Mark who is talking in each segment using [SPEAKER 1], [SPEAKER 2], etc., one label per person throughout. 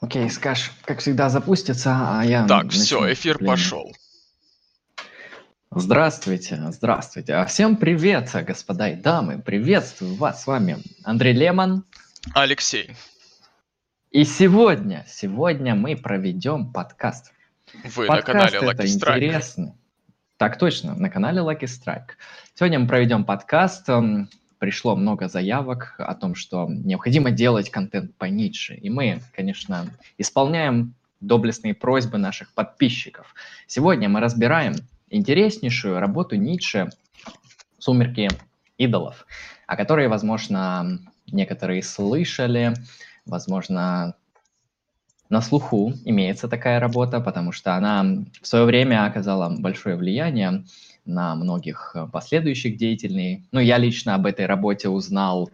[SPEAKER 1] Окей, скаж, как всегда, запустится, а я
[SPEAKER 2] Так,
[SPEAKER 1] начну
[SPEAKER 2] все, эфир
[SPEAKER 1] вступление.
[SPEAKER 2] пошел.
[SPEAKER 1] Здравствуйте, здравствуйте. А Всем привет, господа и дамы. Приветствую вас. С вами Андрей Лемон.
[SPEAKER 2] Алексей,
[SPEAKER 1] И сегодня, сегодня мы проведем подкаст.
[SPEAKER 2] вы на
[SPEAKER 1] Подкаст
[SPEAKER 2] канале
[SPEAKER 1] это
[SPEAKER 2] Lucky Strike.
[SPEAKER 1] интересно. Так точно, на канале Lucky Strike. Сегодня мы проведем подкаст. Пришло много заявок о том, что необходимо делать контент по Ницше. И мы, конечно, исполняем доблестные просьбы наших подписчиков. Сегодня мы разбираем интереснейшую работу Ницше «Сумерки идолов», о которой, возможно, некоторые слышали, возможно, на слуху имеется такая работа, потому что она в свое время оказала большое влияние на многих э, последующих деятелей. Ну, я лично об этой работе узнал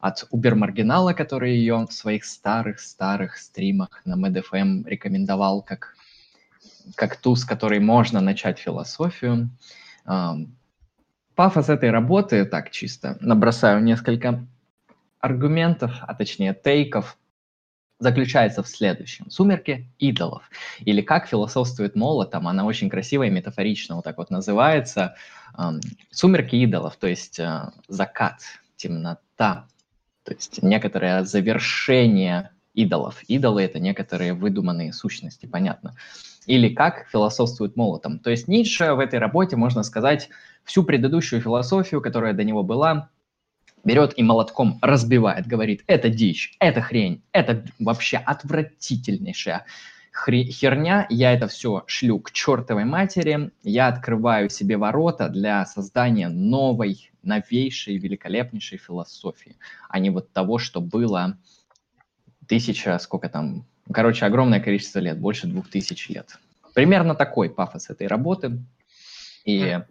[SPEAKER 1] от Убер Маргинала, который ее в своих старых-старых стримах на MedFM рекомендовал как, как ту, с которой можно начать философию. Пафос этой работы, так чисто, набросаю несколько аргументов, а точнее тейков, заключается в следующем. «Сумерки идолов». Или как философствует молотом, она очень красиво и метафорично вот так вот называется. «Сумерки идолов», то есть э, закат, темнота, то есть некоторое завершение идолов. Идолы — это некоторые выдуманные сущности, понятно. Или как философствует молотом. То есть Ницше в этой работе, можно сказать, всю предыдущую философию, которая до него была, берет и молотком разбивает, говорит, это дичь, это хрень, это вообще отвратительнейшая херня, я это все шлю к чертовой матери, я открываю себе ворота для создания новой, новейшей, великолепнейшей философии, а не вот того, что было тысяча, сколько там, короче, огромное количество лет, больше двух тысяч лет. Примерно такой пафос этой работы. И
[SPEAKER 2] Мгм.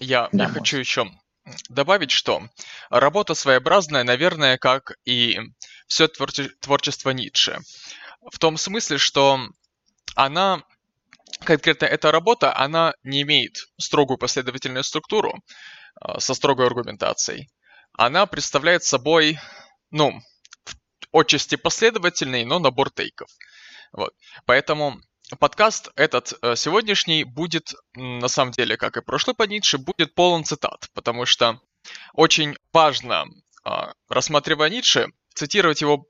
[SPEAKER 2] Я,
[SPEAKER 1] Да,
[SPEAKER 2] я хочу еще добавить, что работа своеобразная, наверное, как и все творчество Ницше. В том смысле, что она, конкретно эта работа, она не имеет строгую последовательную структуру а, со строгой аргументацией. Она представляет собой, ну, отчасти последовательный, но набор тейков. Вот. Поэтому подкаст этот э, сегодняшний будет, на самом деле, как и прошлый по Ницше, будет полон цитат, потому что очень важно, а, рассматривая Ницше, цитировать его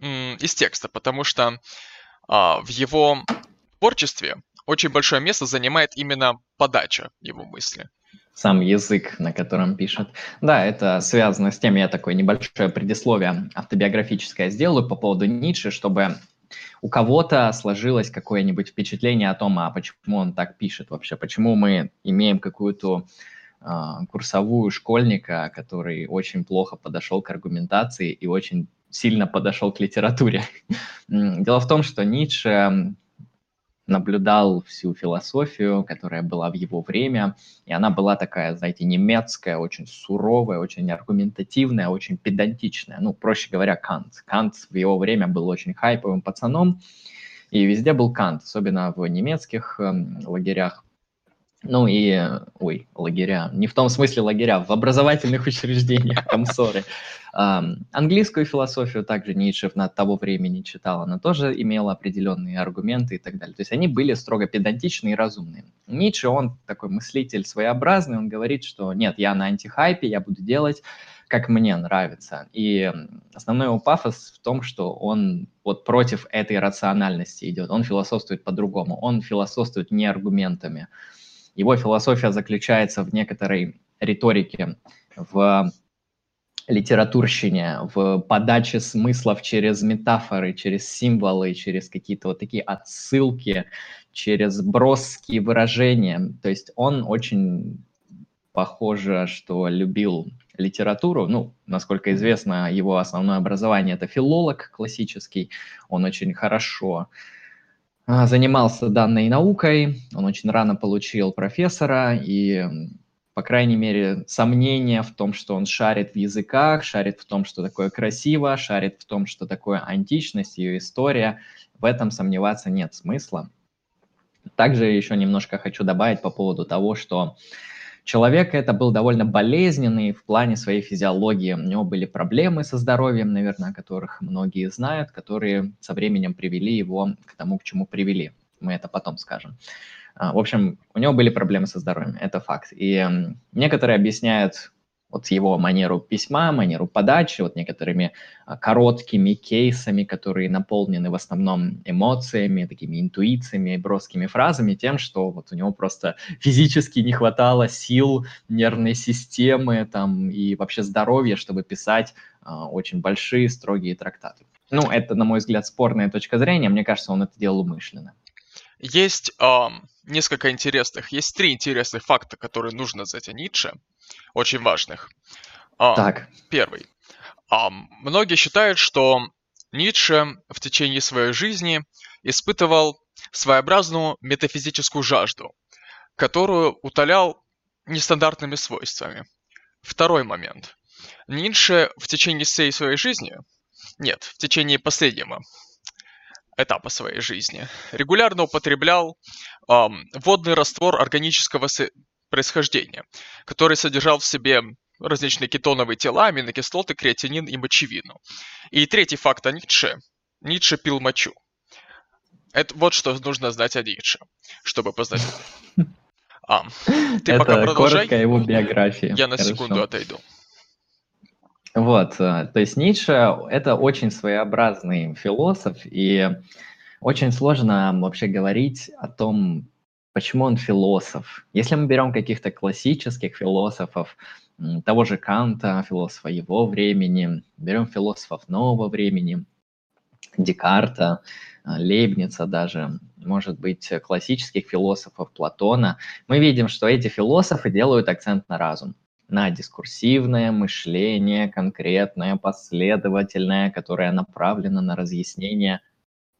[SPEAKER 2] из текста, потому что а, в его творчестве очень большое место занимает именно подача его мысли.
[SPEAKER 1] сам язык, на котором пишет. Да, это связано с тем, я такое небольшое предисловие автобиографическое сделаю по поводу Ницше, чтобы у кого-то сложилось какое-нибудь впечатление о том, а почему он так пишет вообще, почему мы имеем какую-то а, курсовую школьника, который очень плохо подошел к аргументации и очень сильно подошел к литературе. Дело в том, что Ницше наблюдал всю философию, которая была в его время, и она была такая, знаете, немецкая, очень суровая, очень аргументативная, очень педантичная. Ну, проще говоря, Кант. Кант в его время был очень хайповым пацаном, и везде был Кант, особенно в немецких эм, лагерях. Ну и, ой, лагеря, не в том смысле лагеря, в образовательных учреждениях, комсоры. Английскую философию также Ницше на того времени читал, она тоже имела определенные аргументы и так далее. То есть они были строго педантичные и разумные. Ницше, он такой мыслитель своеобразный, он говорит, что нет, я на антихайпе, я буду делать, как мне нравится. И основной его пафос в том, что он вот против этой рациональности идет, он философствует по-другому, он философствует не аргументами. Его философия заключается в некоторой риторике, в литературщине, в подаче смыслов через метафоры, через символы, через какие-то вот такие отсылки, через броские выражения. То есть он очень похоже, что любил литературу. Ну, насколько известно, его основное образование это филолог классический. Он очень хорошо занимался данной наукой, он очень рано получил профессора, и, по крайней мере, сомнения в том, что он шарит в языках, шарит в том, что такое красиво, шарит в том, что такое античность, ее история, в этом сомневаться нет смысла. Также еще немножко хочу добавить по поводу того, что Человек это был довольно болезненный в плане своей физиологии. У него были проблемы со здоровьем, наверное, о которых многие знают, которые со временем привели его к тому, к чему привели. Мы это потом скажем. А, в общем, у него были проблемы со здоровьем, это факт. И некоторые объясняют вот его манеру письма, манеру подачи, вот некоторыми а, короткими кейсами, которые наполнены в основном эмоциями, такими интуициями, броскими фразами, тем, что вот у него просто физически не хватало сил нервной системы там и вообще здоровья, чтобы писать а, очень большие, строгие трактаты. Ну, это, на мой взгляд, спорная точка зрения. Мне кажется, он это делал умышленно.
[SPEAKER 2] Есть э, несколько интересных, есть три интересных факта, которые нужно знать о Ницше, очень важных.
[SPEAKER 1] Э, так.
[SPEAKER 2] Первый. Э, многие считают, что Ницше в течение своей жизни испытывал своеобразную метафизическую жажду, которую утолял нестандартными свойствами. Второй момент. Ницше в течение всей своей жизни, нет, в течение последнего этапа своей жизни. Регулярно употреблял эм, водный раствор органического происхождения, который содержал в себе различные кетоновые тела, аминокислоты, креатинин и мочевину. И третий факт о Ницше. Ницше пил мочу. Это вот что нужно знать о Ницше, чтобы познать.
[SPEAKER 1] А, ты Это пока продолжай. его биографии.
[SPEAKER 2] Я на Хорошо. секунду отойду.
[SPEAKER 1] Вот, э, то есть Ницше – это очень своеобразный философ, и очень сложно вообще говорить о том, почему он философ. Если мы берем каких-то классических философов, того же Канта, философа его времени, берем философов нового времени, Декарта, э, Лейбница даже, может быть, классических философов Платона, мы видим, что эти философы делают акцент на разум на дискурсивное мышление, конкретное, последовательное, которое направлено на разъяснение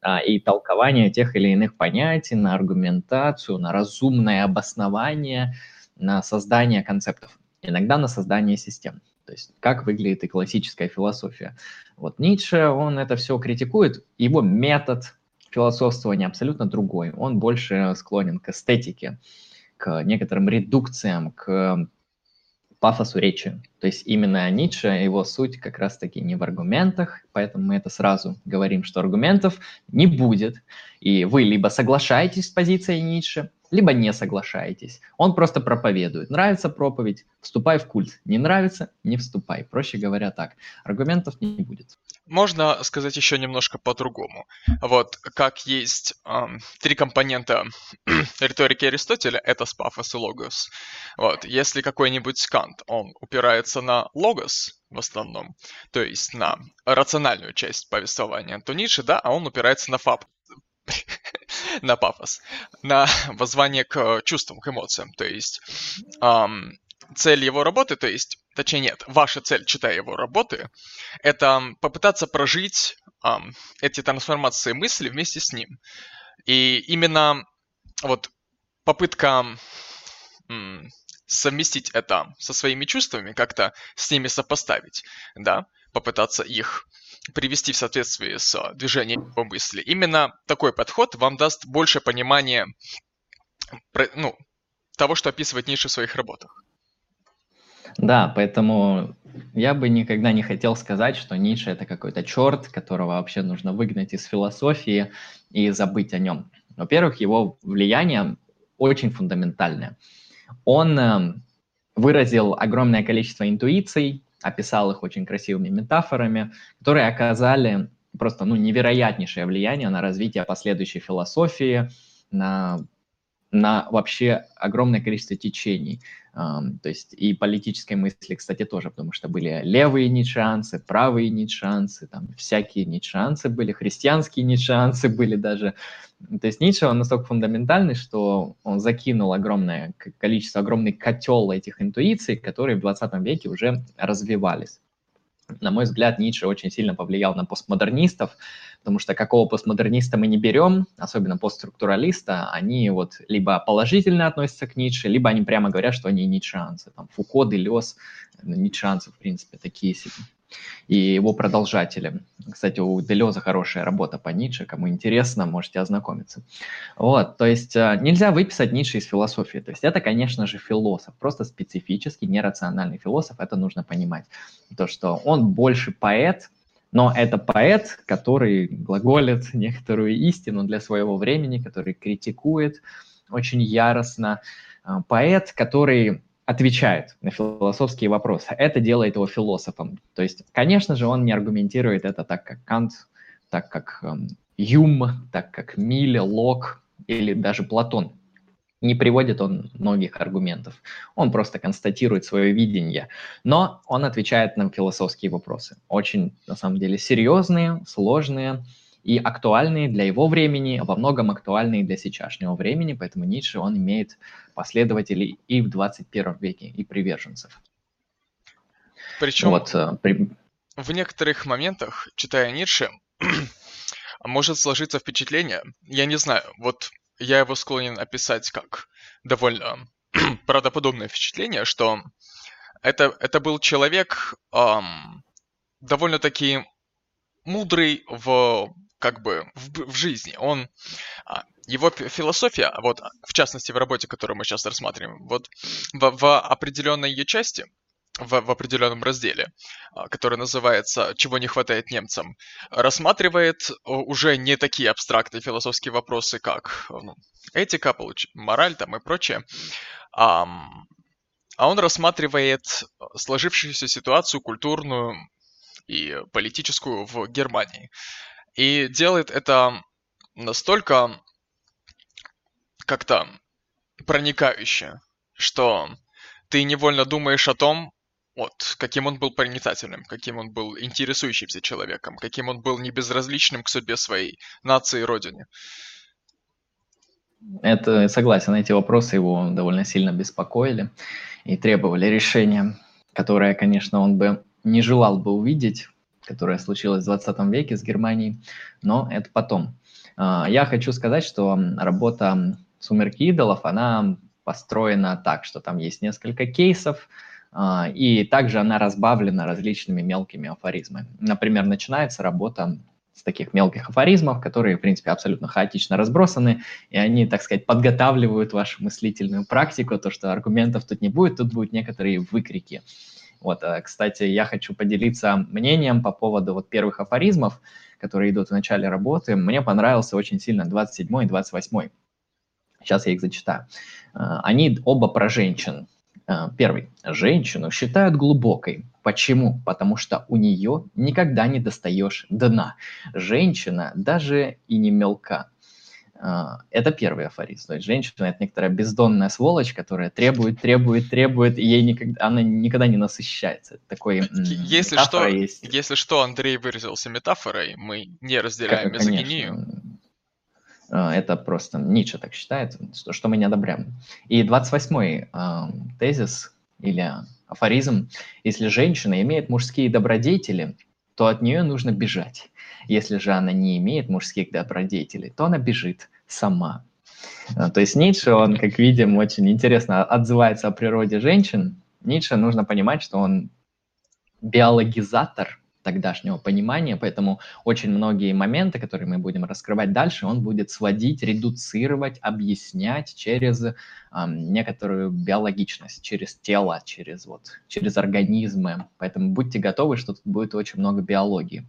[SPEAKER 1] а, и толкование тех или иных понятий, на аргументацию, на разумное обоснование, на создание концептов, иногда на создание систем. То есть как выглядит и классическая философия. Вот Ницше, он это все критикует, его метод философствования абсолютно другой. Он больше склонен к эстетике, к некоторым редукциям, к пафосу речи. То есть именно Ницше, его суть как раз-таки не в аргументах, поэтому мы это сразу говорим, что аргументов не будет. И вы либо соглашаетесь с позицией Ницше, либо не соглашаетесь. Он просто проповедует. Нравится проповедь, вступай в культ. Не нравится, не вступай. Проще говоря так. Аргументов не будет.
[SPEAKER 2] Можно сказать еще немножко по-другому. Вот, как есть эм, три компонента риторики Аристотеля, это спафос и логос. Вот, если какой-нибудь Кант, он упирается на логос, в основном, то есть на рациональную часть повествования, то Ницше, да, а он упирается на фаб, на пафос, на воззвание к чувствам, к эмоциям. То есть эм, цель его работы, то есть, точнее нет, ваша цель, читая его работы, это попытаться прожить эм, эти трансформации мысли вместе с ним. И именно вот попытка м, совместить это со своими чувствами, как-то с ними сопоставить, да, попытаться их привести в соответствие с движением его мысли. Именно такой подход вам даст больше понимания ну, того, что описывает Ницше в своих работах.
[SPEAKER 1] Да, поэтому я бы никогда не хотел сказать, что Ницше это какой-то черт, которого вообще нужно выгнать из философии и забыть о нем. Во-первых, его влияние очень фундаментальное. Он э, выразил огромное количество интуиций, описал их очень красивыми метафорами, которые оказали просто ну, невероятнейшее влияние на развитие последующей философии, на, на вообще огромное количество течений. То есть и политической мысли, кстати, тоже, потому что были левые ницшанцы, правые ницшанцы, там всякие ницшанцы были, христианские ницшанцы были даже. То есть Ницше, он настолько фундаментальный, что он закинул огромное количество, огромный котел этих интуиций, которые в 20 веке уже развивались. На мой взгляд, Ницше очень сильно повлиял на постмодернистов, потому что какого постмодерниста мы не берем, особенно постструктуралиста, они вот либо положительно относятся к Ницше, либо они прямо говорят, что они ницшеанцы. Там Фуко, Делес, ницшеанцы, в принципе, такие себе. и его продолжатели. Кстати, у Делеза хорошая работа по Ницше, кому интересно, можете ознакомиться. Вот, то есть э, нельзя выписать Ницше из философии. То есть это, конечно же, философ, просто специфический, нерациональный философ, это нужно понимать. То, что он больше поэт, но это поэт, который глаголит некоторую истину для своего времени, который критикует очень яростно. Э, поэт, который отвечает на философские вопросы. Это делает его философом. То есть, конечно же, он не аргументирует это так, как Кант, так как эм, Юм, так как Милле, Лок или даже Платон. Не приводит он многих аргументов. Он просто констатирует свое видение. Но он отвечает на философские вопросы. Очень, на самом деле, серьезные, сложные, и актуальные для его времени, во многом актуальные для сейчасшнего времени, поэтому Ницше, он имеет последователей и в 21 веке, и приверженцев.
[SPEAKER 2] Причем вот, э, при... в некоторых моментах, читая Ницше, может сложиться впечатление, я не знаю, вот я его склонен описать как довольно правдоподобное впечатление, что это, это был человек эм, довольно-таки мудрый в как бы в, в жизни. Он а, его философия, вот в частности в работе, которую мы сейчас рассматриваем, вот в, в определенной ее части, в, в определенном разделе, а, который называется «Чего не хватает немцам», рассматривает уже не такие абстрактные философские вопросы, как ну, этика, мораль там и прочее, а, а он рассматривает сложившуюся ситуацию культурную и политическую в Германии. И делает это настолько как-то проникающе, что ты невольно думаешь о том, вот, каким он был проницательным, каким он был интересующимся человеком, каким он был небезразличным к судьбе своей нации и родине.
[SPEAKER 1] Это, согласен, эти вопросы его довольно сильно беспокоили и требовали решения, которое, конечно, он бы не желал бы увидеть, которая случилась в 20 веке с Германией, но это потом. А, я хочу сказать, что работа «Сумерки идолов», она построена так, что там есть несколько кейсов, и также она разбавлена различными мелкими афоризмами. Например, начинается работа с таких мелких афоризмов, которые, в принципе, абсолютно хаотично разбросаны, и они, так сказать, подготавливают вашу мыслительную практику, то, что аргументов тут не будет, тут будут некоторые выкрики. Вот, э, кстати, я хочу поделиться мнением по поводу вот первых афоризмов, которые идут в начале работы. Мне понравился очень сильно 27 и 28. Сейчас я их зачитаю. Э, они оба про женщин. Э, первый. Женщину считают глубокой. Почему? Потому что у нее никогда не достаешь дна. Женщина даже и не мелка. А, это первый афоризм. То есть женщина – это некоторая бездонная сволочь, которая требует, требует, требует, и ей никогда, она никогда не насыщается. такой
[SPEAKER 2] если что, есть. Если что, Андрей выразился метафорой, мы не разделяем как, мизогинию.
[SPEAKER 1] А, это просто Ницше так считает, что, что мы не одобряем. И 28-й э, тезис или афоризм. Если женщина имеет мужские добродетели, то от нее нужно бежать. Если же она не имеет мужских добродетелей, то она бежит сама. А, то есть Ницше, он, как видим, очень интересно отзывается о природе женщин. Ницше нужно понимать, что он биологизатор тогдашнего понимания, поэтому очень многие моменты, которые мы будем раскрывать дальше, он будет сводить, редуцировать, объяснять через э, некоторую биологичность, через тело, через вот, через организмы. Поэтому будьте готовы, что тут будет очень много биологии.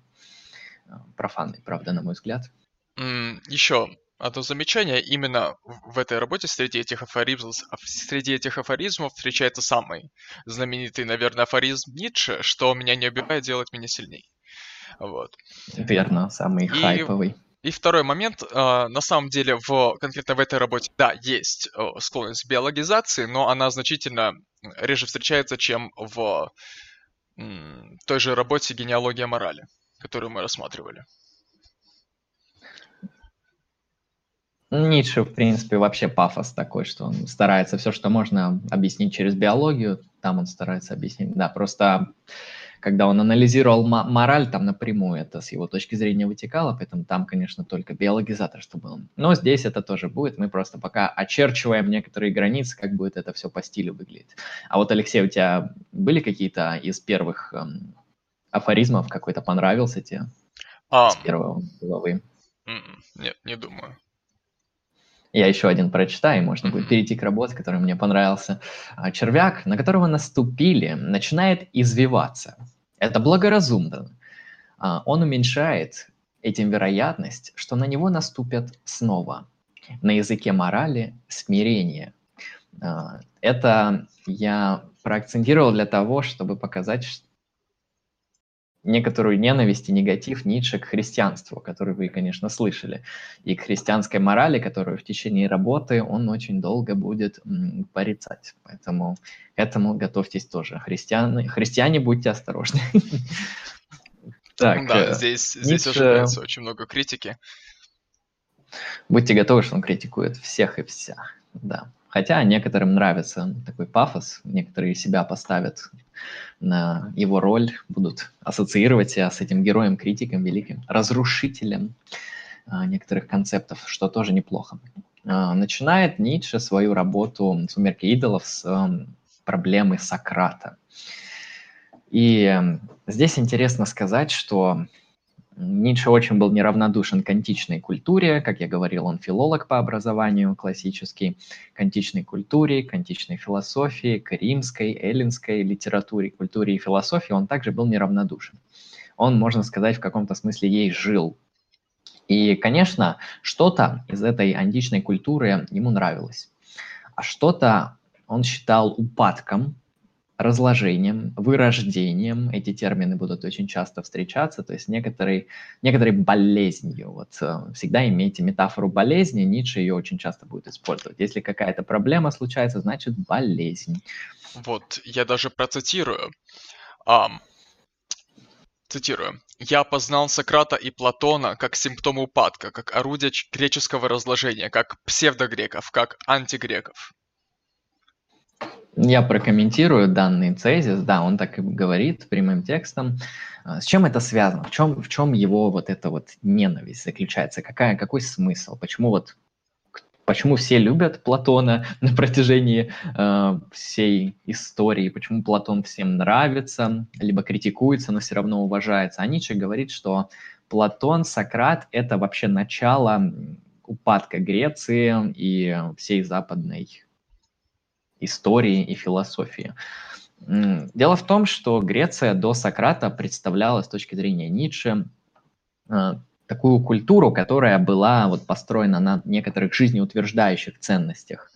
[SPEAKER 1] Э, профанной, правда, на мой взгляд.
[SPEAKER 2] Еще одно замечание. Именно в этой работе среди этих афоризмов, среди этих афоризмов встречается самый знаменитый, наверное, афоризм Ницше, что меня не убивает, делает меня сильней. Вот.
[SPEAKER 1] Верно, самый и, хайповый.
[SPEAKER 2] И второй момент, а, на самом деле, в, конкретно в этой работе, да, есть склонность к биологизации, но она значительно реже встречается, чем в той же работе «Генеалогия морали», которую мы рассматривали.
[SPEAKER 1] Ницше, в принципе, вообще пафос такой, что он старается все, что можно объяснить через биологию, там он старается объяснить. Да, просто когда он анализировал мораль, там напрямую это с его точки зрения вытекало, поэтому там, конечно, только биологизатор, что был. Но здесь это тоже будет, мы просто пока очерчиваем некоторые границы, как будет это все по стилю выглядеть. А вот, Алексей, у тебя были какие-то из первых эм, афоризмов какой-то понравился тебе
[SPEAKER 2] А,
[SPEAKER 1] с первого главы?
[SPEAKER 2] м, нет, не думаю.
[SPEAKER 1] Я еще один прочитаю, и можно будет перейти к работе, который мне понравился. А, Червяк, на которого наступили, начинает извиваться. Это благоразумно. А, Он уменьшает этим вероятность, что на него наступят снова. На языке морали смирение. А, Это я проакцентировал для того, чтобы показать ш- некоторую ненависть и негатив Ницше к христианству, который вы, конечно, слышали и к христианской морали, которую в течение работы он очень долго будет порицать. Поэтому к этому готовьтесь тоже. Христиане, христиане будьте осторожны. Так,
[SPEAKER 2] Да,
[SPEAKER 1] э,
[SPEAKER 2] здесь, здесь ожидается очень много критики.
[SPEAKER 1] будьте готовы, что он критикует всех и вся. Да. Хотя некоторым нравится такой пафос, некоторые себя поставят на его роль, будут ассоциировать себя с этим героем-критиком, великим разрушителем а, некоторых концептов, что тоже неплохо. А, Начинает Ницше свою работу «Сумерки идолов» с эм, проблемы Сократа. И здесь интересно сказать, что Ницше очень был неравнодушен к античной культуре. Как я говорил, он филолог по образованию классический, к античной культуре, к античной философии, к римской, эллинской литературе, культуре и философии он также был неравнодушен. Он, можно сказать, в каком-то смысле ей жил. И, конечно, что-то из этой античной культуры ему нравилось, а что-то он считал упадком, разложением, вырождением. Эти термины будут очень часто встречаться, то есть некоторой, некоторой болезнью. Вот э, всегда имейте метафору болезни, Ницше ее очень часто будет использовать. Если какая-то проблема случается, значит болезнь.
[SPEAKER 2] Вот, я даже процитирую. Ам, цитирую. «Я познал Сократа и Платона как симптом упадка, как орудие греческого разложения, как псевдогреков, как антигреков».
[SPEAKER 1] Я прокомментирую данный тезис. Да, он так и говорит прямым текстом. А, С чем это связано? В чем, в чем его вот эта вот ненависть заключается? Какая, какой смысл? Почему вот почему все любят Платона на протяжении э, всей истории? Почему Платон всем нравится, либо критикуется, но все равно уважается? А Ницше говорит, что Платон, Сократ – это вообще начало упадка Греции и всей западной истории и философии. Дело в том, что Греция до Сократа представляла с точки зрения Ницше э, такую культуру, которая была вот построена на некоторых жизнеутверждающих ценностях,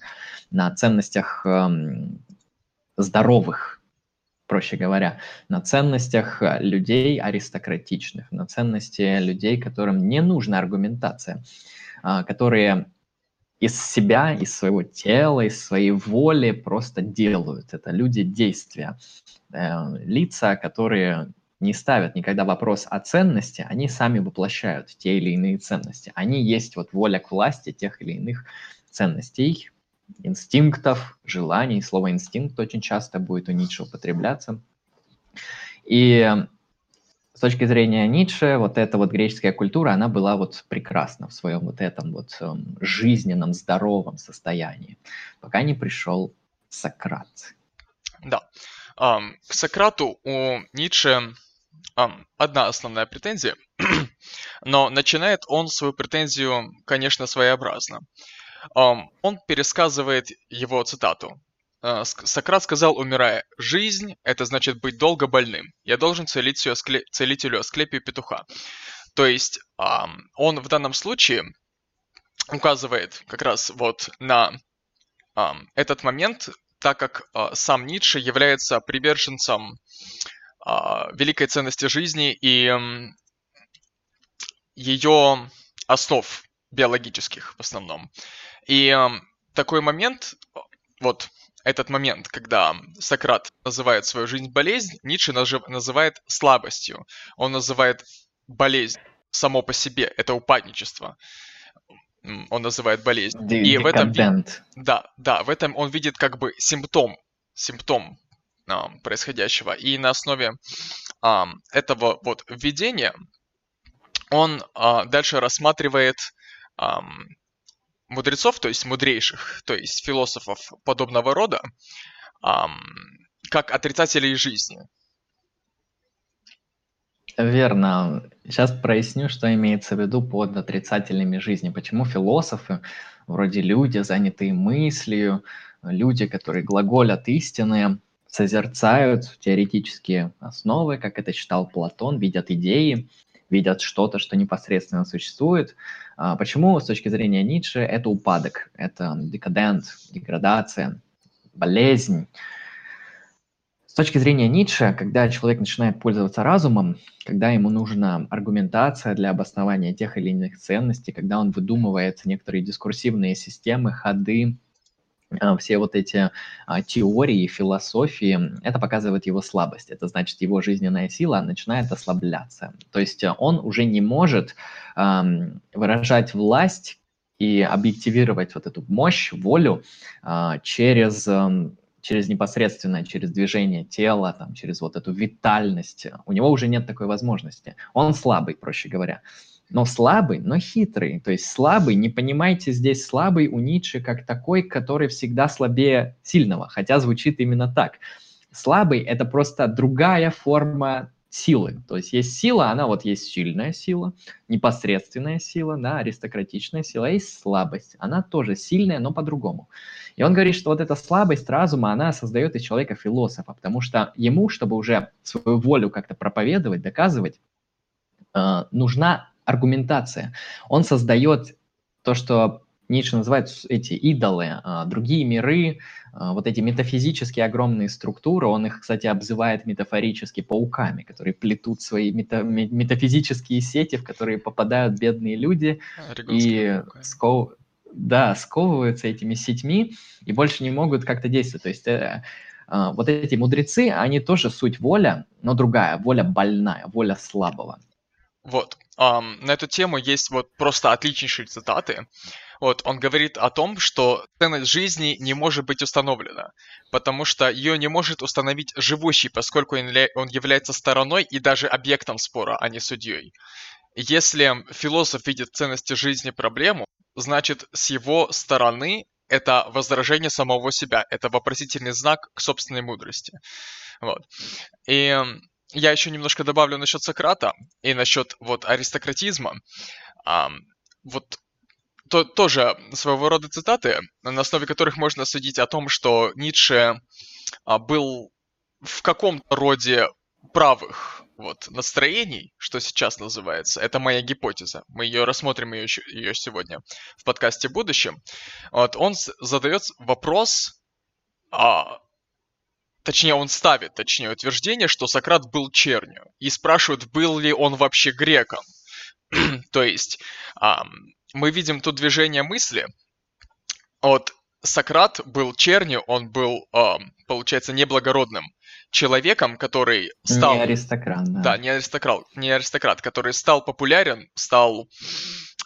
[SPEAKER 1] на ценностях эм, здоровых, проще говоря, на ценностях э, людей аристократичных, на ценности людей, которым не нужна аргументация, а, которые из себя, из своего тела, из своей воли просто делают. Это люди действия. Э, Лица, которые не ставят никогда вопрос о ценности, они сами воплощают те или иные ценности. Они есть вот воля к власти тех или иных ценностей, инстинктов, желаний. Слово инстинкт очень часто будет у Ницше употребляться. И с точки зрения Ницше, вот эта вот греческая культура, она была вот прекрасна в своем вот этом вот эм, жизненном, здоровом состоянии, пока не пришел Сократ.
[SPEAKER 2] Да. Ам, к Сократу у Ницше ам, одна основная претензия, но начинает он свою претензию, конечно, своеобразно. Ам, он пересказывает его цитату. А, Сократ сказал, умирая, «Жизнь – это значит быть долго больным. Я должен целить ее скле- целителю Асклепию петуха». То есть он в данном случае указывает как раз вот на этот момент, так как а, сам Ницше является приверженцем а, великой ценности жизни и ее основ биологических в основном. И такой момент, вот этот момент, когда Сократ называет свою жизнь болезнь, Ницше называет слабостью. Он называет болезнь само по себе, это упадничество. Он называет болезнь.
[SPEAKER 1] Ди-
[SPEAKER 2] И в этом
[SPEAKER 1] Декадент.
[SPEAKER 2] да, да, в этом он видит как бы симптом, симптом а, происходящего. И на основе а, этого вот введения он а, дальше рассматривает мудрецов, то есть мудрейших, то есть философов подобного рода, как отрицателей жизни.
[SPEAKER 1] Верно. Сейчас проясню, что имеется в виду под отрицательными жизни. Почему философы, вроде люди, занятые мыслью, люди, которые глаголят истины, созерцают теоретические основы, как это считал Платон, видят идеи, видят что-то, что непосредственно существует. А почему, с точки зрения Ницше, это упадок, это декадент, деградация, болезнь. С точки зрения Ницше, когда человек начинает пользоваться разумом, когда ему нужна аргументация для обоснования тех или иных ценностей, когда он выдумывает некоторые дискурсивные системы, ходы, все вот эти а, теории, философии, это показывает его слабость. Это значит, его жизненная сила начинает ослабляться. То есть э, он уже не может выражать власть и объективировать вот эту мощь, волю а, через через непосредственное, через движение тела, там, через вот эту витальность. У него уже нет такой возможности. Он слабый, проще говоря но слабый, но хитрый. То есть слабый, не понимайте здесь слабый у Ницше как такой, который всегда слабее сильного, хотя звучит именно так. Слабый – это просто другая форма силы. То есть есть сила, она вот есть сильная сила, непосредственная сила, да, аристократичная сила, а есть слабость. Она тоже сильная, но по-другому. И он говорит, что вот эта слабость разума, она создает из человека философа, потому что ему, чтобы уже свою волю как-то проповедовать, доказывать, э, нужна аргументация. Он создает то, что Ницше называет эти идолы, а, другие миры, а, вот эти метафизические огромные структуры, он их, кстати, обзывает метафорически пауками, которые плетут свои мета, метафизические сети, в которые попадают бедные люди и сков... да, сковываются этими сетьми и больше не могут как-то действовать. То есть э, э, вот эти мудрецы, они тоже суть воля, но другая, воля больная, воля слабого.
[SPEAKER 2] Вот. Um, на эту тему есть вот просто отличнейшие цитаты. Вот, он говорит о том, что ценность жизни не может быть установлена, потому что ее не может установить живущий, поскольку он является стороной и даже объектом спора, а не судьей. Если философ видит ценности жизни проблему, значит, с его стороны это возражение самого себя, это вопросительный знак к собственной мудрости. Вот. И я еще немножко добавлю насчет Сократа и насчет вот аристократизма. А, вот то, тоже своего рода цитаты, на основе которых можно судить о том, что Ницше а, был в каком-то роде правых вот, настроений, что сейчас называется. Это моя гипотеза. Мы ее рассмотрим ее, ее сегодня в подкасте «Будущем». Вот, он задает вопрос, а, точнее он ставит, точнее утверждение, что Сократ был чернью, и спрашивает, был ли он вообще греком. То есть мы видим тут движение мысли. Вот Сократ был чернью, он был, получается, неблагородным человеком, который стал...
[SPEAKER 1] Не аристократ, да.
[SPEAKER 2] Да, не аристократ, не аристократ, который стал популярен, стал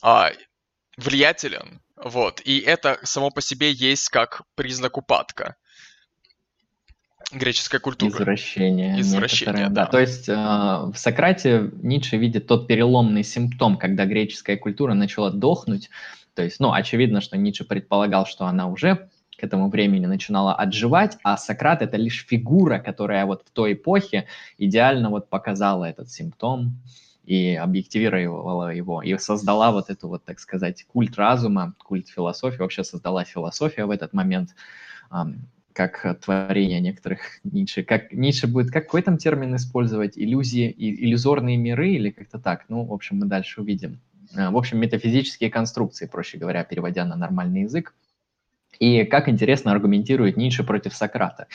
[SPEAKER 2] а, влиятелен, вот, и это само по себе есть как признак упадка греческой культуры.
[SPEAKER 1] Извращение.
[SPEAKER 2] Извращение, да.
[SPEAKER 1] да. То есть э, в Сократе Ницше видит тот переломный симптом, когда греческая культура начала дохнуть. То есть, ну, очевидно, что Ницше предполагал, что она уже к этому времени начинала отживать, а Сократ это лишь фигура, которая вот в той эпохе идеально вот показала этот симптом и объективировала его, и создала вот эту вот, так сказать, культ разума, культ философии, вообще создала философия в этот момент как творение некоторых Ницше. Как Ницше будет, какой там термин использовать? Иллюзии, иллюзорные миры или как-то так? Ну, в общем, мы дальше увидим. А, в общем, метафизические конструкции, проще говоря, переводя на нормальный язык. И как интересно аргументирует Ницше против Сократа.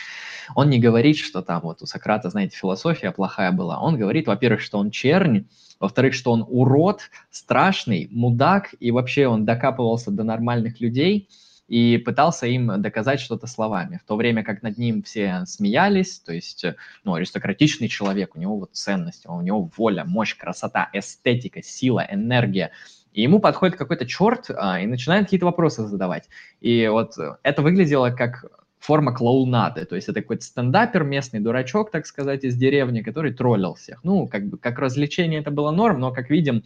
[SPEAKER 1] Он не говорит, что там вот у Сократа, знаете, философия плохая была. Он говорит, во-первых, что он чернь, во-вторых, что он урод, страшный, мудак, и вообще он докапывался до нормальных людей – и пытался им доказать что-то словами, в то время как над ним все смеялись, то есть, ну, аристократичный человек, у него вот ценности, у него воля, мощь, красота, эстетика, сила, энергия, и ему подходит какой-то черт а, и начинает какие-то вопросы задавать. И вот это выглядело как форма клоунады, то есть это какой-то стендапер, местный дурачок, так сказать, из деревни, который троллил всех. Ну, как бы как развлечение это было норм, но, как видим,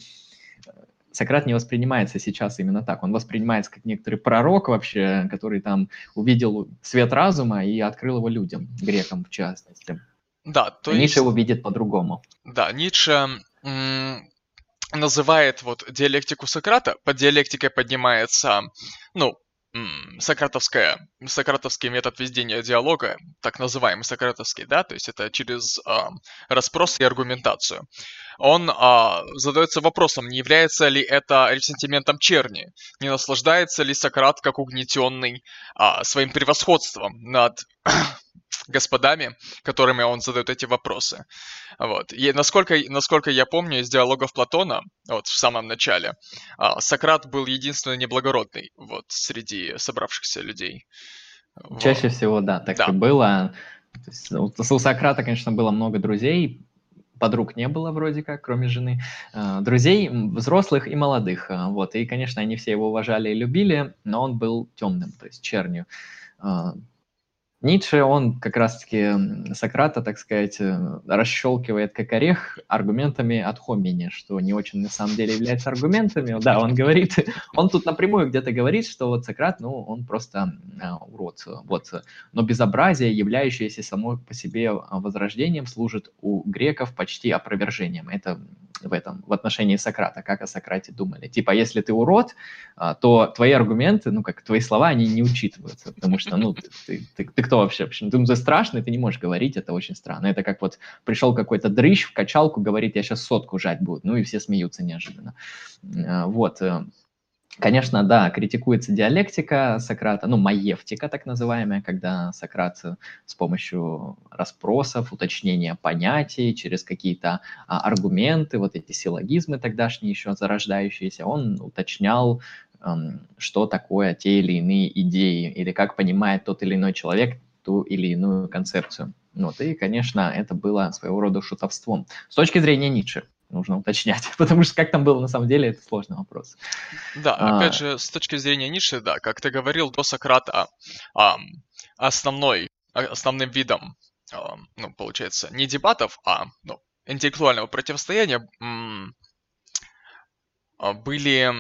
[SPEAKER 1] Сократ не воспринимается сейчас именно так. Он воспринимается как некоторый пророк вообще, который там увидел свет разума и открыл его людям, грекам в частности.
[SPEAKER 2] Да,
[SPEAKER 1] то а есть... Ницше его видит по-другому.
[SPEAKER 2] Да, Ницше называет вот диалектику Сократа, под диалектикой поднимается, ну, сократовская, сократовский метод ведения диалога, так называемый сократовский, да, то есть это через э, расспрос и аргументацию. Он э, задается вопросом, не является ли это ресентиментом черни, не наслаждается ли Сократ как угнетенный э, своим превосходством над господами, которыми он задает эти вопросы. Вот. И насколько, насколько я помню из диалогов Платона, вот в самом начале, а, Сократ был единственный неблагородный вот среди собравшихся людей.
[SPEAKER 1] Чаще вот. всего, да, так да. и было. Есть, у Сократа, конечно, было много друзей, подруг не было вроде как, кроме жены, а, друзей взрослых и молодых, а, вот, и, конечно, они все его уважали и любили, но он был темным, то есть чернью. Ницше, он как раз-таки Сократа, так сказать, э, расщелкивает как орех аргументами от хомини, что не очень на самом деле является аргументами. Да, он говорит, он тут напрямую где-то говорит, что вот Сократ, ну, он просто э, урод. Вот. Но безобразие, являющееся само по себе возрождением, служит у греков почти опровержением. Это в этом, в отношении Сократа, как о Сократе думали. Типа, если ты урод, а, то твои аргументы, ну, как твои слова, они не учитываются, потому что, ну, ты, ты, ты, ты кто вообще? Почему? Ты, ты страшный, ты не можешь говорить, это очень странно. Это как вот пришел какой-то дрыщ в качалку, говорит, я сейчас сотку жать буду, ну, и все смеются неожиданно. А, вот, э, Конечно, да, критикуется диалектика Сократа, ну, маевтика так называемая, когда Сократ с помощью расспросов, уточнения понятий, через какие-то а, аргументы, вот эти силлогизмы тогдашние еще зарождающиеся, он уточнял, эм, что такое те или иные идеи, или как понимает тот или иной человек ту или иную концепцию. Вот, и, конечно, это было своего рода шутовством. С точки зрения Ницше, нужно уточнять, потому что как там было на самом деле, это сложный вопрос.
[SPEAKER 2] Да, а... опять же, с точки зрения Ницше, да, как ты говорил, до Сократа основной, а, основным видом, ну, получается, не дебатов, а ну, интеллектуального противостояния а, были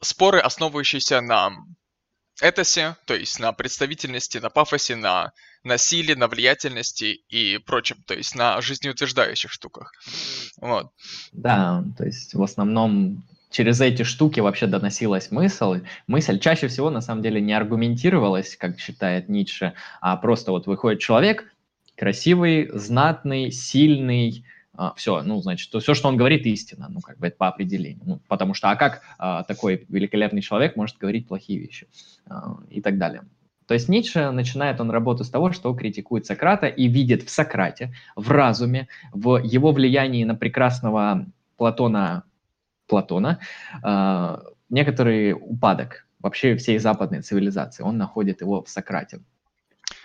[SPEAKER 2] споры, основывающиеся на этосе, то есть на представительности, на пафосе, на на силе, на влиятельности и прочем, то есть на жизнеутверждающих штуках. Вот.
[SPEAKER 1] Да, то есть в основном через эти штуки вообще доносилась мысль. Мысль чаще всего на самом деле не аргументировалась, как считает Ницше, а просто вот выходит человек, красивый, знатный, сильный, а, все, ну, значит, то, все, что он говорит, истина, ну, как бы это по определению. Ну, потому что, а как а, такой великолепный человек может говорить плохие вещи а, и так далее. То есть Ницше начинает он работу с того, что критикует Сократа и видит в Сократе, в разуме, в его влиянии на прекрасного Платона, Платона э, некоторый упадок вообще всей западной цивилизации. Он находит его в Сократе.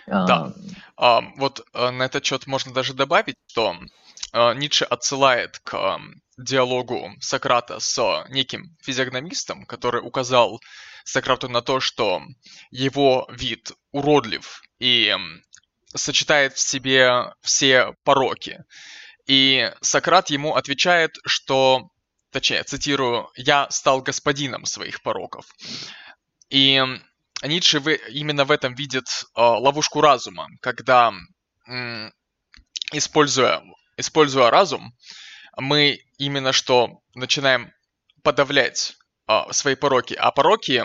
[SPEAKER 2] Да. А, вот а, на этот счет можно даже добавить, что а, Ницше отсылает к диалогу Сократа с неким физиогномистом, который указал Сократу на то, что его вид уродлив и сочетает в себе все пороки. И Сократ ему отвечает, что, точнее, цитирую, «я стал господином своих пороков». И Ницше именно в этом видит э, ловушку разума, когда, используя, используя разум, мы именно что начинаем подавлять а, свои пороки. А пороки,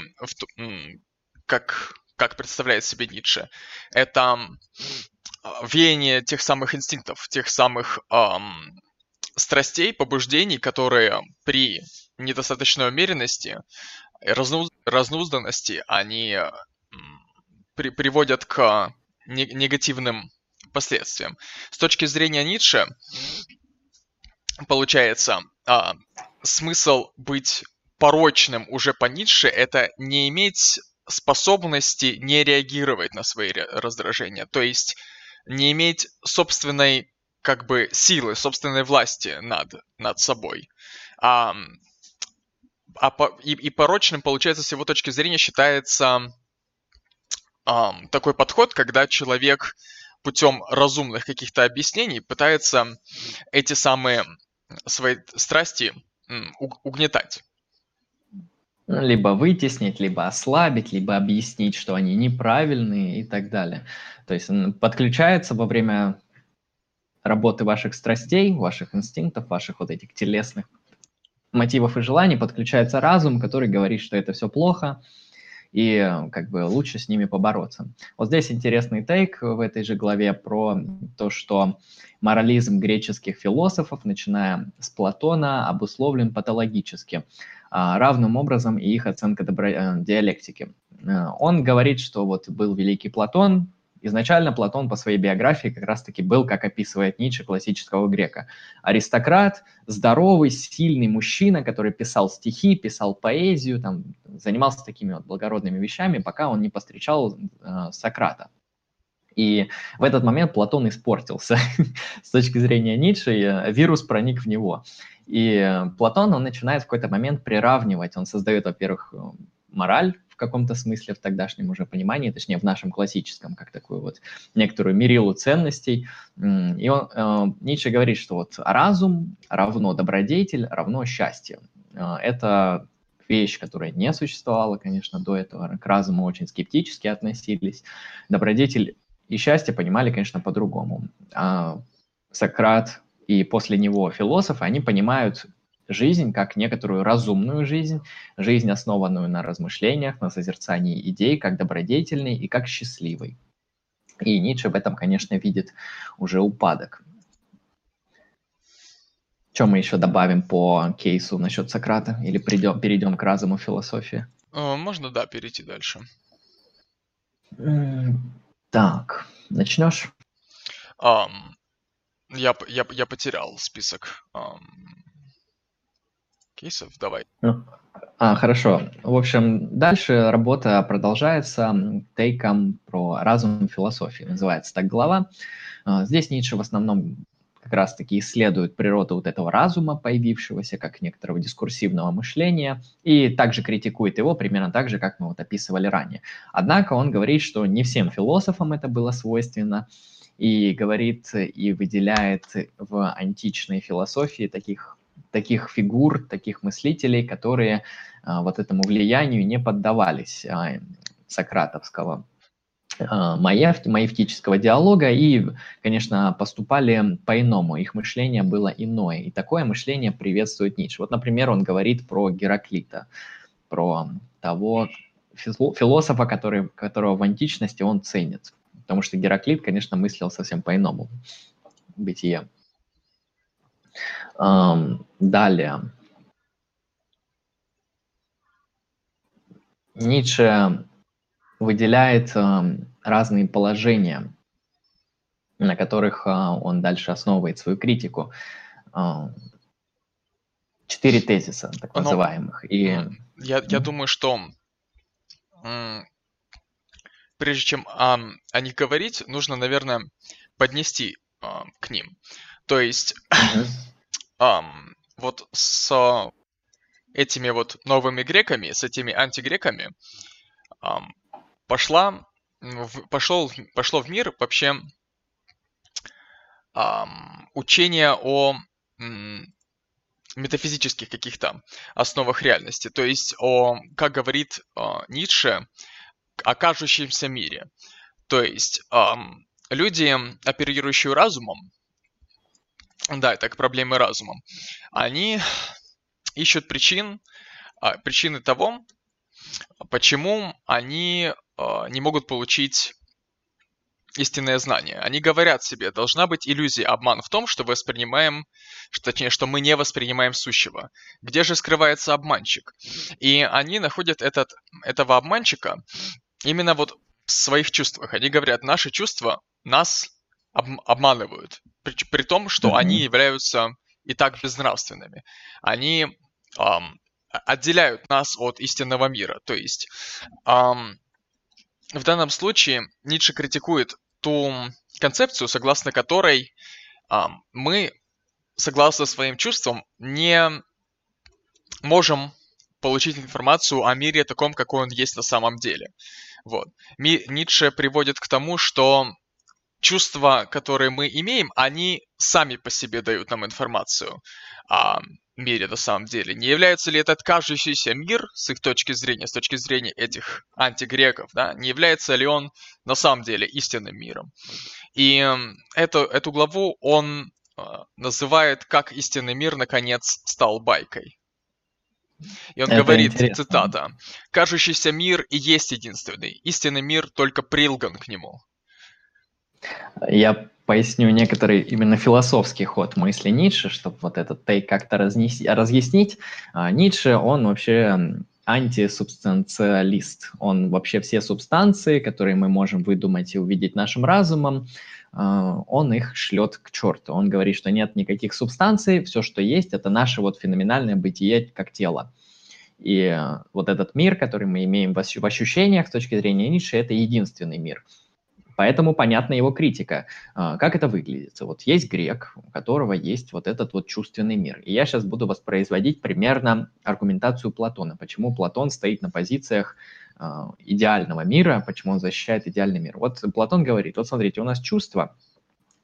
[SPEAKER 2] как, как представляет себе Ницше, это веяние тех самых инстинктов, тех самых эм, страстей, побуждений, которые при недостаточной умеренности, разнуз, разнузданности, они при, приводят к не, негативным последствиям. С точки зрения Ницше, получается, а, смысл быть порочным уже по Ницше это не иметь способности не реагировать на свои раздражения, то есть не иметь собственной как бы силы, собственной власти над, над собой. А, а по, и, и порочным, получается, с его точки зрения считается а, такой подход, когда человек путем разумных каких-то объяснений пытается эти самые свои страсти угнетать
[SPEAKER 1] либо вытеснить, либо ослабить, либо объяснить, что они неправильные и так далее. То есть подключается во время работы ваших страстей, ваших инстинктов, ваших вот этих телесных мотивов и желаний подключается разум, который говорит, что это все плохо, и как бы лучше с ними побороться. Вот здесь интересный тейк в этой же главе про то, что морализм греческих философов, начиная с Платона, обусловлен патологически, а, равным образом и их оценка добро... Э, диалектики. Э, он говорит, что вот был великий Платон, Изначально Платон по своей биографии как раз-таки был, как описывает Ницше, классического грека. Аристократ, здоровый, сильный мужчина, который писал стихи, писал поэзию, там, занимался такими вот благородными вещами, пока он не постречал э, Сократа. И в этот момент Платон испортился. С точки зрения Ницше э, вирус проник в него. И э, Платон, он начинает в какой-то момент приравнивать, он создает, во-первых, э, мораль, каком-то смысле в тогдашнем уже понимании, точнее в нашем классическом, как такую вот некоторую мерилу ценностей. И он, э, Ницше говорит, что вот разум равно добродетель равно счастье. Э, это вещь, которая не существовала, конечно, до этого. К разуму очень скептически относились. Добродетель и счастье понимали, конечно, по-другому. А Сократ и после него философы, они понимают жизнь как некоторую разумную жизнь, жизнь, основанную на размышлениях, на созерцании идей, как добродетельной и как счастливой. И Ницше в этом, конечно, видит уже упадок. Что мы еще добавим по кейсу насчет Сократа? Или придем, перейдем к разуму философии?
[SPEAKER 2] Э, можно, да, перейти дальше.
[SPEAKER 1] Так, начнешь?
[SPEAKER 2] Um, я, я, я потерял список. Um, кейсов. Давай.
[SPEAKER 1] Ну, а, хорошо. В общем, дальше работа продолжается тейком про разум философии. Называется так глава. А, здесь Ницше в основном как раз-таки исследует природу вот этого разума, появившегося, как некоторого дискурсивного мышления, и также критикует его примерно так же, как мы вот описывали ранее. Однако он говорит, что не всем философам это было свойственно, и говорит и выделяет в античной философии таких таких фигур, таких мыслителей, которые а, вот этому влиянию не поддавались а, сократовского а, маевтического диалога и, конечно, поступали по-иному, их мышление было иное, и такое мышление приветствует Ницше. Вот, например, он говорит про Гераклита, про того философа, который, которого в античности он ценит, потому что Гераклит, конечно, мыслил совсем по-иному бытие. Далее. Ницше выделяет разные положения, на которых а, он дальше основывает свою критику. Четыре тезиса, так ну, называемых.
[SPEAKER 2] И... Я, я думаю, что прежде чем о, о них говорить, нужно, наверное, поднести к ним. То есть, um, вот с этими вот новыми греками, с этими антигреками, um, пошла, в, пошел, пошло в мир вообще um, учение о метафизических каких-то основах реальности, то есть о, как говорит о, Ницше, о кажущемся мире. То есть эм, люди, оперирующие разумом, да, это к проблеме разума. Они ищут причин, а, причины того, почему они а, не могут получить истинное знание. Они говорят себе, должна быть иллюзия, обман в том, что воспринимаем, что, точнее, что мы не воспринимаем сущего. Где же скрывается обманщик? И они находят этот, этого обманщика именно вот в своих чувствах. Они говорят, наши чувства нас об, обманывают, при, при том, что mm-hmm. они являются и так безнравственными. Они эм, отделяют нас от истинного мира. То есть эм, в данном случае Ницше критикует ту концепцию, согласно которой эм, мы, согласно своим чувствам, не можем получить информацию о мире таком, какой он есть на самом деле. Вот. Ми, Ницше приводит к тому, что чувства, которые мы имеем, они сами по себе дают нам информацию. А мире на самом деле? Не является ли этот кажущийся мир, с их точки зрения, с точки зрения этих антигреков, да, не является ли он на самом деле истинным миром? И эту, эту главу он э, называет «Как истинный мир, наконец, стал байкой». И он Это говорит, интересно. цитата, «Кажущийся мир и есть единственный, истинный мир только прилган к нему».
[SPEAKER 1] Я поясню некоторый именно философский ход мысли Ницше, чтобы вот этот тейк как-то разнес... разъяснить. А, Ницше, он вообще антисубстанциалист. Он вообще все субстанции, которые мы можем выдумать и увидеть нашим разумом, а, он их шлет к черту. Он говорит, что нет никаких субстанций, все, что есть, это наше вот феноменальное бытие как тело. И вот этот мир, который мы имеем в ощущениях с точки зрения Ницше, это единственный мир – Поэтому понятна его критика. А, как это выглядит? Вот есть грек, у которого есть вот этот вот чувственный мир. И я сейчас буду воспроизводить примерно аргументацию Платона. Почему Платон стоит на позициях а, идеального мира, почему он защищает идеальный мир. Вот Платон говорит, вот смотрите, у нас чувства –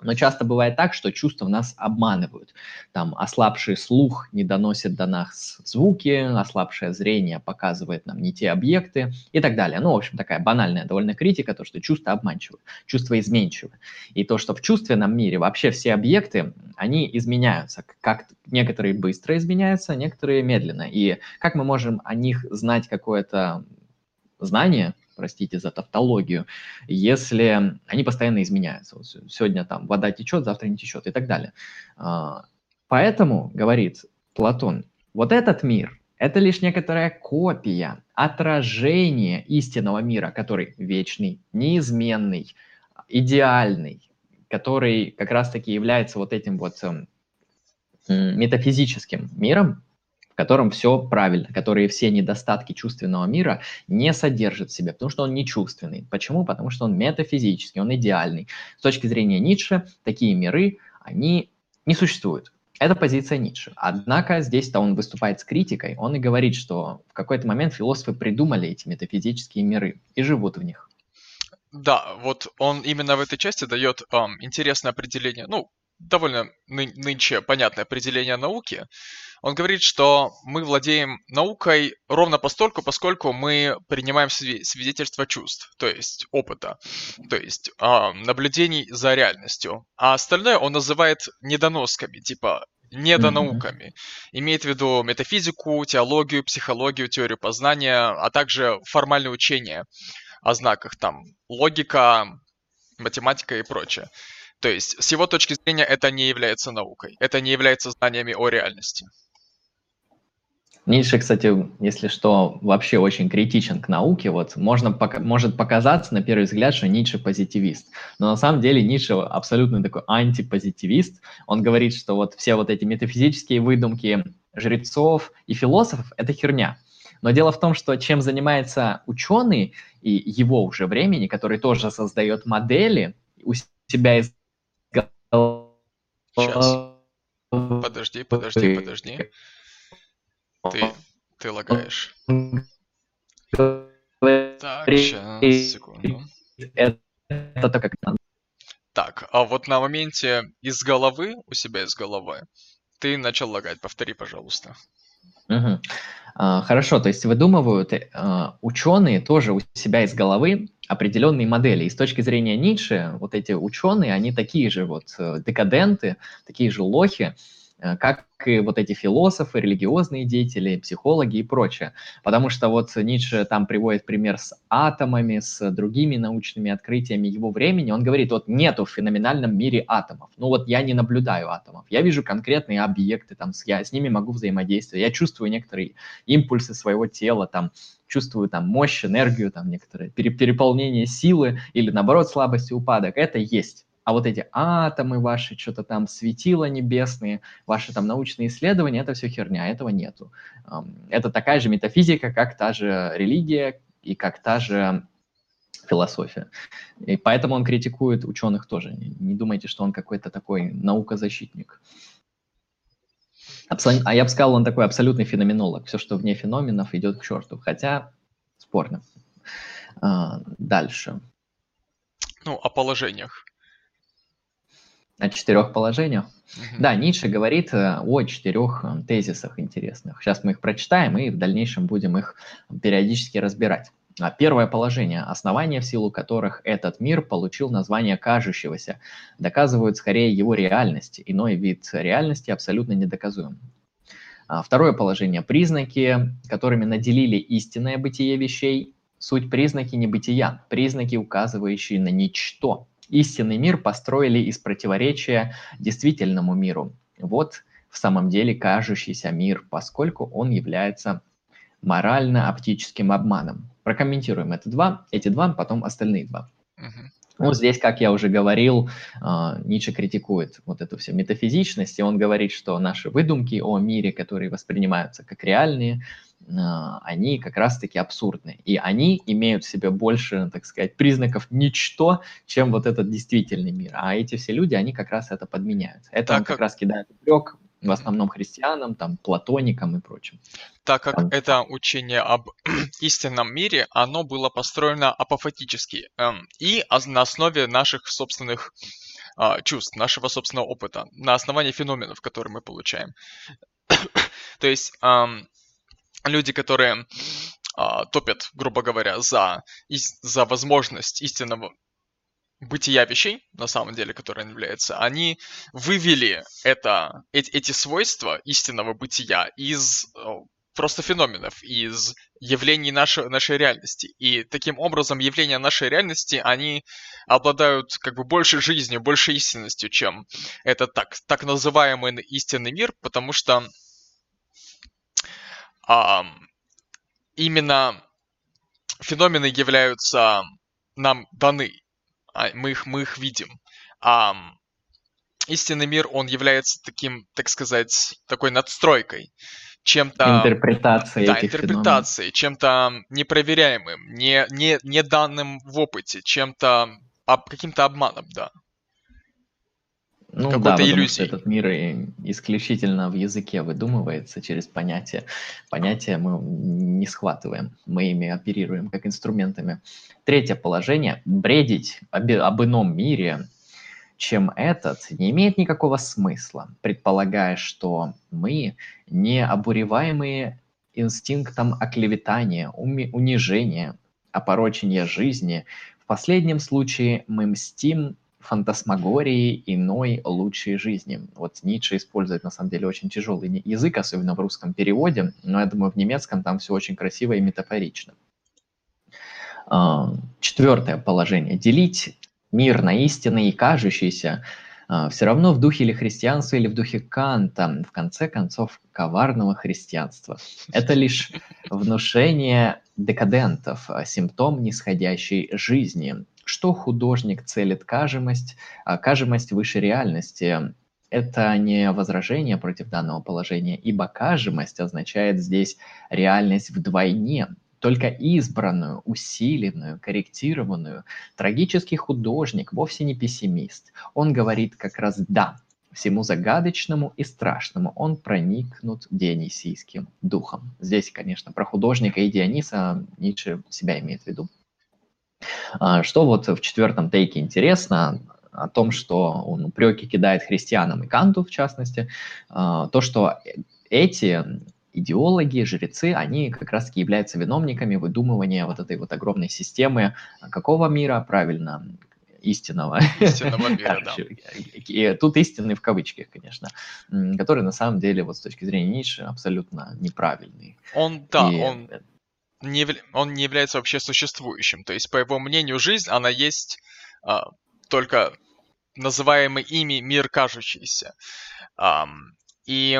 [SPEAKER 1] но часто бывает так, что чувства нас обманывают. Там ослабший слух не доносит до нас звуки, ослабшее зрение показывает нам не те объекты и так далее. Ну, в общем, такая банальная довольно критика, то, что чувства обманчивы, чувства изменчивы. И то, что в чувственном мире вообще все объекты, они изменяются. Как некоторые быстро изменяются, некоторые медленно. И как мы можем о них знать какое-то знание, простите за тавтологию, если они постоянно изменяются. Вот сегодня там вода течет, завтра не течет и так далее. А, поэтому, говорит Платон, вот этот мир – это лишь некоторая копия, отражение истинного мира, который вечный, неизменный, идеальный, который как раз-таки является вот этим вот эм, метафизическим миром, в котором все правильно, которые все недостатки чувственного мира не содержат в себе, потому что он не чувственный. Почему? Потому что он метафизический, он идеальный. С точки зрения Ницше, такие миры, они не существуют. Это позиция Ницше. Однако здесь-то он выступает с критикой. Он и говорит, что в какой-то момент философы придумали эти метафизические миры и живут в них.
[SPEAKER 2] Да, вот он именно в этой части дает эм, интересное определение, ну, довольно ны- нынче понятное определение науки. Он говорит, что мы владеем наукой ровно постольку, поскольку мы принимаем свидетельство чувств, то есть опыта, то есть э, наблюдений за реальностью. А остальное он называет недоносками, типа недонауками. Mm-hmm. Имеет в виду метафизику, теологию, психологию, теорию познания, а также формальное учение о знаках, там, логика, математика и прочее. То есть, с его точки зрения, это не является наукой, это не является знаниями о реальности.
[SPEAKER 1] Ницше, кстати, если что, вообще очень критичен к науке. Вот можно, пока, может показаться на первый взгляд, что Ницше позитивист. Но на самом деле Ницше абсолютно такой антипозитивист. Он говорит, что вот все вот эти метафизические выдумки жрецов и философов – это херня. Но дело в том, что чем занимается ученый и его уже времени, который тоже создает модели у себя из
[SPEAKER 2] Сейчас. Подожди, подожди, подожди. Ты, ты лагаешь. Так, сейчас, секунду. Это так как надо. Так, а вот на моменте из головы, у себя из головы, ты начал лагать. Повтори, пожалуйста.
[SPEAKER 1] Угу. А, хорошо, то есть выдумывают а, ученые тоже у себя из головы определенные модели. И с точки зрения Ницше, вот эти ученые, они такие же вот э, декаденты, такие же лохи, Э, и вот эти философы, религиозные деятели, психологи и прочее. Потому что вот Ницше там приводит пример с атомами, с другими научными открытиями его времени. Он говорит, вот нету в феноменальном мире атомов. Ну вот я не наблюдаю атомов. Я вижу конкретные объекты, там, я с ними могу взаимодействовать. Я чувствую некоторые импульсы своего тела, там, чувствую там мощь, энергию, там некоторые переполнение силы или наоборот слабость и упадок. Это есть. А вот эти атомы ваши, что-то там светила небесные, ваши там научные исследования, это все херня, этого нету. Это такая же метафизика, как та же религия и как та же философия. И поэтому он критикует ученых тоже. Не думайте, что он какой-то такой наукозащитник. Абсол... А я бы сказал, он такой абсолютный феноменолог. Все, что вне феноменов, идет к черту. Хотя спорно. А, дальше.
[SPEAKER 2] Ну, о положениях.
[SPEAKER 1] О четырех положениях? Угу. Да, Ницше говорит э, о четырех э, тезисах интересных. Сейчас мы их прочитаем и в дальнейшем будем их периодически разбирать. А первое положение, основания, в силу которых этот мир получил название кажущегося, доказывают скорее его реальность. Иной вид реальности абсолютно недоказуем. А второе положение, признаки, которыми наделили истинное бытие вещей, суть признаки небытия, признаки, указывающие на ничто. Истинный мир построили из противоречия действительному миру. Вот в самом деле кажущийся мир, поскольку он является морально-оптическим обманом. Прокомментируем это два, эти два, потом остальные два. Uh-huh. Ну, здесь, как я уже говорил, а, Ницше критикует вот эту всю метафизичность, и он говорит, что наши выдумки о мире, которые воспринимаются как реальные, они как раз-таки абсурдны. И они имеют в себе больше, так сказать, признаков ничто, чем вот этот действительный мир. А эти все люди, они как раз это подменяют. Это так он как раз кидает упрек в основном христианам, там, платоникам и прочим.
[SPEAKER 2] Так как там... это учение об истинном мире, оно было построено апофатически эм, и на основе наших собственных э, чувств, нашего собственного опыта, на основании феноменов, которые мы получаем. То есть эм, люди, которые э, топят, грубо говоря, за, за возможность истинного бытия вещей, на самом деле, которые являются, они вывели это, эти, эти свойства истинного бытия из просто феноменов, из явлений нашей, нашей реальности. И таким образом явления нашей реальности, они обладают как бы больше жизнью, больше истинностью, чем этот так, так называемый истинный мир, потому что а, именно феномены являются нам даны а, мы, их, мы их видим. А истинный мир, он является таким, так сказать, такой надстройкой, чем-то...
[SPEAKER 1] Интерпретацией
[SPEAKER 2] Да, интерпретацией, чем-то непроверяемым, не, не, не данным в опыте, чем-то, об, каким-то обманом, да.
[SPEAKER 1] Ну да, потому что этот мир исключительно в языке выдумывается через понятия. Понятия мы не схватываем, мы ими оперируем как инструментами. Третье положение. Бредить об, об ином мире, чем этот, не имеет никакого смысла, предполагая, что мы не обуреваемые инстинктом оклеветания, уми, унижения, опорочения жизни. В последнем случае мы мстим фантасмагории иной лучшей жизни. Вот Ницше использует, на самом деле, очень тяжелый язык, особенно в русском переводе, но я думаю, в немецком там все очень красиво и метафорично. А, четвертое положение. Делить мир на истинный и кажущийся а, все равно в духе или христианства, или в духе Канта, в конце концов, коварного христианства. Это лишь внушение декадентов, а, симптом нисходящей жизни, что художник целит кажемость, а кажемость выше реальности. Это не возражение против данного положения, ибо кажемость означает здесь реальность вдвойне, только избранную, усиленную, корректированную. Трагический художник вовсе не пессимист. Он говорит как раз «да», всему загадочному и страшному он проникнут дионисийским духом. Здесь, конечно, про художника и Диониса Ницше себя имеет в виду. А, что вот в четвертом тейке интересно, о том, что он упреки кидает христианам и Канту, в частности, а, то, что эти идеологи, жрецы, они как раз-таки являются виновниками выдумывания вот этой вот огромной системы какого мира, правильно, истинного. Истинного мира, да. И тут истинный в кавычках, конечно, который на самом деле вот с точки зрения Ницше абсолютно неправильный.
[SPEAKER 2] Он, да, и... он не, он не является вообще существующим. То есть, по его мнению, жизнь, она есть а, только называемый ими мир кажущийся. А, и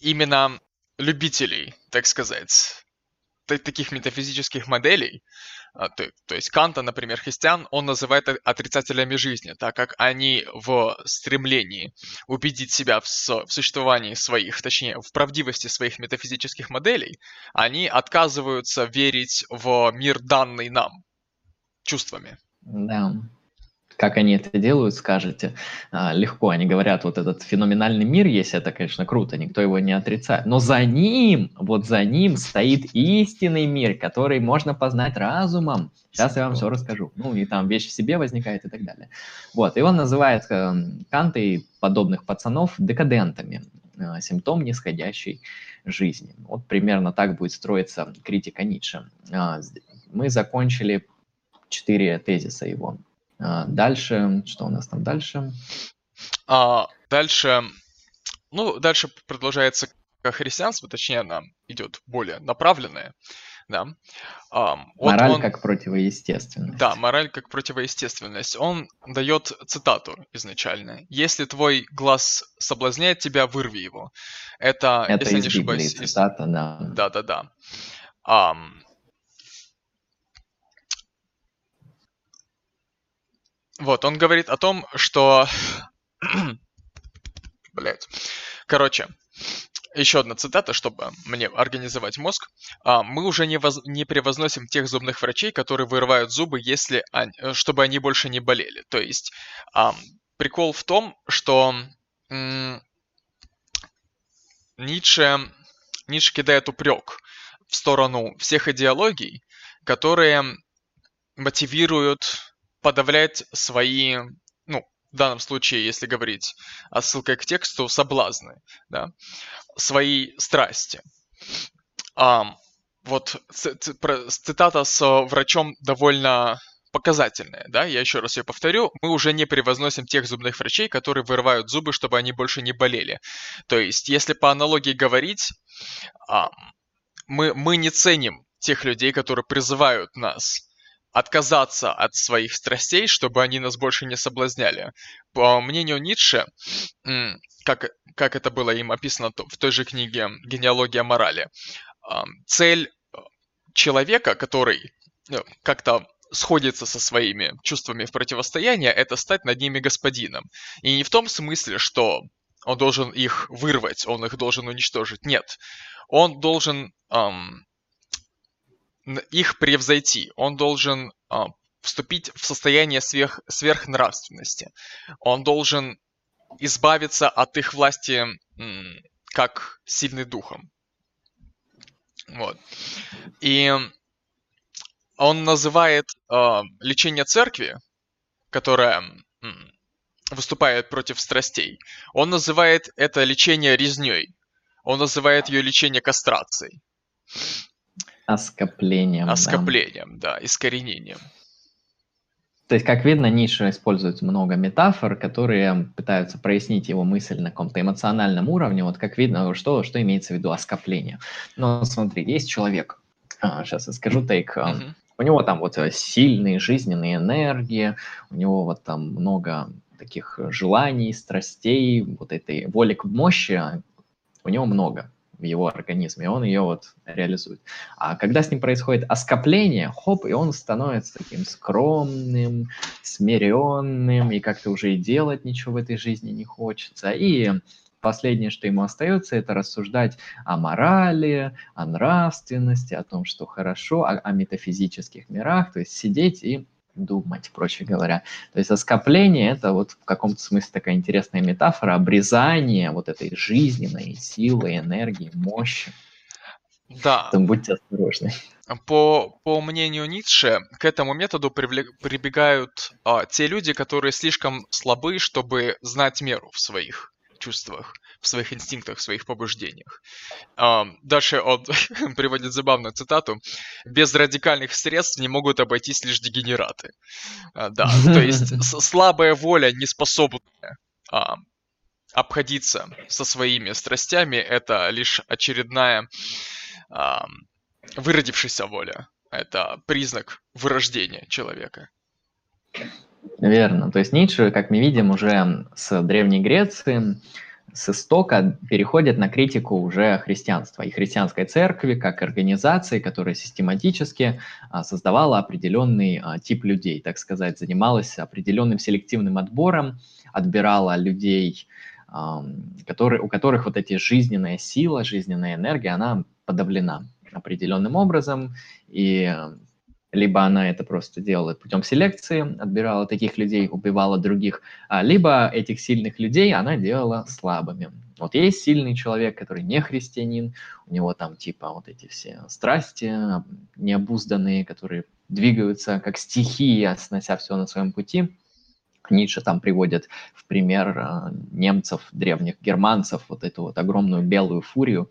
[SPEAKER 2] именно любителей, так сказать, таких метафизических моделей, то, то есть Канта, например, христиан, он называет отрицателями жизни, так как они в стремлении убедить себя в, в существовании своих, точнее, в правдивости своих метафизических моделей, они отказываются верить в мир, данный нам чувствами.
[SPEAKER 1] Да. Как они это делают, скажете, а, легко. Они говорят, вот этот феноменальный мир есть, это, конечно, круто, никто его не отрицает. Но за ним, вот за ним стоит истинный мир, который можно познать разумом. Сейчас я вам все расскажу. Ну, и там вещь в себе возникает и так далее. Вот, и он называет э, Канта и подобных пацанов декадентами, э, симптом нисходящей жизни. Вот примерно так будет строиться критика Ницше. А, мы закончили четыре тезиса его. А, дальше, что у нас там дальше?
[SPEAKER 2] А, дальше, ну, дальше продолжается христианство, точнее, она идет более направленная, да.
[SPEAKER 1] Вот мораль он, как противоестественность.
[SPEAKER 2] Да, мораль как противоестественность. Он дает цитату изначально. Если твой глаз соблазняет тебя, вырви его. Это,
[SPEAKER 1] Это
[SPEAKER 2] если
[SPEAKER 1] не ошибаюсь, цитата, из... да.
[SPEAKER 2] Да, да, да. Um, Вот, он говорит о том, что... Блять. Короче, еще одна цитата, чтобы мне организовать мозг. А, мы уже не, воз... не превозносим тех зубных врачей, которые вырывают зубы, если они... чтобы они больше не болели. То есть а, прикол в том, что Ницше, Ницше кидает упрек в сторону всех идеологий, которые мотивируют подавлять свои, ну, в данном случае, если говорить ссылкой к тексту, соблазны, да, свои страсти. А, вот цитата с врачом довольно показательная, да, я еще раз ее повторю, мы уже не превозносим тех зубных врачей, которые вырывают зубы, чтобы они больше не болели. То есть, если по аналогии говорить, а, мы, мы не ценим тех людей, которые призывают нас отказаться от своих страстей, чтобы они нас больше не соблазняли. По мнению Ницше, как, как это было им описано в той же книге «Генеалогия морали», цель э, человека, который э, как-то сходится со своими чувствами в противостоянии, это стать над ними господином. И не в том смысле, что он должен их вырвать, он их должен уничтожить. Нет. Он должен эм, их превзойти. Он должен а, вступить в состояние сверх, сверхнравственности. Он должен избавиться от их власти как сильный духом. Вот. И он называет э, лечение церкви, которая м, выступает против страстей, он называет это лечение резней. Он называет ее лечение кастрацией.
[SPEAKER 1] Оскоплением.
[SPEAKER 2] Оскоплением, да, да искоренением.
[SPEAKER 1] То есть, как видно, Ницше использует много метафор, которые пытаются прояснить его мысль на каком-то эмоциональном уровне. Вот как видно, что, что имеется в виду оскопление. Но смотри, есть человек, а, сейчас я скажу тейк, uh-huh. у него там вот сильные жизненные энергии, у него вот там много таких желаний, страстей, вот этой воли к мощи, у него много в его организме, и он ее вот реализует. А когда с ним происходит оскопление, хоп, и он становится таким скромным, смиренным, и как-то уже и делать ничего в этой жизни не хочется. И последнее, что ему остается, это рассуждать о морали, о нравственности, о том, что хорошо, о, о метафизических мирах, то есть сидеть и думать, проще говоря. То есть оскопление – это вот в каком-то смысле такая интересная метафора обрезания вот этой жизненной силы, энергии, мощи.
[SPEAKER 2] Да.
[SPEAKER 1] Там будьте осторожны.
[SPEAKER 2] По, по мнению Ницше, к этому методу прибегают а, те люди, которые слишком слабы, чтобы знать меру в своих чувствах в своих инстинктах, в своих побуждениях. Дальше он приводит забавную цитату. «Без радикальных средств не могут обойтись лишь дегенераты». А, да, то есть слабая воля, не способная обходиться со своими страстями, это лишь очередная выродившаяся воля. Это признак вырождения человека.
[SPEAKER 1] Верно. То есть Ницше, как мы видим, уже с Древней Греции с истока переходит на критику уже христианства. И христианской церкви как организации, которая систематически а, создавала определенный а, тип людей, так сказать, занималась определенным селективным отбором, отбирала людей, которые, у которых вот эти жизненная сила, жизненная энергия, она подавлена определенным образом, и либо она это просто делала путем селекции, отбирала таких людей, убивала других, а, либо этих сильных людей она делала слабыми. Вот есть сильный человек, который не христианин, у него там типа вот эти все страсти необузданные, которые двигаются как стихия, снося все на своем пути. Ницше там приводит в пример а, немцев, древних германцев, вот эту вот огромную белую фурию,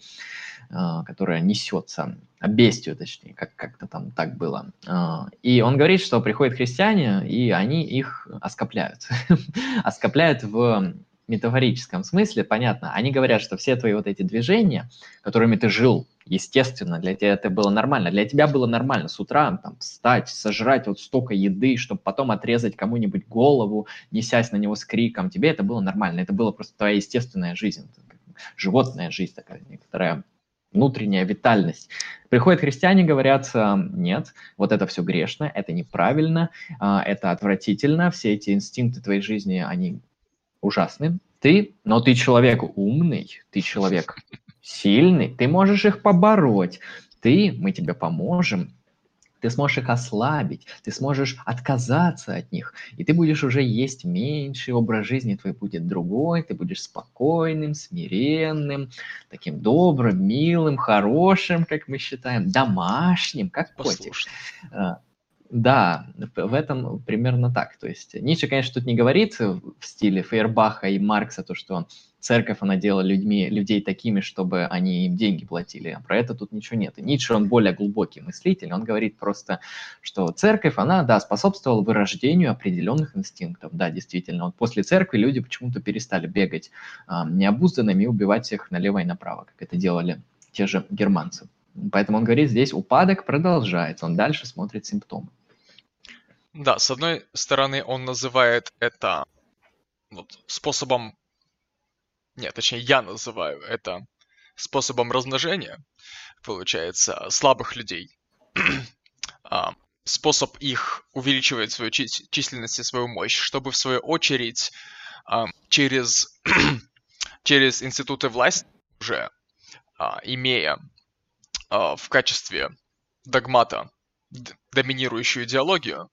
[SPEAKER 1] а, которая несется, бестию точнее, как- как-то там так было. А, и он говорит, что приходят христиане, и они их оскопляют. оскопляют в метафорическом смысле, понятно. Они говорят, что все твои вот эти движения, которыми ты жил, естественно, для тебя это было нормально. Для тебя было нормально с утра там, встать, сожрать вот столько еды, чтобы потом отрезать кому-нибудь голову, несясь на него с криком. Тебе это было нормально. Это была просто твоя естественная жизнь, животная жизнь такая некоторая внутренняя витальность. Приходят христиане, говорят, «А, нет, вот это все грешно, это неправильно, а, это отвратительно, все эти инстинкты твоей жизни, они ужасны. Ты, но ты человек умный, ты человек сильный, ты можешь их побороть, ты, мы тебе поможем, ты сможешь их ослабить, ты сможешь отказаться от них, и ты будешь уже есть меньше, образ жизни твой будет другой, ты будешь спокойным, смиренным, таким добрым, милым, хорошим, как мы считаем, домашним, как котик. Да, в этом примерно так. То есть Ницше, конечно, тут не говорит в стиле Фейербаха и Маркса то, что церковь, она делала людьми, людей такими, чтобы они им деньги платили. Про это тут ничего нет. И Ницше, он более глубокий мыслитель. Он говорит просто, что церковь, она, да, способствовала вырождению определенных инстинктов. Да, действительно. Вот после церкви люди почему-то перестали бегать э, необузданными и убивать всех налево и направо, как это делали те же германцы. Поэтому он говорит, здесь упадок продолжается, он дальше смотрит симптомы.
[SPEAKER 2] Да, с одной стороны, он называет это вот, способом... Нет, точнее, я называю это способом размножения, получается, слабых людей. а, способ их увеличивать свою численность и свою мощь, чтобы в свою очередь а, через, через институты власти уже а, имея а, в качестве догмата доминирующую идеологию,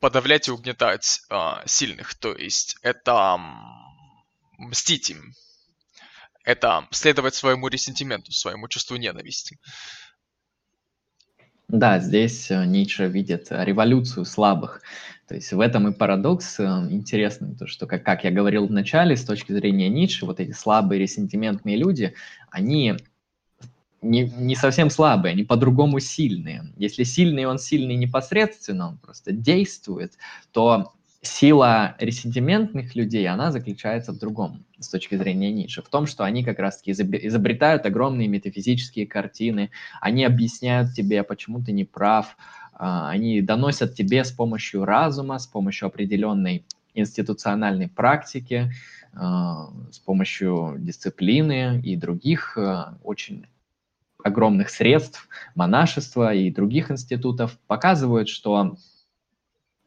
[SPEAKER 2] подавлять и угнетать а, сильных. То есть это мстить им. Это следовать своему ресентименту, своему чувству ненависти.
[SPEAKER 1] Да, здесь э, Ницше видит революцию слабых. То есть в этом и парадокс э, интересный, то что, как, как я говорил в начале, с точки зрения Ницше, вот эти слабые ресентиментные люди, они не, не совсем слабые, они по-другому сильные. Если сильный, он сильный непосредственно, он просто действует, то сила ресентиментных людей, она заключается в другом, с точки зрения Ницше, в том, что они как раз-таки изобретают огромные метафизические картины, они объясняют тебе, почему ты не прав, а, они доносят тебе с помощью разума, с помощью определенной институциональной практики, а, с помощью дисциплины и других а, очень огромных средств, монашества и других институтов показывают, что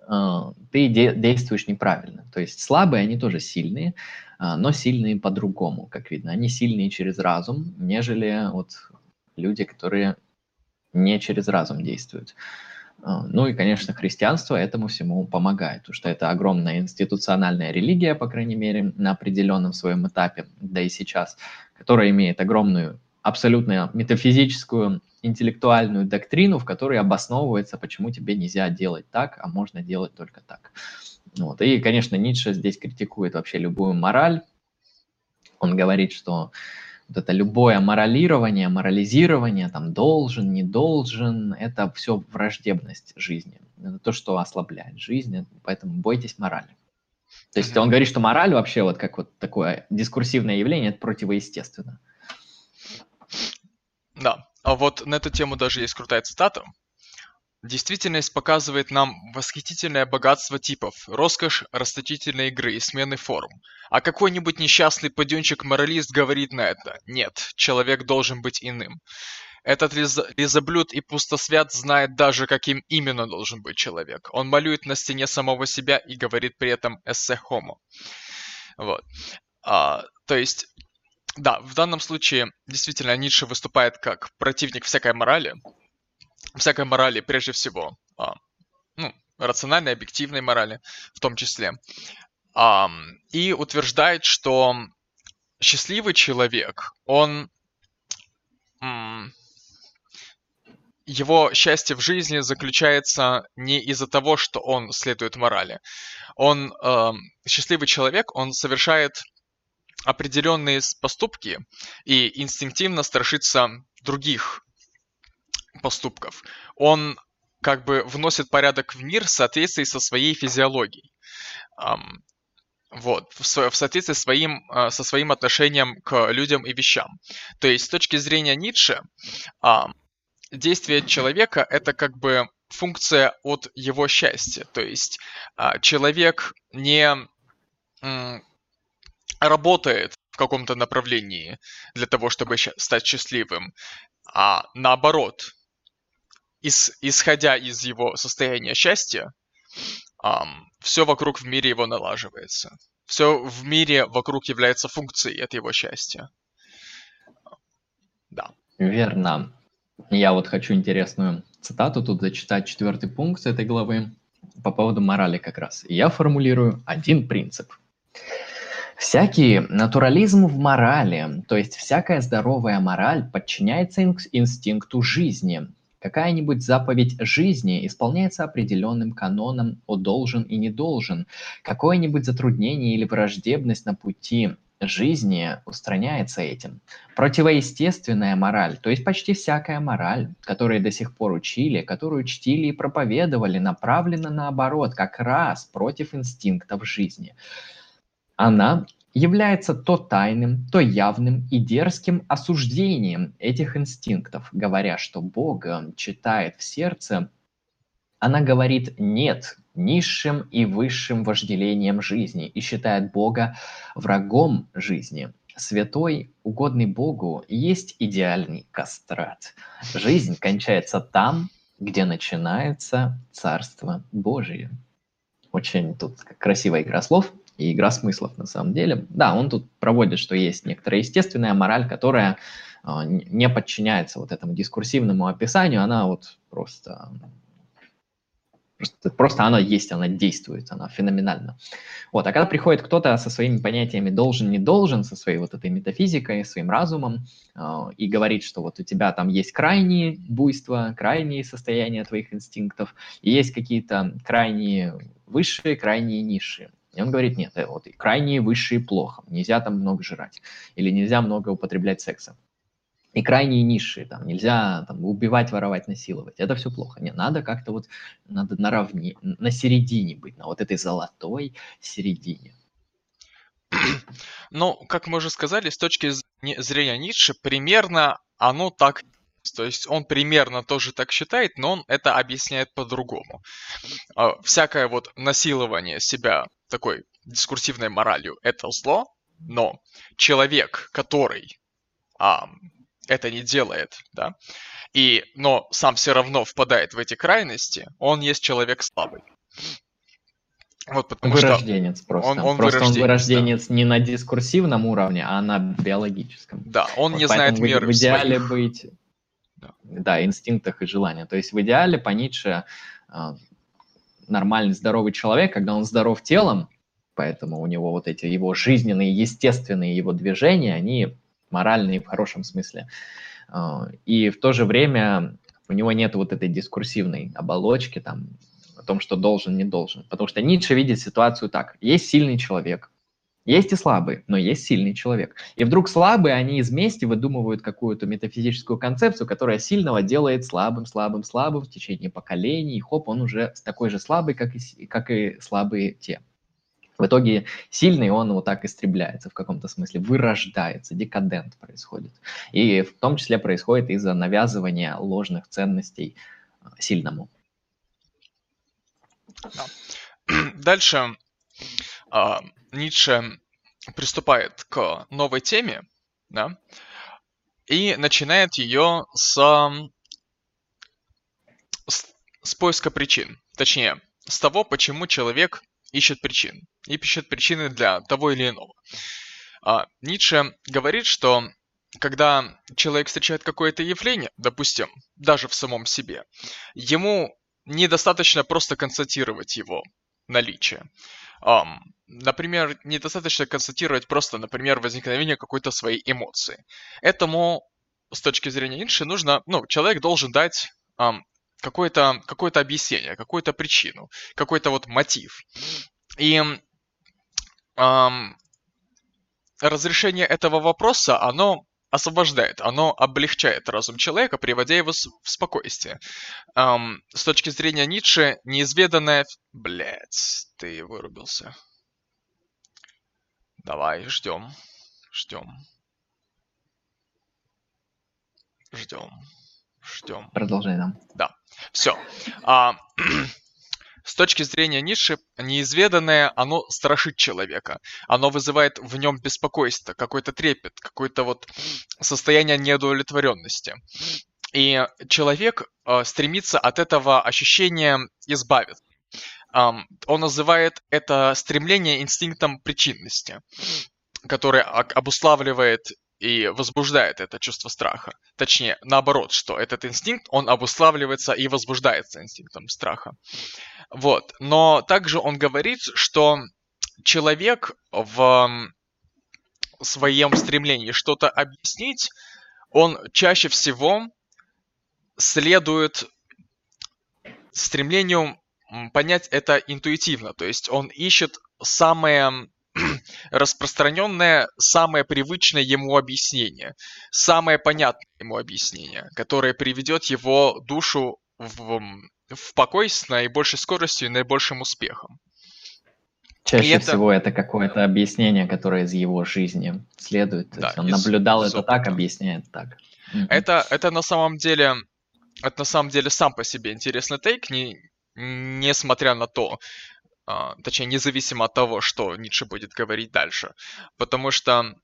[SPEAKER 1] э, ты де- действуешь неправильно. То есть слабые, они тоже сильные, э, но сильные по-другому, как видно. Они сильные через разум, нежели вот люди, которые не через разум действуют. Э, ну и, конечно, христианство этому всему помогает, потому что это огромная институциональная религия, по крайней мере, на определенном своем этапе, да и сейчас, которая имеет огромную абсолютно метафизическую интеллектуальную доктрину, в которой обосновывается, почему тебе нельзя делать так, а можно делать только так. Вот. И, конечно, Ницше здесь критикует вообще любую мораль. Он говорит, что вот это любое моралирование, морализирование, там должен, не должен, это все враждебность жизни. Это то, что ослабляет жизнь, поэтому бойтесь морали. То есть он говорит, что мораль вообще вот как вот такое дискурсивное явление, это противоестественно.
[SPEAKER 2] Да, а вот на эту тему даже есть крутая цитата. Действительность показывает нам восхитительное богатство типов, роскошь расточительной игры и смены форм. А какой-нибудь несчастный паденчик-моралист говорит на это. Нет, человек должен быть иным. Этот лизоблюд и пустосвят знает даже, каким именно должен быть человек. Он малюет на стене самого себя и говорит при этом «эссе хомо». Вот. А, то есть да, в данном случае действительно Ницше выступает как противник всякой морали, всякой морали прежде всего, а, ну, рациональной, объективной морали в том числе, а, и утверждает, что счастливый человек, он его счастье в жизни заключается не из-за того, что он следует морали. Он э, счастливый человек, он совершает определенные поступки и инстинктивно страшится других поступков. Он как бы вносит порядок в мир в соответствии со своей физиологией. Вот, в, соответствии своим, uh, со своим отношением к людям и вещам. То есть, с точки зрения Ницше, действие человека это как бы функция от его счастья. То есть uh, человек не работает в каком-то направлении для того, чтобы стать счастливым, а наоборот, ис, исходя из его состояния счастья, um, все вокруг в мире его налаживается. Все в мире вокруг является функцией от его счастья.
[SPEAKER 1] Да. Верно. Я вот хочу интересную цитату тут зачитать, четвертый пункт этой главы по поводу морали как раз. я формулирую один принцип. Всякий натурализм в морали, то есть всякая здоровая мораль подчиняется инстинкту жизни, Какая-нибудь заповедь жизни исполняется определенным каноном о должен и не должен. Какое-нибудь затруднение или враждебность на пути жизни устраняется этим. Противоестественная мораль, то есть почти всякая мораль, которую до сих пор учили, которую чтили и проповедовали, направлена наоборот, как раз против инстинктов жизни. Она является то тайным, то явным и дерзким осуждением этих инстинктов, говоря, что Бог читает в сердце, она говорит «нет» низшим и высшим вожделением жизни и считает Бога врагом жизни. Святой, угодный Богу, есть идеальный кастрат. Жизнь кончается там, где начинается Царство Божие. Очень тут красивая игра слов – и игра смыслов на самом деле. Да, он тут проводит, что есть некоторая естественная мораль, которая э, не подчиняется вот этому дискурсивному описанию, она вот просто, просто, просто она есть, она действует, она феноменальна. Вот, а когда приходит кто-то со своими понятиями должен, не должен, со своей вот этой метафизикой, своим разумом, э, и говорит, что вот у тебя там есть крайние буйства, крайние состояния твоих инстинктов, и есть какие-то крайние высшие, крайние низшие. И он говорит, нет, э, вот крайние высшие плохо, нельзя там много жрать, или нельзя много употреблять секса. И крайние низшие, там, нельзя там, убивать, воровать, насиловать. Это все плохо. Не, надо как-то вот, надо наравне, на середине быть, на вот этой золотой середине.
[SPEAKER 2] Ну, как мы уже сказали, с точки зрения Ницше, примерно оно так то есть он примерно тоже так считает, но он это объясняет по-другому. А, всякое вот насилование себя такой дискурсивной моралью это зло, но человек, который а, это не делает, да, и, но сам все равно впадает в эти крайности, он есть человек слабый.
[SPEAKER 1] Вот потому вырожденец что просто. Он, он просто вырожденец, он вырожденец да. не на дискурсивном уровне, а на биологическом.
[SPEAKER 2] Да, он вот не знает меры
[SPEAKER 1] в, идеале своих... быть да, инстинктах и желаниях. То есть в идеале по Ницше нормальный, здоровый человек, когда он здоров телом, поэтому у него вот эти его жизненные, естественные его движения, они моральные в хорошем смысле. А, и в то же время у него нет вот этой дискурсивной оболочки там о том, что должен, не должен. Потому что Ницше видит ситуацию так. Есть сильный человек, есть и слабый, но есть сильный человек. И вдруг слабые, они из мести выдумывают какую-то метафизическую концепцию, которая сильного делает слабым, слабым, слабым в течение поколений. И хоп, он уже такой же слабый, как и, как и слабые те. В итоге сильный он вот так истребляется в каком-то смысле, вырождается, декадент происходит. И в том числе происходит из-за навязывания ложных ценностей э, сильному.
[SPEAKER 2] Дальше а, Ницше приступает к новой теме, да, и начинает ее с, с, с поиска причин. Точнее, с того, почему человек ищет причин. И ищет причины для того или иного. А, Ницше говорит, что когда человек встречает какое-то явление, допустим, даже в самом себе, ему недостаточно просто констатировать его наличие. Um, например, недостаточно констатировать просто, например, возникновение какой-то своей эмоции. Этому, с точки зрения Инши, нужно, ну, человек должен дать um, какое-то какое объяснение, какую-то причину, какой-то вот мотив. И um, разрешение этого вопроса, оно освобождает, оно облегчает разум человека, приводя его в спокойствие. Эм, с точки зрения Ницше, неизведанное... Блять, ты вырубился. Давай, ждем. Ждем. Ждем. Ждем.
[SPEAKER 1] Продолжай нам.
[SPEAKER 2] Да. Все. А, С точки зрения Ницше, неизведанное, оно страшит человека. Оно вызывает в нем беспокойство, какой-то трепет, какое-то вот состояние неудовлетворенности. И человек э, стремится от этого ощущения избавиться. Um, он называет это стремление инстинктом причинности, который обуславливает и возбуждает это чувство страха. Точнее, наоборот, что этот инстинкт, он обуславливается и возбуждается инстинктом страха. Вот. Но также он говорит, что человек в своем стремлении что-то объяснить, он чаще всего следует стремлению понять это интуитивно. То есть он ищет самое распространенное, самое привычное ему объяснение, самое понятное ему объяснение, которое приведет его душу в, в покой с наибольшей скоростью и наибольшим успехом.
[SPEAKER 1] Чаще и всего это... это какое-то объяснение, которое из его жизни следует. Да, есть он наблюдал это так, объясняет так.
[SPEAKER 2] Это, это на самом деле, это на самом деле сам по себе интересный тейк, не, несмотря на то, а, точнее, независимо от того, что Ницше будет говорить дальше. Потому что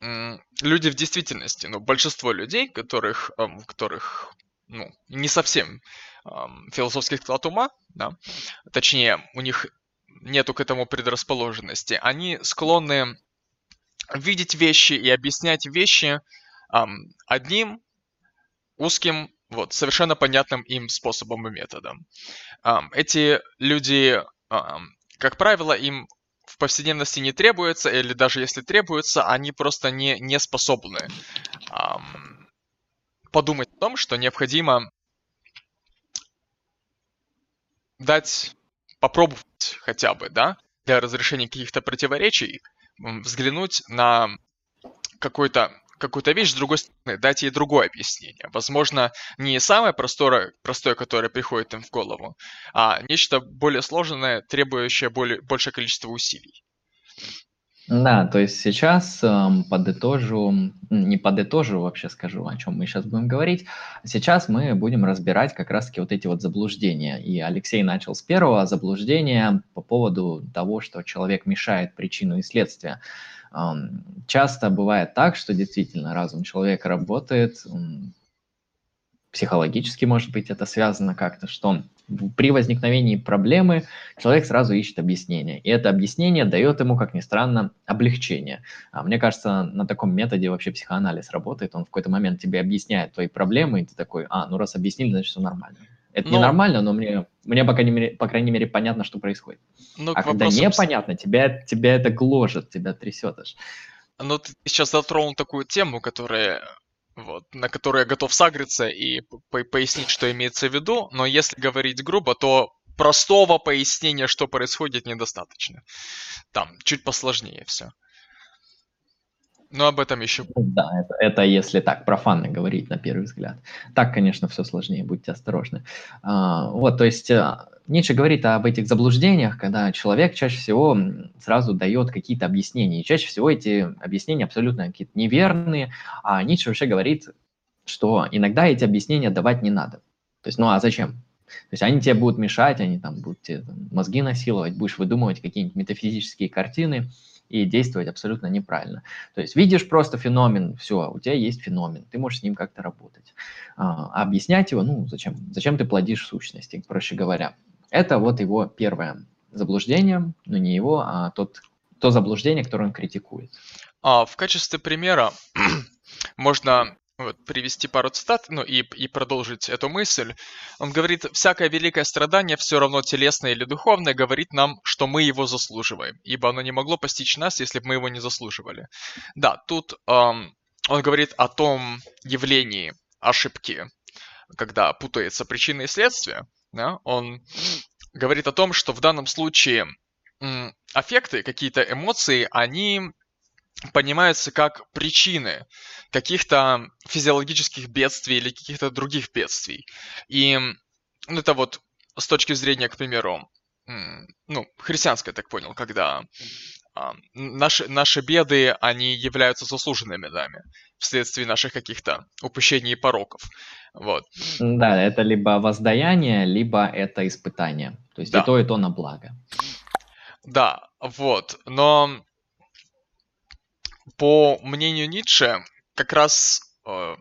[SPEAKER 2] люди в действительности, ну, большинство людей, которых, которых ну, не совсем философский склад ума, да, точнее, у них нету к этому предрасположенности, они склонны видеть вещи и объяснять вещи одним узким, вот, совершенно понятным им способом и методом. Эти люди как правило, им в повседневности не требуется, или даже если требуется, они просто не, не способны подумать о том, что необходимо дать попробовать хотя бы, да, для разрешения каких-то противоречий, взглянуть на какой-то какую-то вещь с другой стороны, дать ей другое объяснение. Возможно, не самое простое, простое которое приходит им в голову, а нечто более сложное, требующее более, большее количество усилий.
[SPEAKER 1] Да, то есть сейчас э, подытожу, не подытожу вообще скажу, о чем мы сейчас будем говорить. Сейчас мы будем разбирать как раз-таки вот эти вот заблуждения. И Алексей начал с первого заблуждения по поводу того, что человек мешает причину и следствие. Часто бывает так, что действительно разум человека работает, психологически, может быть, это связано как-то, что при возникновении проблемы человек сразу ищет объяснение. И это объяснение дает ему, как ни странно, облегчение. А мне кажется, на таком методе вообще психоанализ работает. Он в какой-то момент тебе объясняет твои проблемы, и ты такой, а, ну раз объяснили, значит все нормально. Это но... ненормально, но мне, мне по, крайней мере, по крайней мере понятно, что происходит. Ну, а когда вопросам... непонятно, тебя, тебя это гложет, тебя трясет аж.
[SPEAKER 2] Ну, ты сейчас затронул такую тему, которая вот, на которую я готов сагриться и по пояснить, что имеется в виду, но если говорить грубо, то простого пояснения, что происходит, недостаточно. Там чуть посложнее все. Но об этом еще.
[SPEAKER 1] Да, это, это если так профанно говорить на первый взгляд. Так, конечно, все сложнее, будьте осторожны. А, вот, то есть э, Ницше говорит об этих заблуждениях, когда человек чаще всего сразу дает какие-то объяснения. И чаще всего эти объяснения абсолютно какие-то неверные. А Ницше вообще говорит, что иногда эти объяснения давать не надо. То есть, ну а зачем? То есть они тебе будут мешать, они там будут тебе мозги насиловать, будешь выдумывать какие-нибудь метафизические картины, и действовать абсолютно неправильно. То есть видишь просто феномен, все, у тебя есть феномен, ты можешь с ним как-то работать. А, объяснять его, ну, зачем? Зачем ты плодишь сущности, проще говоря. Это вот его первое заблуждение, но не его, а тот, то заблуждение, которое он критикует.
[SPEAKER 2] А, в качестве примера можно вот, привести пару цитат, ну и, и продолжить эту мысль. Он говорит, всякое великое страдание, все равно телесное или духовное, говорит нам, что мы его заслуживаем, ибо оно не могло постичь нас, если бы мы его не заслуживали. Да, тут эм, он говорит о том явлении ошибки, когда путается причина и следствие. Да? Он говорит о том, что в данном случае аффекты, какие-то эмоции, они понимаются как причины каких-то физиологических бедствий или каких-то других бедствий. И ну, это вот с точки зрения, к примеру, ну, христианской, так понял, когда а, наши, наши беды, они являются заслуженными нами вследствие наших каких-то упущений и пороков. Вот.
[SPEAKER 1] Да, это либо воздаяние, либо это испытание. То есть да. и то, и то на благо.
[SPEAKER 2] Да, вот. Но по мнению Ницше, как раз э,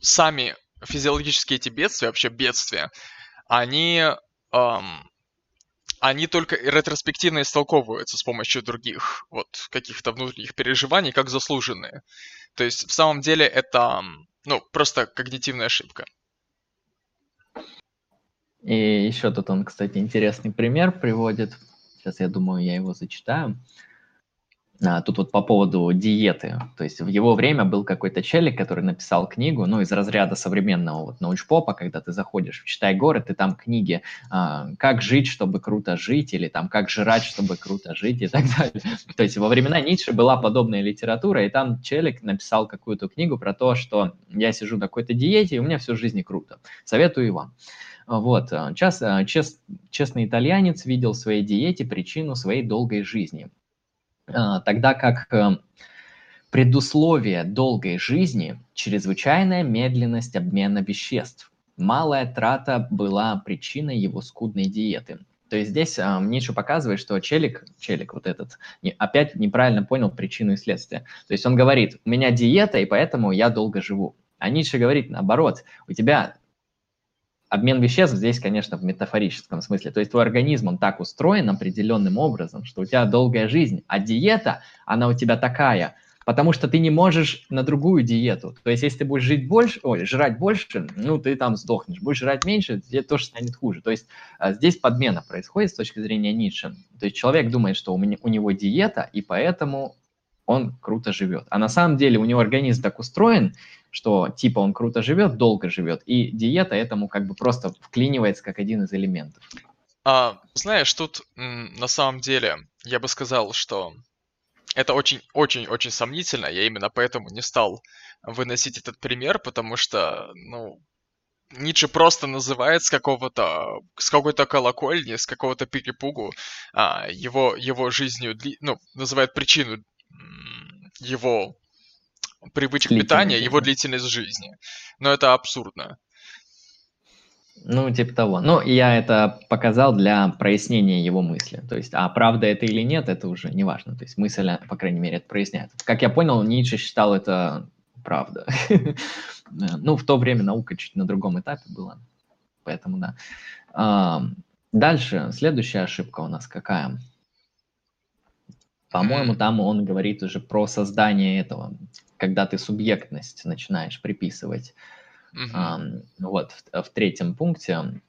[SPEAKER 2] сами физиологические эти бедствия, вообще бедствия, они, эм, они только ретроспективно истолковываются с помощью других вот каких-то внутренних переживаний как заслуженные. То есть в самом деле это ну, просто когнитивная ошибка.
[SPEAKER 1] И еще тут он, кстати, интересный пример приводит. Сейчас я думаю, я его зачитаю. Тут вот по поводу диеты. То есть в его время был какой-то челик, который написал книгу, ну, из разряда современного вот научпопа, когда ты заходишь в «Читай город», и там книги а, «Как жить, чтобы круто жить» или там «Как жрать, чтобы круто жить» и так далее. То есть во времена Ницше была подобная литература, и там челик написал какую-то книгу про то, что я сижу на какой-то диете, и у меня всю жизнь круто. Советую вам. Вот. Час, чест, честный итальянец видел в своей диете причину своей долгой жизни. А, тогда как э, предусловие долгой жизни – чрезвычайная медленность обмена веществ. Малая трата была причиной его скудной диеты. То есть здесь а, Ницше показывает, что челик, челик вот этот, не, опять неправильно понял причину и следствие. То есть он говорит, у меня диета, и поэтому я долго живу. А Ницше говорит наоборот, у тебя обмен веществ здесь, конечно, в метафорическом смысле. То есть твой организм, он так устроен определенным образом, что у тебя долгая жизнь, а диета, она у тебя такая, потому что ты не можешь на другую диету. То есть если ты будешь жить больше, ой, жрать больше, ну, ты там сдохнешь. Будешь жрать меньше, тебе тоже станет хуже. То есть а, здесь подмена происходит с точки зрения Ницше. То есть человек думает, что у, меня, у него диета, и поэтому он круто живет. А на самом деле у него организм так устроен, что типа он круто живет, долго живет, и диета этому как бы просто вклинивается как один из элементов.
[SPEAKER 2] А, знаешь, тут на самом деле я бы сказал, что это очень-очень-очень сомнительно. Я именно поэтому не стал выносить этот пример, потому что, ну, Ницше просто называет с какого-то с какой-то колокольни, с какого-то перепугу а, его его жизнью, ну называет причину его привычек питания, его длительность жизни. Но это абсурдно.
[SPEAKER 1] Ну, типа того. Ну, я это показал для прояснения его мысли. То есть, а правда это или нет, это уже не важно. То есть мысль, по крайней мере, это проясняет. Как я понял, Ницше считал это правда. Ну, в то время наука чуть на другом этапе была. Поэтому да. Дальше, следующая ошибка у нас какая? По-моему, там он говорит уже про создание этого, когда ты субъектность начинаешь приписывать. Mm-hmm. Вот, в, в третьем пункте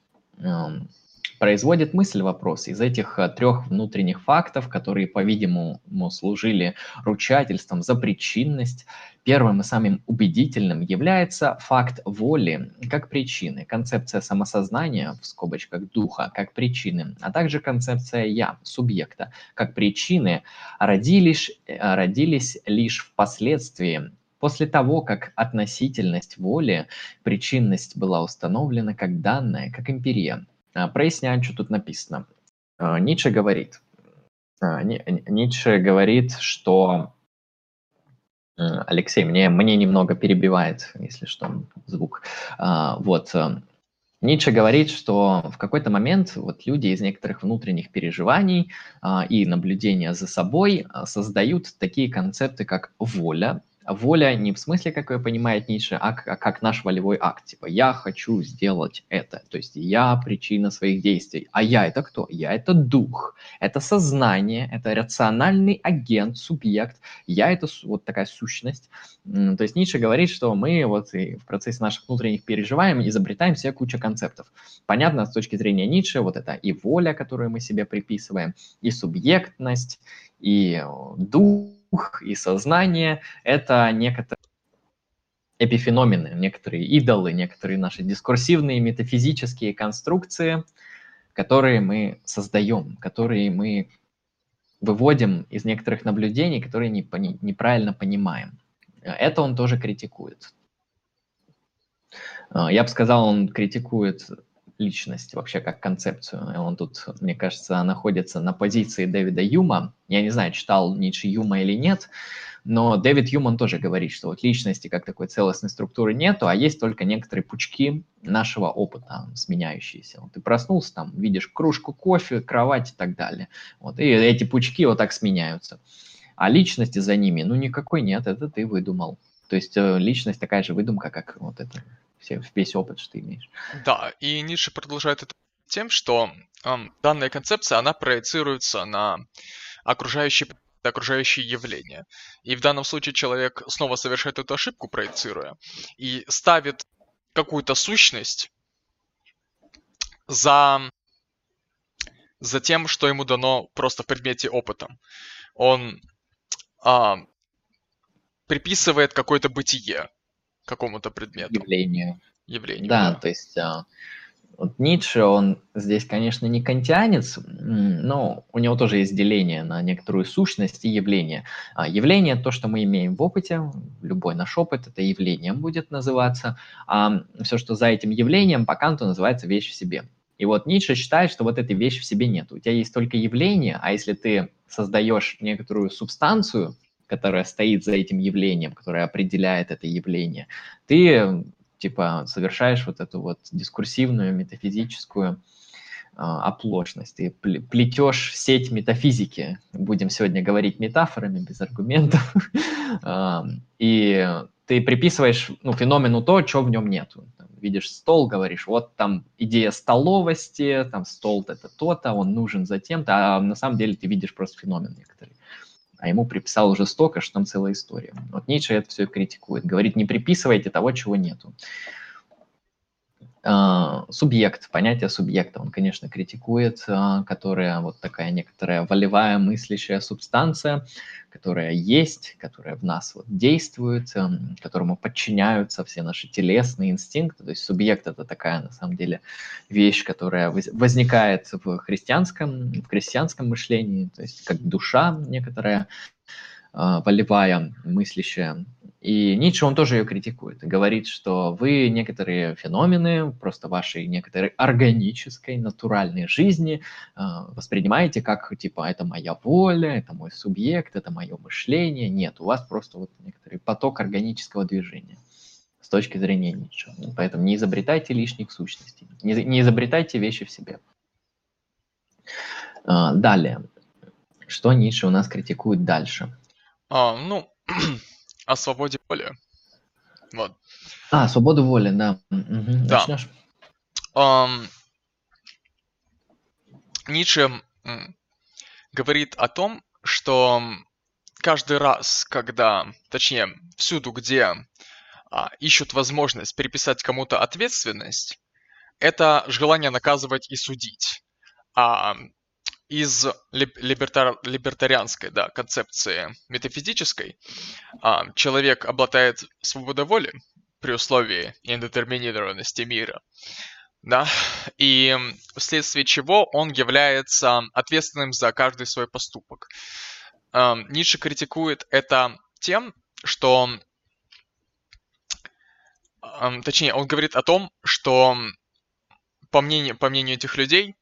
[SPEAKER 1] производит мысль вопрос из этих э, трех внутренних фактов, которые, по-видимому, служили ручательством за причинность, первым и самым убедительным является факт воли как причины, концепция самосознания, в скобочках духа, как причины, а также концепция я, субъекта, как причины родились, э, родились лишь впоследствии После того, как относительность воли, причинность была установлена как данная, как империя, проясняем, что тут написано. А, Ницше говорит, а, Ницше говорит, что Алексей, мне, мне немного перебивает, если что, звук. Вот. Ницше говорит, что в какой-то момент вот люди из некоторых внутренних переживаний и наблюдения за собой создают такие концепты, как воля, Воля не в смысле, как ее понимает Ницше, а, а как наш волевой акт. Типа, я хочу сделать это. То есть я причина своих действий. А я это кто? Я это дух. Это сознание, это рациональный агент, субъект. Я это вот такая сущность. То есть Ницше говорит, что мы вот и в процессе наших внутренних переживаний изобретаем себе кучу концептов. Понятно, с точки зрения Ницше, вот это и воля, которую мы себе приписываем, и субъектность, и дух, дух и сознание – это некоторые эпифеномены, некоторые идолы, некоторые наши дискурсивные метафизические конструкции, которые мы создаем, которые мы выводим из некоторых наблюдений, которые не, неправильно понимаем. Это он тоже критикует. Я бы сказал, он критикует личность вообще как концепцию. Он тут, мне кажется, находится на позиции Дэвида Юма. Я не знаю, читал Ницше Юма или нет, но Дэвид Юман тоже говорит, что вот личности как такой целостной структуры нету, а есть только некоторые пучки нашего опыта, сменяющиеся. Вот ты проснулся, там, видишь кружку кофе, кровать и так далее. Вот, и эти пучки вот так сменяются. А личности за ними, ну, никакой нет, это ты выдумал. То есть э, личность такая же выдумка, как вот это все, весь опыт, что ты имеешь.
[SPEAKER 2] Да, и Ницше продолжает это тем, что эм, данная концепция, она проецируется на окружающие окружающие явления. И в данном случае человек снова совершает эту ошибку, проецируя, и ставит какую-то сущность за, за тем, что ему дано просто в предмете опыта. Он а, приписывает какое-то бытие, какому-то предмету.
[SPEAKER 1] Явлению.
[SPEAKER 2] Явлению.
[SPEAKER 1] Да, да. то есть а, вот Ницше, он здесь, конечно, не кантианец, но у него тоже есть деление на некоторую сущность и явление. А явление – то, что мы имеем в опыте, любой наш опыт – это явлением будет называться, а все, что за этим явлением, по Канту называется вещь в себе. И вот Ницше считает, что вот этой вещи в себе нет. У тебя есть только явление, а если ты создаешь некоторую субстанцию, которая стоит за этим явлением, которая определяет это явление, ты типа совершаешь вот эту вот дискурсивную метафизическую э, оплошность. Ты плетешь сеть метафизики. Будем сегодня говорить метафорами, без аргументов. И ты приписываешь ну, феномену то, чего в нем нету. Видишь стол, говоришь, вот там идея столовости, там стол это то-то, он нужен за тем-то, а на самом деле ты видишь просто феномен некоторый а ему приписал уже столько, что там целая история. Вот Ницше это все критикует. Говорит, не приписывайте того, чего нету. А, субъект, понятие субъекта, он, конечно, критикует, а, которая вот такая некоторая волевая мыслящая субстанция, которая есть, которая в нас вот действует, эм, которому подчиняются все наши телесные инстинкты. То есть субъект это такая, на самом деле, вещь, которая возникает в христианском, в христианском мышлении, то есть как душа некоторая, а, волевая, мыслящая, и Ницше, он тоже ее критикует. Говорит, что вы некоторые феномены, просто вашей некоторой органической, натуральной жизни э, воспринимаете как, типа, это моя воля, это мой субъект, это мое мышление. Нет, у вас просто вот некоторый поток органического движения с точки зрения Ницше. Поэтому не изобретайте лишних сущностей, не, не изобретайте вещи в себе. Э, далее. Что Ницше у нас критикует дальше?
[SPEAKER 2] А, ну, о свободе воли. Вот.
[SPEAKER 1] А, свободу воли, да. Угу.
[SPEAKER 2] Да. Начнешь? Um, Ницше говорит о том, что каждый раз, когда, точнее, всюду, где а, ищут возможность переписать кому-то ответственность, это желание наказывать и судить. А из либертар, либертарианской да, концепции метафизической а, человек обладает свободой воли при условии индетерминированности мира, да, и вследствие чего он является ответственным за каждый свой поступок. А, Ницше критикует это тем, что, а, точнее, он говорит о том, что по мнению, по мнению этих людей,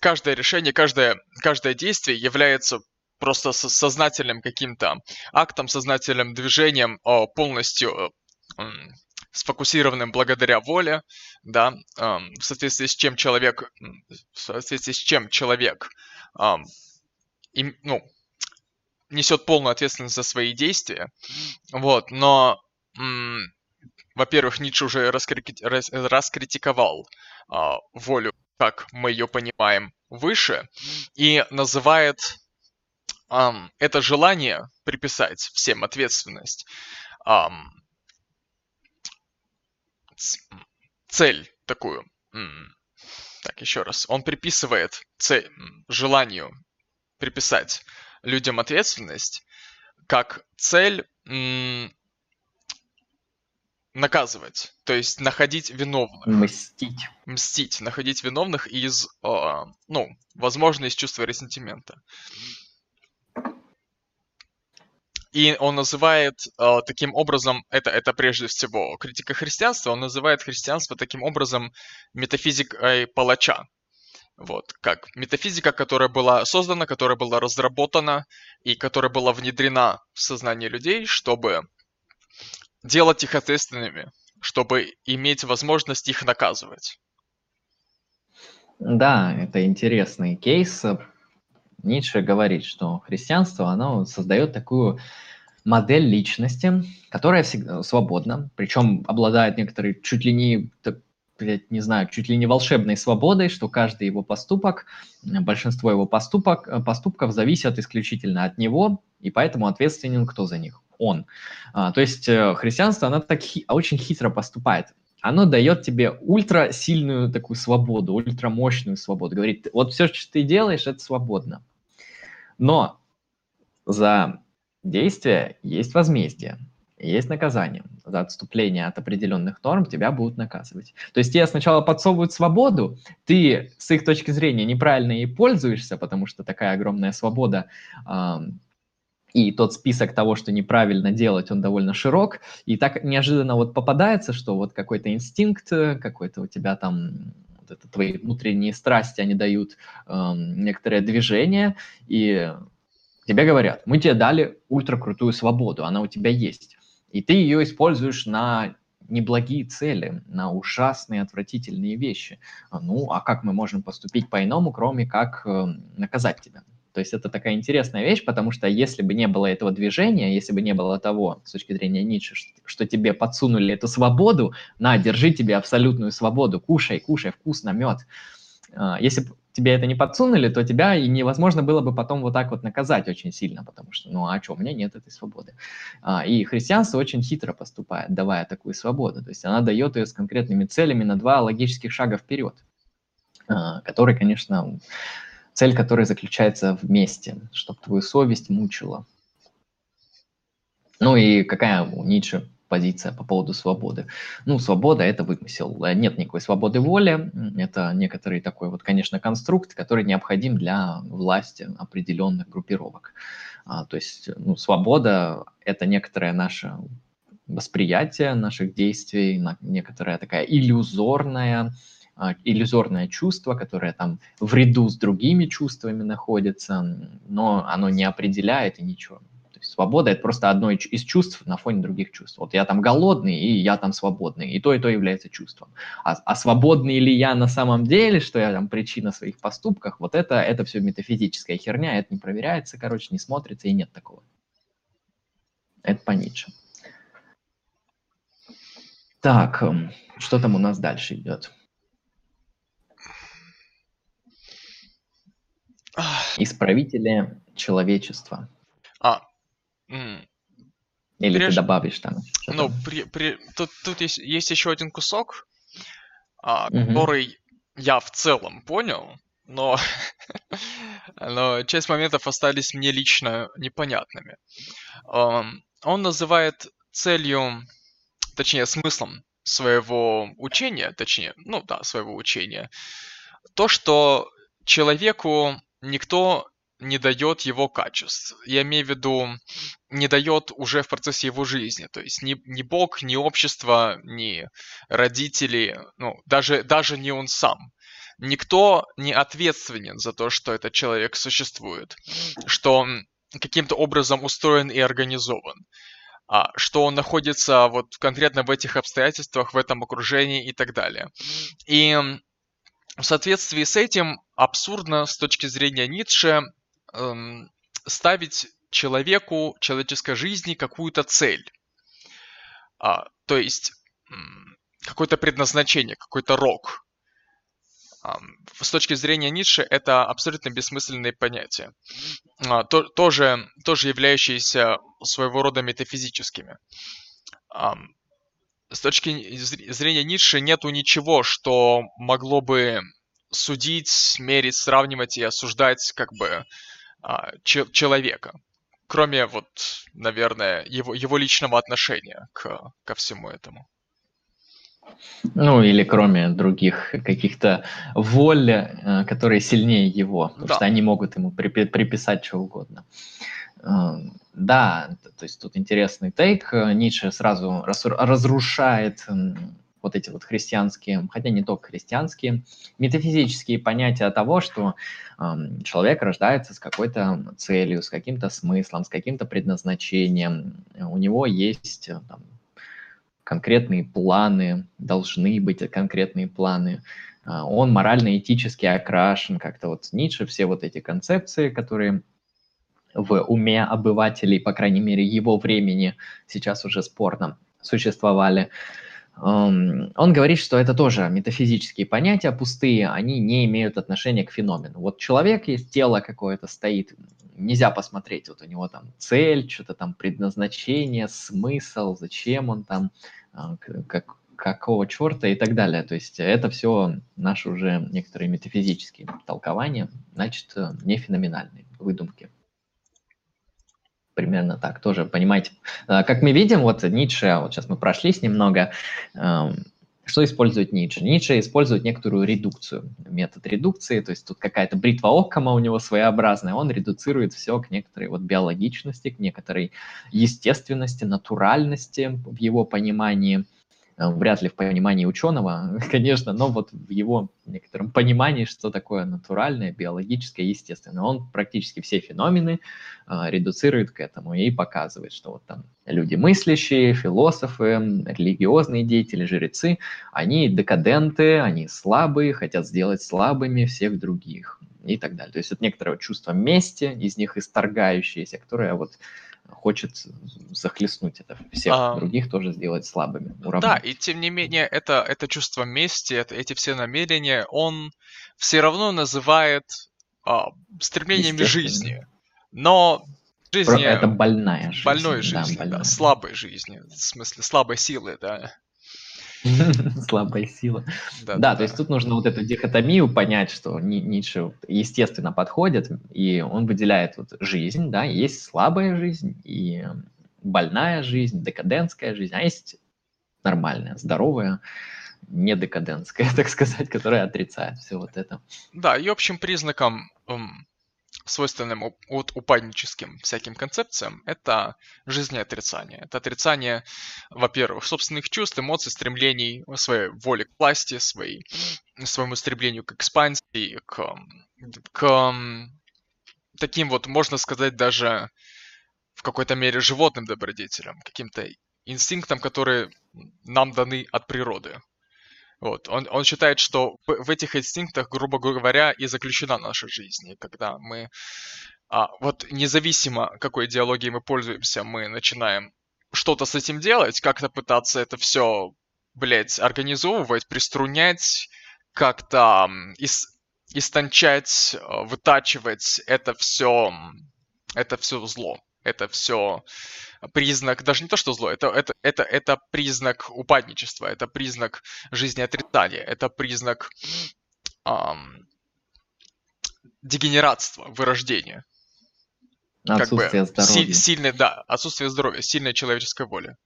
[SPEAKER 2] каждое решение, каждое, каждое действие является просто сознательным каким-то актом, сознательным движением, полностью сфокусированным благодаря воле, да, в соответствии с чем человек, в соответствии с чем человек, ну, несет полную ответственность за свои действия. Вот, но, во-первых, Ницше уже раскрити- рас- раскритиковал волю, как мы ее понимаем, выше, и называет ам, это желание приписать всем ответственность ам, цель такую. Так, еще раз. Он приписывает цель, желанию приписать людям ответственность как цель наказывать, то есть находить виновных.
[SPEAKER 1] Мстить.
[SPEAKER 2] Мстить, находить виновных из, э, ну, возможно, из чувства ресентимента. И он называет э, таким образом, это, это прежде всего критика христианства, он называет христианство таким образом метафизикой палача. Вот, как метафизика, которая была создана, которая была разработана и которая была внедрена в сознание людей, чтобы делать их ответственными, чтобы иметь возможность их наказывать.
[SPEAKER 1] Да, это интересный кейс. Ницше говорит, что христианство, оно создает такую модель личности, которая всегда свободна, причем обладает некоторой чуть ли не, не знаю, чуть ли не волшебной свободой, что каждый его поступок, большинство его поступок, поступков зависят исключительно от него, и поэтому ответственен кто за них? Он. А, то есть э, христианство, оно так хи- очень хитро поступает оно дает тебе ультра сильную такую свободу, ультрамощную свободу. Говорит, вот все, что ты делаешь, это свободно. Но за действие есть возмездие, есть наказание. За отступление от определенных норм тебя будут наказывать. То есть тебе сначала подсовывают свободу, ты с их точки зрения неправильно ей пользуешься, потому что такая огромная свобода и тот список того, что неправильно делать, он довольно широк, и так неожиданно вот попадается, что вот какой-то инстинкт, какой-то у тебя там вот это твои внутренние страсти, они дают э, некоторое движение, и тебе говорят, мы тебе дали ультракрутую свободу, она у тебя есть, и ты ее используешь на неблагие цели, на ужасные, отвратительные вещи. Ну, а как мы можем поступить по-иному, кроме как э, наказать тебя? То есть это такая интересная вещь, потому что если бы не было этого движения, если бы не было того, с точки зрения Ницше, что, тебе подсунули эту свободу, на, держи тебе абсолютную свободу, кушай, кушай, вкусно, мед. А, если бы тебе это не подсунули, то тебя и невозможно было бы потом вот так вот наказать очень сильно, потому что, ну а что, у меня нет этой свободы. А, и христианство очень хитро поступает, давая такую свободу. То есть она дает ее с конкретными целями на два логических шага вперед, а, которые, конечно, цель которой заключается вместе, чтобы твою совесть мучила. Ну и какая у Ницше позиция по поводу свободы? Ну, свобода – это вымысел. Нет никакой свободы воли. Это некоторый такой вот, конечно, конструкт, который необходим для власти определенных группировок. А, то есть, ну, свобода – это некоторое наше восприятие наших действий, некоторая такая иллюзорная иллюзорное чувство, которое там в ряду с другими чувствами находится, но оно не определяет и ничего. То есть свобода – это просто одно из чувств на фоне других чувств. Вот я там голодный, и я там свободный, и то, и то является чувством. А, а свободный ли я на самом деле, что я там причина своих поступках, вот это, это все метафизическая херня, это не проверяется, короче, не смотрится, и нет такого. Это по Ницше. Так, эм, что там у нас дальше идет? Исправители человечества.
[SPEAKER 2] А.
[SPEAKER 1] Или Прежде... ты добавишь там?
[SPEAKER 2] Ну, при, при... Тут, тут есть, есть еще один кусок, а, угу. который я в целом понял, но, но часть моментов остались мне лично непонятными. Um, он называет целью, точнее, смыслом своего учения, точнее, ну да, своего учения, то, что человеку никто не дает его качеств. Я имею в виду, не дает уже в процессе его жизни. То есть ни, ни Бог, ни общество, ни родители, ну, даже, даже не он сам. Никто не ответственен за то, что этот человек существует, что он каким-то образом устроен и организован, а, что он находится вот конкретно в этих обстоятельствах, в этом окружении и так далее. И в соответствии с этим абсурдно с точки зрения Ницше эм, ставить человеку, человеческой жизни какую-то цель. А, то есть какое-то предназначение, какой-то рок. С точки зрения Ницше это абсолютно бессмысленные понятия, а, то, тоже, тоже являющиеся своего рода метафизическими. С точки зрения Ницше нету ничего, что могло бы судить, мерить, сравнивать и осуждать как бы а, человека. Кроме вот, наверное, его, его личного отношения к, ко всему этому.
[SPEAKER 1] Ну, или кроме других каких-то воль, э, которые сильнее его, потому да. что они могут ему приписать что угодно. Э, да, то есть тут интересный тейк. Ницше сразу разрушает вот эти вот христианские, хотя не только христианские, метафизические понятия того, что э, человек рождается с какой-то целью, с каким-то смыслом, с каким-то предназначением. У него есть э, там, конкретные планы, должны быть конкретные планы. Э, он морально-этически окрашен, как-то вот Ницше, все вот эти концепции, которые в уме обывателей, по крайней мере, его времени, сейчас уже спорно существовали. Он говорит, что это тоже метафизические понятия, пустые, они не имеют отношения к феномену. Вот человек есть, тело какое-то стоит, нельзя посмотреть, вот у него там цель, что-то там предназначение, смысл, зачем он там, а, как, какого черта и так далее. То есть это все наши уже некоторые метафизические толкования, значит, не феноменальные выдумки примерно так тоже, понимаете. А, как мы видим, вот Ницше, вот сейчас мы прошлись немного, что использует Ницше? Ницше использует некоторую редукцию, метод редукции, то есть тут какая-то бритва Оккама у него своеобразная, он редуцирует все к некоторой вот биологичности, к некоторой естественности, натуральности в его понимании – вряд ли в понимании ученого, конечно, но вот в его некотором понимании, что такое натуральное, биологическое, естественное. Он практически все феномены э, редуцирует к этому и показывает, что вот там люди мыслящие, философы, религиозные деятели, жрецы, они декаденты, они слабые, хотят сделать слабыми всех других и так далее. То есть это некоторое чувство мести из них исторгающееся, которое вот хочет захлестнуть это всех а, других тоже сделать слабыми.
[SPEAKER 2] Уравнять. Да, и тем не менее это, это чувство мести, это, эти все намерения, он все равно называет а, стремлениями жизни. Но жизни...
[SPEAKER 1] Это больная жизнь.
[SPEAKER 2] Больной жизни, да, больная. да, слабой жизни, в смысле слабой силы, да.
[SPEAKER 1] Слабая сила. Да, да, то есть тут нужно вот эту дихотомию понять, что Ницше естественно подходит, и он выделяет вот жизнь, да, есть слабая жизнь и больная жизнь, декадентская жизнь, а есть нормальная, здоровая, не декадентская, так сказать, которая отрицает все вот это.
[SPEAKER 2] Да, и общим признаком свойственным от упадническим всяким концепциям, это жизнеотрицание. Это отрицание, во-первых, собственных чувств, эмоций, стремлений, своей воли к власти, своей, своему стремлению к экспансии, к, к таким вот, можно сказать, даже в какой-то мере животным добродетелям, каким-то инстинктам, которые нам даны от природы. Вот. Он, он считает, что в, в этих инстинктах, грубо говоря, и заключена наша жизнь. Когда мы, а, вот независимо какой идеологией мы пользуемся, мы начинаем что-то с этим делать, как-то пытаться это все, блядь, организовывать, приструнять, как-то ис, истончать, а, вытачивать это все, это все зло. Это все признак, даже не то, что зло, это, это, это, это признак упадничества, это признак жизнеотрицания, это признак эм, дегенератства, вырождения.
[SPEAKER 1] Отсутствие как бы, здоровья.
[SPEAKER 2] Си, сильное, да, отсутствие здоровья, сильная человеческая воля.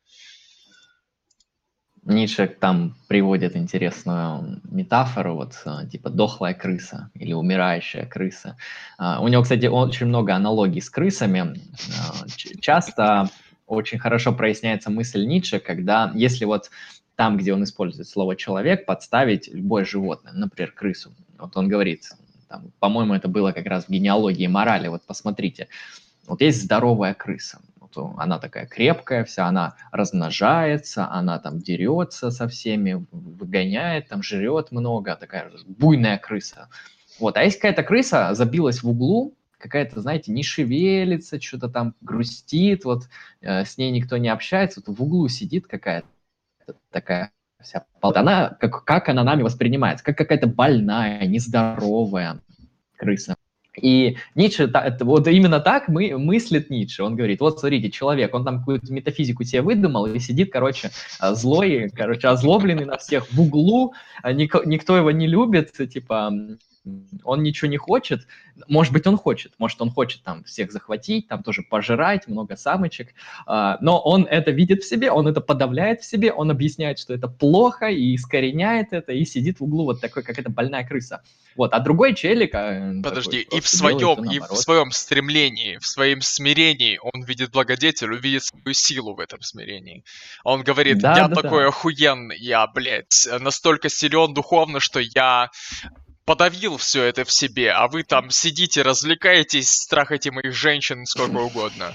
[SPEAKER 1] Ницше там приводит интересную метафору, вот э, типа дохлая крыса или умирающая крыса. А, у него, кстати, очень много аналогий с крысами. А, часто очень хорошо проясняется мысль Ницше, когда если вот там, где он использует слово «человек», подставить любое животное, например, крысу. Вот он говорит, там, по-моему, это было как раз в генеалогии морали, вот посмотрите, вот есть здоровая крыса, вот она такая крепкая вся, она размножается, она там дерется со всеми, выгоняет, там жрет много, такая буйная крыса. Вот, а есть какая-то крыса забилась в углу, какая-то, знаете, не шевелится, что-то там грустит, вот э, с ней никто не общается, вот в углу сидит какая-то такая вся. Она, как, как она нами воспринимается, как какая-то больная, нездоровая крыса. И Ницше, вот именно так мы, мыслит Ницше. Он говорит, вот смотрите, человек, он там какую-то метафизику себе выдумал и сидит, короче, а, злой, короче, озлобленный на всех в углу, никто, никто его не любит, типа, он ничего не хочет, может быть, он хочет, может, он хочет там всех захватить, там тоже пожирать, много самочек, а, но он это видит в себе, он это подавляет в себе, он объясняет, что это плохо, и искореняет это, и сидит в углу вот такой, как эта больная крыса. Вот, а другой челик... А,
[SPEAKER 2] Подожди, такой, и в своем, и в своем стремлении, в своем смирении он видит благодетель, увидит свою силу в этом смирении. Он говорит, да, я да, такой да. охуенный, я, блядь, настолько силен духовно, что я подавил все это в себе, а вы там сидите, развлекаетесь, страхаете моих женщин сколько угодно.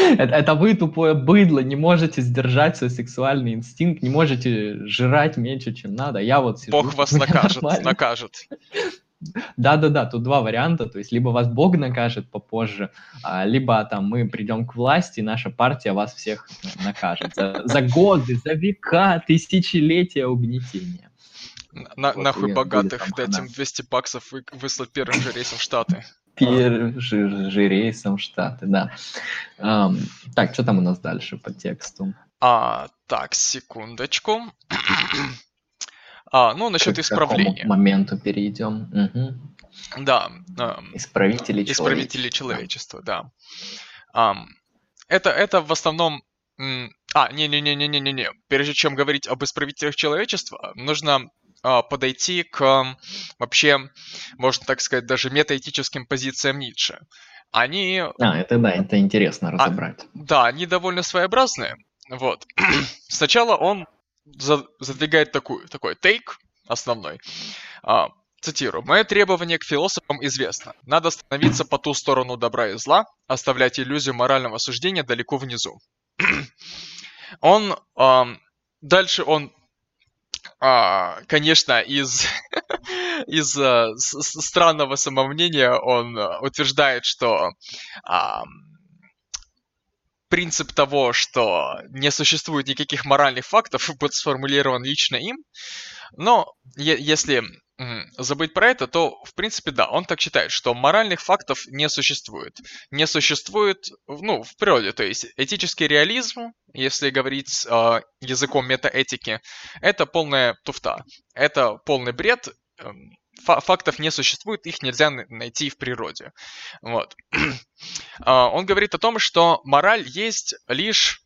[SPEAKER 1] Это, вы, тупое быдло, не можете сдержать свой сексуальный инстинкт, не можете жрать меньше, чем надо. Я вот сижу...
[SPEAKER 2] Бог вас накажет, накажет.
[SPEAKER 1] Да-да-да, тут два варианта, то есть либо вас Бог накажет попозже, а, либо там мы придем к власти, и наша партия вас всех накажет за, за годы, за века, тысячелетия угнетения.
[SPEAKER 2] На, вот нахуй богатых дать им 200 баксов и выслать первым же рейсом в Штаты.
[SPEAKER 1] Первым же, же рейсом в Штаты, да. Um, так, что там у нас дальше по тексту?
[SPEAKER 2] А, так, секундочку. а, ну, насчет К исправления.
[SPEAKER 1] К моменту перейдем. Угу.
[SPEAKER 2] Да.
[SPEAKER 1] Um, исправители,
[SPEAKER 2] исправители человечества. да. Um, это, это в основном а, не-не-не-не-не-не-не. Прежде чем говорить об исправителях человечества, нужно а, подойти к вообще, можно так сказать, даже метаэтическим позициям Ницше. Они...
[SPEAKER 1] А, это да, это интересно а, разобрать. А,
[SPEAKER 2] да, они довольно своеобразные. Вот. Сначала он задвигает такую, такой тейк основной. А, цитирую. «Мое требование к философам известно. Надо становиться по ту сторону добра и зла, оставлять иллюзию морального суждения далеко внизу». он... А, дальше он а, конечно, из, из а, с, странного самомнения он а, утверждает, что а, принцип того, что не существует никаких моральных фактов, будет сформулирован лично им. Но если забыть про это, то, в принципе, да, он так считает, что моральных фактов не существует. Не существует, ну, в природе, то есть этический реализм, если говорить э, языком метаэтики, это полная туфта. Это полный бред, эм, фактов не существует, их нельзя найти в природе. Вот. А, он говорит о том, что мораль есть лишь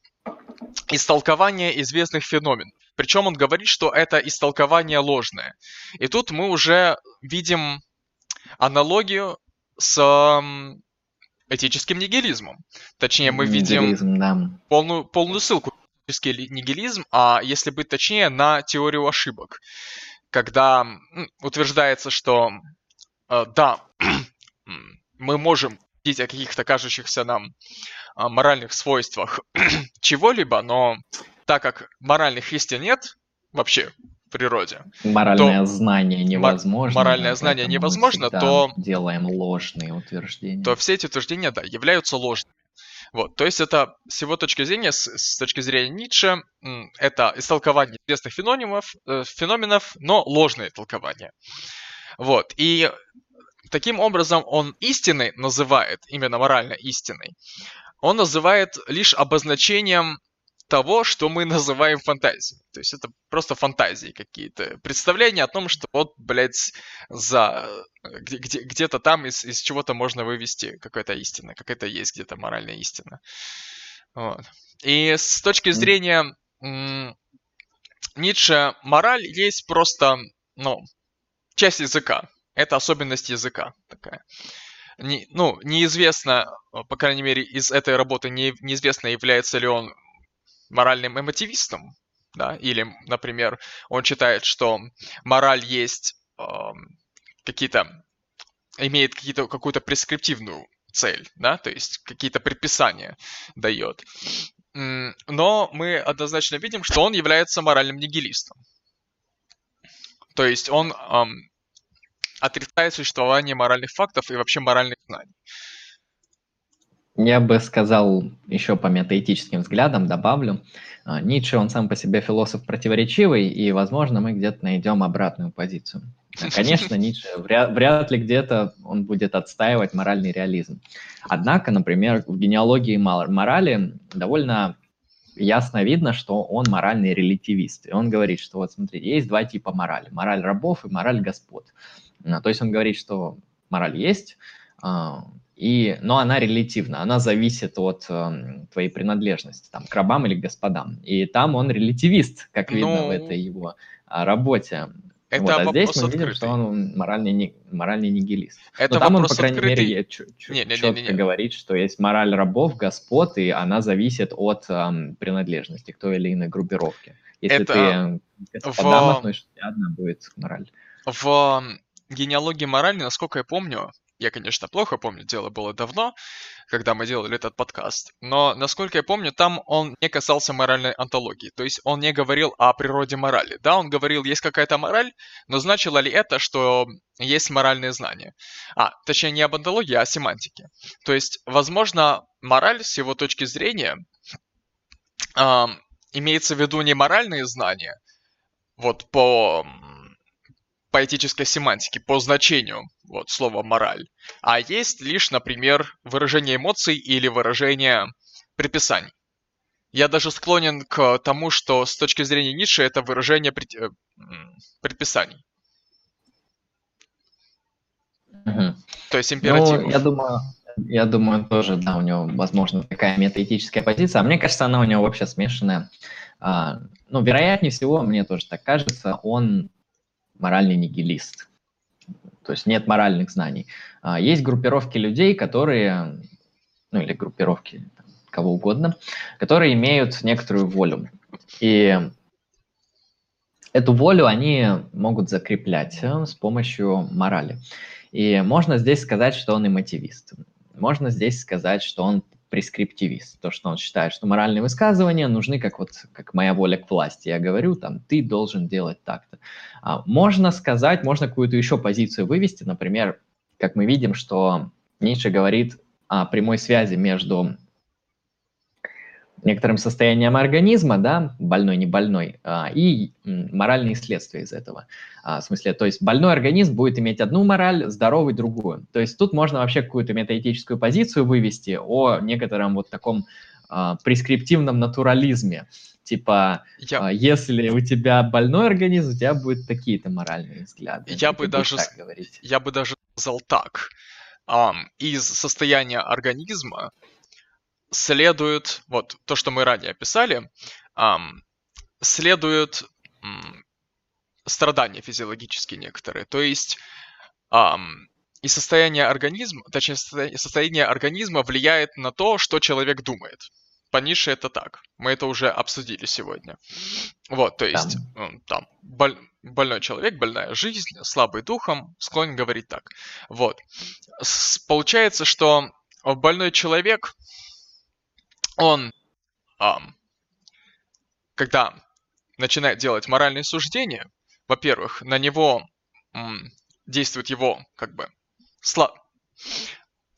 [SPEAKER 2] истолкование известных феноменов. Причем он говорит, что это истолкование ложное. И тут мы уже видим аналогию с этическим нигилизмом. Точнее, мы видим да. полную, полную ссылку на этический нигилизм, а если быть точнее, на теорию ошибок. Когда утверждается, что э, да, мы можем говорить о каких-то кажущихся нам а, моральных свойствах чего-либо, но так как моральных истин нет вообще в природе,
[SPEAKER 1] моральное то знание невозможно.
[SPEAKER 2] Моральное знание невозможно, то
[SPEAKER 1] делаем ложные утверждения.
[SPEAKER 2] То все эти утверждения, да, являются ложными. Вот, то есть это с его точки зрения, с, с точки зрения Ницше, это истолкование известных феноменов, э, феноменов, но ложное толкование. Вот, и таким образом он истиной называет, именно морально истиной, он называет лишь обозначением того, что мы называем фантазией. То есть это просто фантазии какие-то. Представления о том, что вот, блядь, за где, где-то там из, из чего-то можно вывести какая-то истина, какая-то есть где-то моральная истина. Вот. И с точки зрения м- Ницше, мораль есть просто, ну, часть языка. Это особенность языка такая не, ну, неизвестно, по крайней мере, из этой работы не, неизвестно, является ли он моральным эмотивистом, да, или, например, он считает, что мораль есть э, какие-то, имеет какие-то, какую-то прескриптивную цель, да, то есть какие-то предписания дает. Но мы однозначно видим, что он является моральным нигилистом. То есть он эм, отрицает существование моральных фактов и вообще моральных знаний.
[SPEAKER 1] Я бы сказал еще по метаэтическим взглядам, добавлю. А, Ницше, он сам по себе философ противоречивый, и, возможно, мы где-то найдем обратную позицию. А, конечно, Ницше вряд, вряд ли где-то он будет отстаивать моральный реализм. Однако, например, в генеалогии морали довольно ясно видно, что он моральный релятивист. И он говорит, что вот смотрите, есть два типа морали. Мораль рабов и мораль господ. А, то есть он говорит, что мораль есть, и, но она релятивна, она зависит от э, твоей принадлежности, там, к рабам или к господам. И там он релятивист, как видно ну, в этой его а, работе. Это вот, а здесь мы видим, что он моральный, моральный нигилист. Это Но там он, по крайней открытый... мере, четко говорит, что есть мораль рабов, господ, и она зависит от эм, принадлежности к той или иной группировке. Если это ты к господам в... относишься, одна будет мораль.
[SPEAKER 2] В генеалогии морали, насколько я помню, я, конечно, плохо помню, дело было давно, когда мы делали этот подкаст, но, насколько я помню, там он не касался моральной антологии, то есть он не говорил о природе морали. Да, он говорил, есть какая-то мораль, но значило ли это, что есть моральные знания? А, точнее, не об антологии, а о семантике. То есть, возможно, мораль, с его точки зрения, э, имеется в виду не моральные знания, вот по поэтической семантики, по значению вот, слова «мораль», а есть лишь, например, выражение эмоций или выражение приписаний. Я даже склонен к тому, что с точки зрения Ницше это выражение пред... Э, предписаний.
[SPEAKER 1] Угу. То есть императив. Ну, я думаю, я думаю, тоже, да, у него, возможно, такая метаэтическая позиция. А мне кажется, она у него вообще смешанная. А, ну, вероятнее всего, мне тоже так кажется, он моральный нигилист. То есть нет моральных знаний. А, есть группировки людей, которые, ну или группировки кого угодно, которые имеют некоторую волю. И эту волю они могут закреплять э, с помощью морали. И можно здесь сказать, что он и мотивист. Можно здесь сказать, что он прескриптивист, то, что он считает, что моральные высказывания нужны как вот как моя воля к власти. Я говорю, там, ты должен делать так-то. А, можно сказать, можно какую-то еще позицию вывести, например, как мы видим, что Ницше говорит о прямой связи между некоторым состоянием организма, да, больной, не больной, а, и моральные следствия из этого. А, в смысле, то есть больной организм будет иметь одну мораль, здоровый другую. То есть тут можно вообще какую-то метаэтическую позицию вывести о некотором вот таком а, прескриптивном натурализме. Типа, я... если у тебя больной организм, у тебя будут такие-то моральные взгляды.
[SPEAKER 2] Я бы даже, я бы даже сказал так. Um, из состояния организма следует, вот то, что мы ранее описали, эм, следуют эм, страдания физиологические некоторые. То есть эм, и состояние организма, точнее, состояние организма влияет на то, что человек думает. По нише это так. Мы это уже обсудили сегодня. Вот, то есть, там, там боль, больной человек, больная жизнь, слабый духом, склонен говорить так. Вот. С, получается, что больной человек, он, um, когда начинает делать моральные суждения, во-первых, на него um, действует его, как бы, слаб...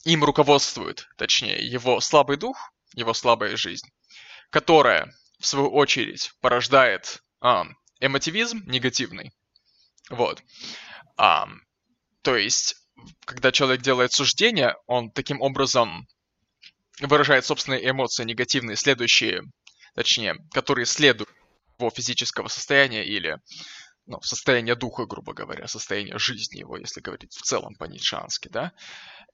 [SPEAKER 2] им руководствует, точнее, его слабый дух, его слабая жизнь, которая, в свою очередь, порождает um, эмотивизм негативный. Вот. Um, то есть, когда человек делает суждение, он таким образом выражает собственные эмоции негативные, следующие, точнее, которые следуют его физического состояния или ну, состояние духа, грубо говоря, состояние жизни его, если говорить в целом по-ницшански, да.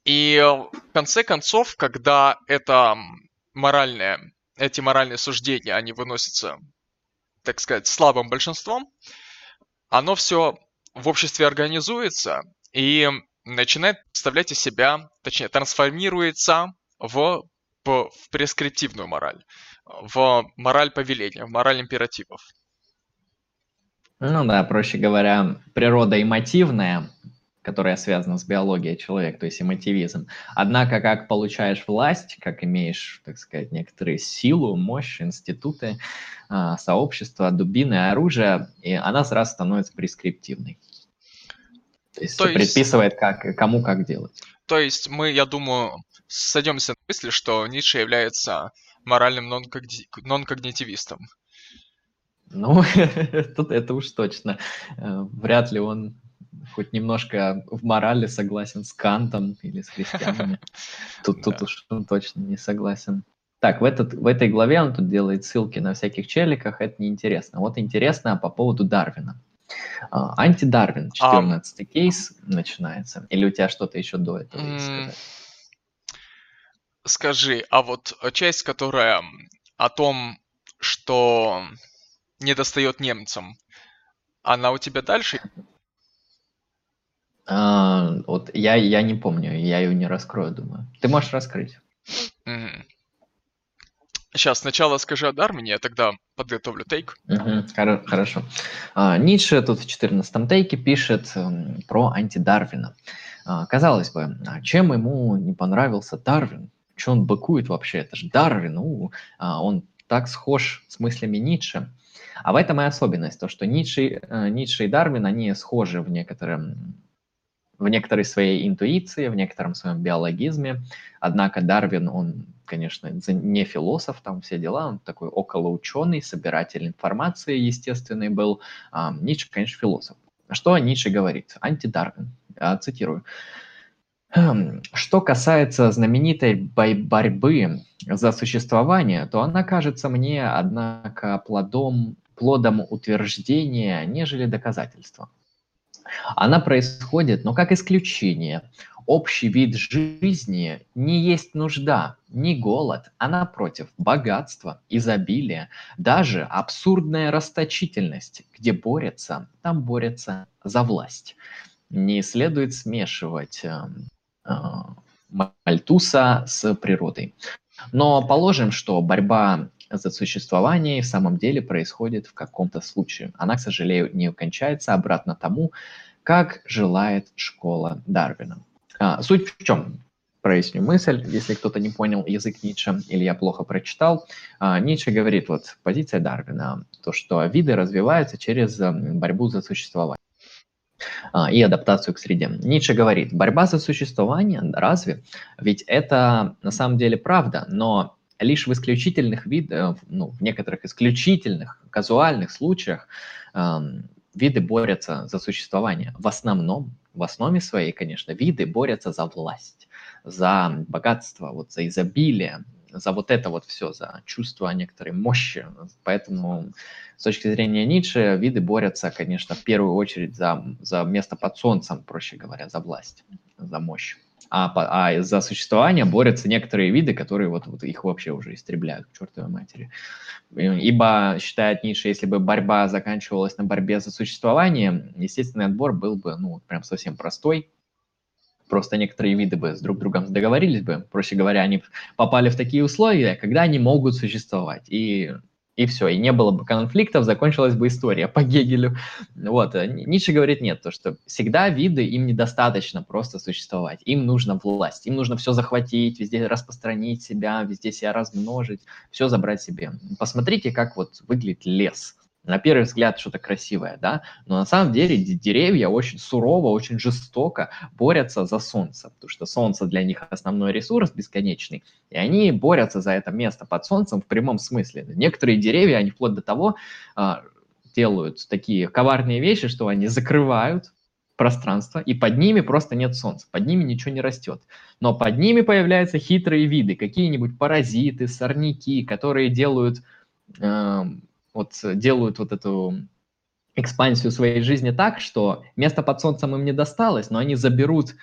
[SPEAKER 2] И в конце концов, когда это моральное, эти моральные суждения, они выносятся, так сказать, слабым большинством, оно все в обществе организуется и начинает представлять из себя, точнее, трансформируется в, в, прескриптивную мораль, в мораль повеления, в мораль императивов.
[SPEAKER 1] Ну да, проще говоря, природа эмотивная, которая связана с биологией человека, то есть эмотивизм. Однако, как получаешь власть, как имеешь, так сказать, некоторые силу, мощь, институты, а, сообщества, дубины, оружие, и она сразу становится прескриптивной. То есть, то есть предписывает, как, кому как делать.
[SPEAKER 2] То есть мы, я думаю, сойдемся на мысли, что Ницше является моральным нон-когнитивистом.
[SPEAKER 1] Ну, тут это уж точно. Э, вряд ли он хоть немножко в морали согласен с Кантом или с христианами. Тут, тут уж он точно не согласен. Так, в, этот, в этой главе он тут делает ссылки на всяких челиках, это неинтересно. Вот интересно по поводу Дарвина. А, антидарвин, 14 а... кейс начинается. Или у тебя что-то еще до этого есть сказать?
[SPEAKER 2] Скажи, а вот часть, которая о том, что не достает немцам, она у тебя дальше?
[SPEAKER 1] А, вот я, я не помню, я ее не раскрою, думаю. Ты можешь раскрыть.
[SPEAKER 2] Угу. Сейчас сначала скажи о Дарвине, я тогда подготовлю тейк.
[SPEAKER 1] Угу, хорошо. А, Ницше тут в 14 тейке пишет м, про антидарвина. А, казалось бы, а чем ему не понравился Дарвин? Что он быкует вообще? Это же Дарвин, ну, он так схож с мыслями Ницше. А в этом и особенность, то, что Ницше, э, Ницше и Дарвин, они схожи в некотором в некоторой своей интуиции, в некотором своем биологизме. Однако Дарвин, он, конечно, не философ, там все дела, он такой околоученый, собиратель информации естественный был. А Ницше, конечно, философ. Что Ницше говорит? Антидарвин. Цитирую. Хм, что касается знаменитой борьбы за существование, то она кажется мне, однако, плодом, плодом утверждения, нежели доказательства. Она происходит, но как исключение. Общий вид жизни не есть нужда, не голод, а напротив, богатство, изобилие, даже абсурдная расточительность, где борются, там борются за власть. Не следует смешивать э, э, Мальтуса с природой. Но положим, что борьба за существование в самом деле происходит в каком-то случае. Она, к сожалению, не кончается обратно тому, как желает школа Дарвина. А, суть в чем? Проясню мысль, если кто-то не понял язык Ницше или я плохо прочитал. А, Ницше говорит, вот позиция Дарвина, то, что виды развиваются через борьбу за существование и адаптацию к среде. Ницше говорит, борьба за существование, разве? Ведь это на самом деле правда, но лишь в исключительных видах, ну, в некоторых исключительных казуальных случаях виды борются за существование. В основном, в основе своей, конечно, виды борются за власть, за богатство, вот за изобилие, за вот это вот все, за чувство некоторой мощи. Поэтому с точки зрения Ницше виды борются, конечно, в первую очередь за, за место под солнцем, проще говоря, за власть, за мощь а, а за существование борются некоторые виды, которые вот, вот их вообще уже истребляют, к чертовой матери. Ибо, считает Ницше, если бы борьба заканчивалась на борьбе за существование, естественный отбор был бы, ну, прям совсем простой, просто некоторые виды бы с друг другом договорились бы, проще говоря, они попали в такие условия, когда они могут существовать. И и все, и не было бы конфликтов, закончилась бы история по Гегелю. Вот, э, Ницше говорит нет, то что всегда виды, им недостаточно просто существовать, им нужна власть, им нужно все захватить, везде распространить себя, везде себя размножить, все забрать себе. Посмотрите, как вот выглядит лес – на первый взгляд что-то красивое, да, но на самом деле деревья очень сурово, очень жестоко борются за солнце, потому что солнце для них основной ресурс бесконечный, и они борются за это место под солнцем в прямом смысле. Некоторые деревья, они вплоть до того а, делают такие коварные вещи, что они закрывают пространство, и под ними просто нет солнца, под ними ничего не растет. Но под ними появляются хитрые виды, какие-нибудь паразиты, сорняки, которые делают вот э, делают вот эту экспансию своей жизни так, что место под солнцем им не досталось, но они заберут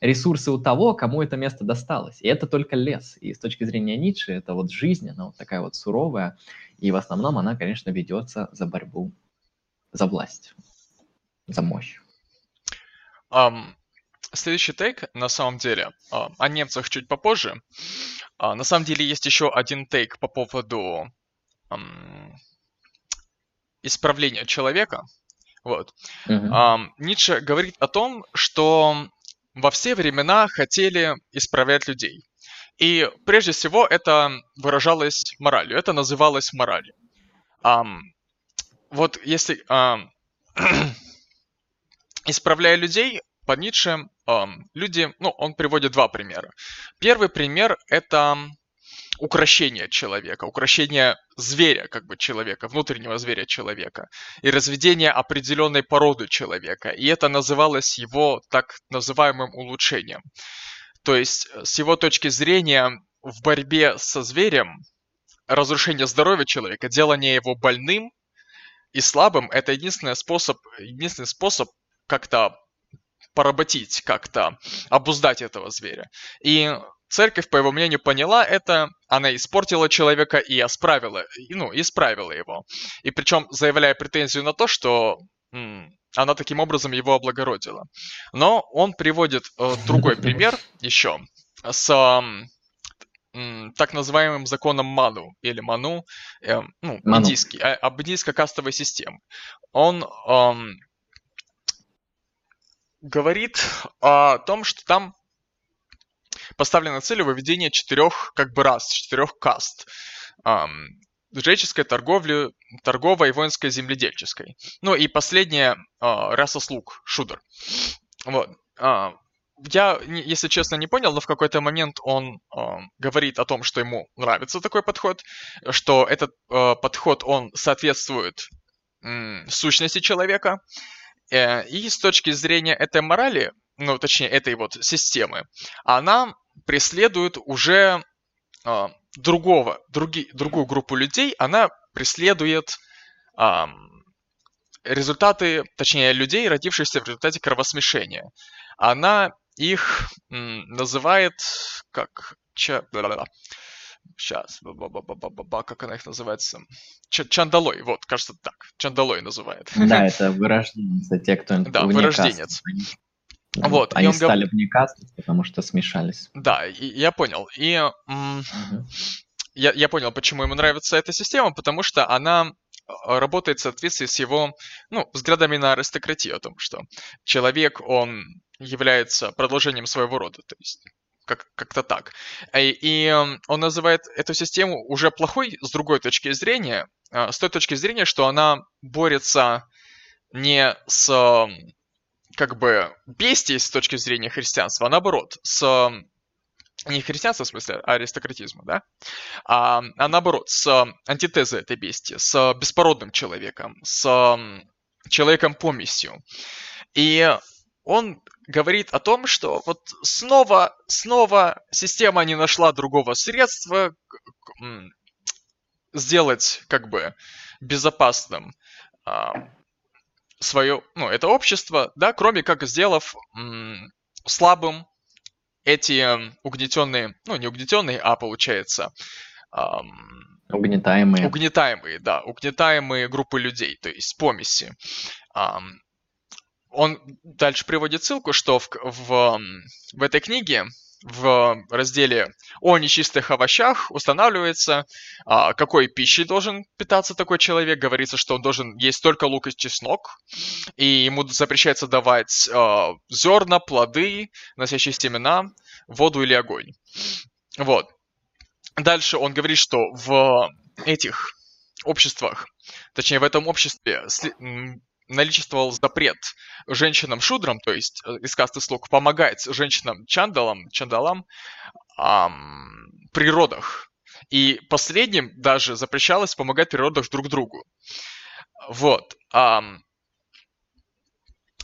[SPEAKER 1] ресурсы у того, кому это место досталось. И это только лес. И с точки зрения Ницше, это вот жизнь, она вот такая вот суровая. И в основном она, конечно, ведется за борьбу за власть, за мощь.
[SPEAKER 2] Um, следующий тейк, на самом деле, uh, о немцах чуть попозже. Uh, на самом деле есть еще один тейк по поводу um, исправления человека. Вот. Uh-huh. А, Ницше говорит о том, что во все времена хотели исправлять людей. И прежде всего это выражалось моралью, это называлось моралью. А, вот если а, исправляя людей, под Ницше люди, ну, он приводит два примера. Первый пример – это укращение человека, укращение зверя, как бы человека, внутреннего зверя человека, и разведение определенной породы человека. И это называлось его так называемым улучшением. То есть, э, с его точки зрения, в борьбе со зверем разрушение здоровья человека, делание его больным и слабым, это единственный способ, единственный способ как-то поработить, как-то обуздать этого зверя. И церковь, по его мнению, поняла это, она испортила человека и исправила, ну, исправила его. И причем заявляя претензию на то, что м, она таким образом его облагородила. Но он приводит э, другой пример еще с э, так называемым законом Ману или Ману, э, ну, Ману. индийский, э, об индийско-кастовой системе. Он э, говорит о том, что там поставлена цель выведения четырех как бы рас, четырех каст. Эм, жреческой, торговли, торговой, воинской, земледельческой. Ну и последняя э, раса слуг, шудер. Вот. Э, я, если честно, не понял, но в какой-то момент он э, говорит о том, что ему нравится такой подход, что этот э, подход, он соответствует э, сущности человека, э, и с точки зрения этой морали, ну, точнее, этой вот системы, она преследует уже э, другого, други, другую группу людей, она преследует э, результаты, точнее, людей, родившихся в результате кровосмешения. Она их м, называет как... Ча, сейчас, как она их называется? Ч, чандалой, вот, кажется так. Чандалой называет.
[SPEAKER 1] Да, это вырожденец, те, кто
[SPEAKER 2] Да, вырожденец.
[SPEAKER 1] Вот, Они стали гов... вне касты, потому что смешались.
[SPEAKER 2] Да, и, я понял. И угу. я, я понял, почему ему нравится эта система, потому что она а, работает в соответствии с его ну, взглядами на аристократию, о том, что человек, он является продолжением своего рода, то есть как- как-то так. И, и он называет эту систему уже плохой с другой точки зрения, а, с той точки зрения, что она борется не с как бы бестией с точки зрения христианства, а наоборот, с не христианства в смысле, а аристократизма, да, а, а наоборот, с антитезой этой бестии, с беспородным человеком, с человеком помесью. И он говорит о том, что вот снова, снова система не нашла другого средства сделать как бы безопасным а, свое, ну, это общество, да, кроме как сделав м, слабым эти угнетенные, ну, не угнетенные, а получается...
[SPEAKER 1] Эм, угнетаемые.
[SPEAKER 2] Угнетаемые, да, угнетаемые группы людей, то есть помеси. Эм, он дальше приводит ссылку, что в, в, в этой книге в разделе о нечистых овощах устанавливается, а, какой пищей должен питаться такой человек. Говорится, что он должен есть только лук и чеснок, и ему запрещается давать а, зерна, плоды, носящие семена, воду или огонь. Вот. Дальше он говорит, что в этих обществах, точнее в этом обществе наличествовал запрет женщинам-шудрам, то есть э, из касты слуг, помогать женщинам-чандалам, чандалам ам, при родах. И последним даже запрещалось помогать при родах друг другу. Вот. Ам,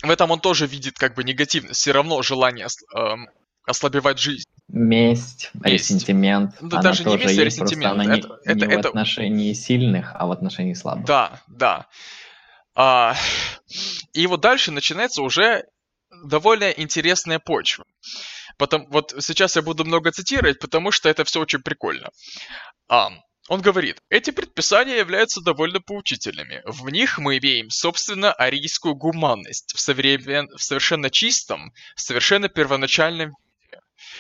[SPEAKER 2] в этом он тоже видит как бы негативность, все равно желание ам, ослабевать жизнь.
[SPEAKER 1] Месть, месть. ресентимент.
[SPEAKER 2] Да, даже не месть, а ресентимент.
[SPEAKER 1] Она это, не, это, не это... в отношении сильных, а в отношении слабых.
[SPEAKER 2] Да, да. А, и вот дальше начинается уже довольно интересная почва. Потом, вот сейчас я буду много цитировать, потому что это все очень прикольно. А, он говорит, эти предписания являются довольно поучительными. В них мы имеем, собственно, арийскую гуманность в, современ... в совершенно чистом, совершенно первоначальном.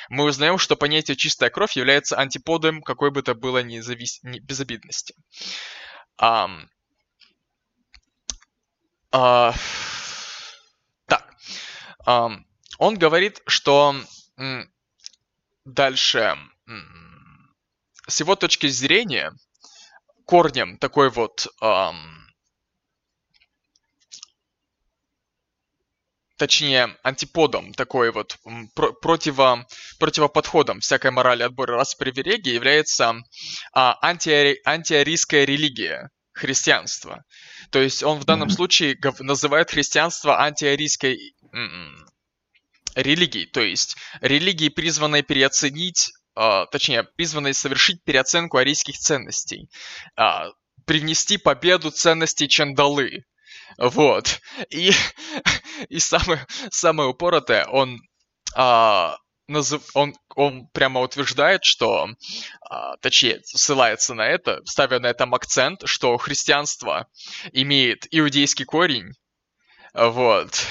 [SPEAKER 2] Мы узнаем, что понятие «чистая кровь» является антиподом какой бы то было независ... безобидности. Um, а, так. Он говорит, что дальше с его точки зрения корнем такой вот точнее, антиподом, такой вот противо, противоподходом всякой морали отбора рас привилегий является а, анти, антиарийская религия, христианство. То есть он в данном случае называет христианство антиарийской религией, то есть религией, призванной переоценить, а, точнее, призванной совершить переоценку арийских ценностей, а, привнести победу ценностей Чандалы, вот. И, и самое, самое упоротое, он, а, он, он прямо утверждает, что, а, точнее, ссылается на это, ставя на этом акцент, что христианство имеет иудейский корень, вот.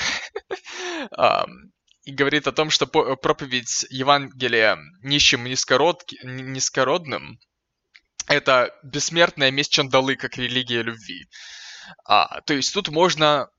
[SPEAKER 2] И говорит о том, что проповедь Евангелия нищим низкород, низкородным – это бессмертная месть чандалы, как религия любви. А, то есть тут можно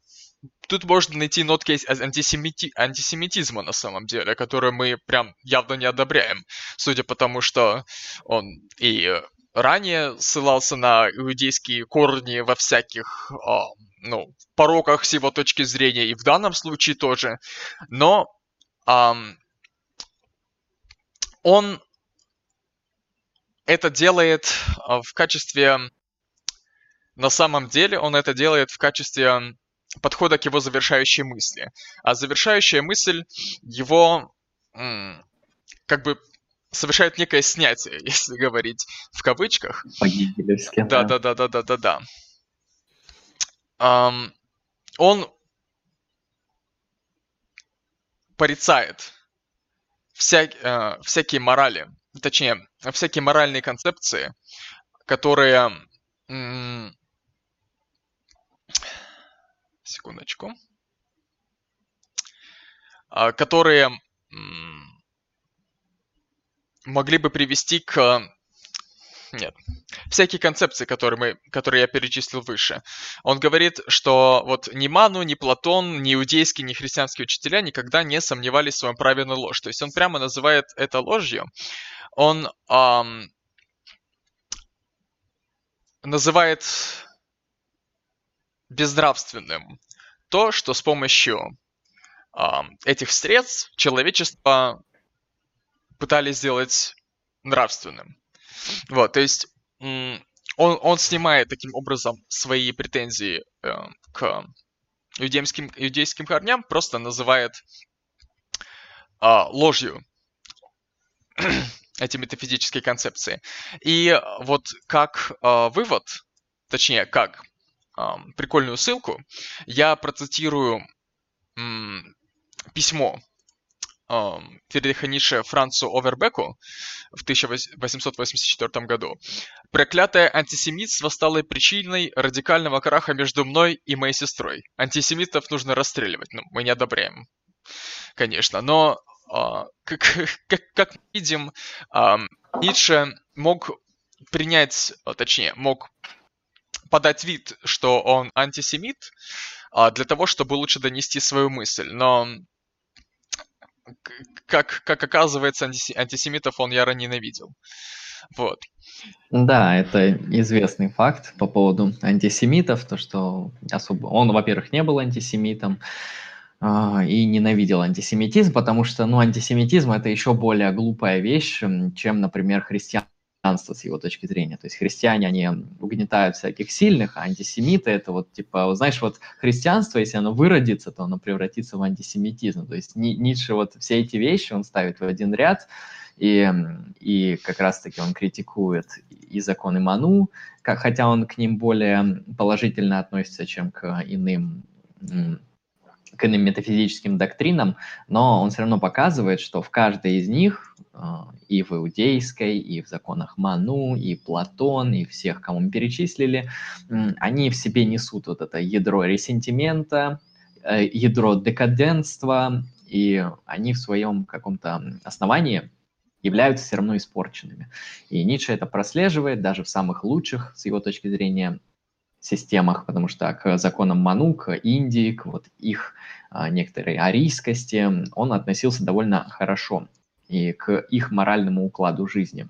[SPEAKER 2] тут можно найти нотки антисемити... антисемитизма на самом деле, которые мы прям явно не одобряем, судя по тому, что он и ранее ссылался на иудейские корни во всяких, а, ну, пороках с его точки зрения, и в данном случае тоже. Но а, он это делает а, в качестве на самом деле он это делает в качестве подхода к его завершающей мысли. А завершающая мысль его как бы совершает некое снятие, если говорить в кавычках. Да, да, да, да, да, да, да. Um, он порицает вся, uh, всякие морали, точнее, всякие моральные концепции, которые секундочку, а, которые могли бы привести к... Нет. Всякие концепции, которые, мы, которые я перечислил выше. Он говорит, что вот ни Ману, ни Платон, ни иудейские, ни христианские учителя никогда не сомневались в своем праве на ложь. То есть он прямо называет это ложью. Он эм, называет безнравственным то, что с помощью э, этих средств человечество пытались сделать нравственным. Вот, то есть он, он снимает таким образом свои претензии э, к иудейским, иудейским корням, просто называет э, ложью эти метафизические концепции. И вот как э, вывод, точнее, как прикольную ссылку. Я процитирую письмо Фридриха Ницше Францу Овербеку в 1884 году. «Проклятое антисемитство стало причиной радикального краха между мной и моей сестрой. Антисемитов нужно расстреливать. Ну, мы не одобряем, конечно. Но, э, как, как, как видим, Ницше мог принять, точнее, мог подать вид, что он антисемит, а, для того, чтобы лучше донести свою мысль. Но, как, как оказывается, антисемитов он яро ненавидел. Вот.
[SPEAKER 1] Да, это известный факт по поводу антисемитов, то что особо он, во-первых, не был антисемитом э, и ненавидел антисемитизм, потому что, ну, антисемитизм это еще более глупая вещь, чем, например, христиан христианство с его точки зрения. То есть христиане, они угнетают всяких сильных, а антисемиты это вот типа, знаешь, вот христианство, если оно выродится, то оно превратится в антисемитизм. То есть Ницше вот все эти вещи он ставит в один ряд, и, и как раз-таки он критикует и законы Ману, как, хотя он к ним более положительно относится, чем к иным к иным метафизическим доктринам, но он все равно показывает, что в каждой из них, и в иудейской, и в законах Ману, и Платон, и всех, кому мы перечислили, они в себе несут вот это ядро ресентимента, э, ядро декаденства, и они в своем каком-то основании являются все равно испорченными. И Ницше это прослеживает даже в самых лучших, с его точки зрения, системах, потому что к законам Ману, к Индии, к вот их а, некоторой арийскости он относился довольно хорошо и к их моральному укладу жизни.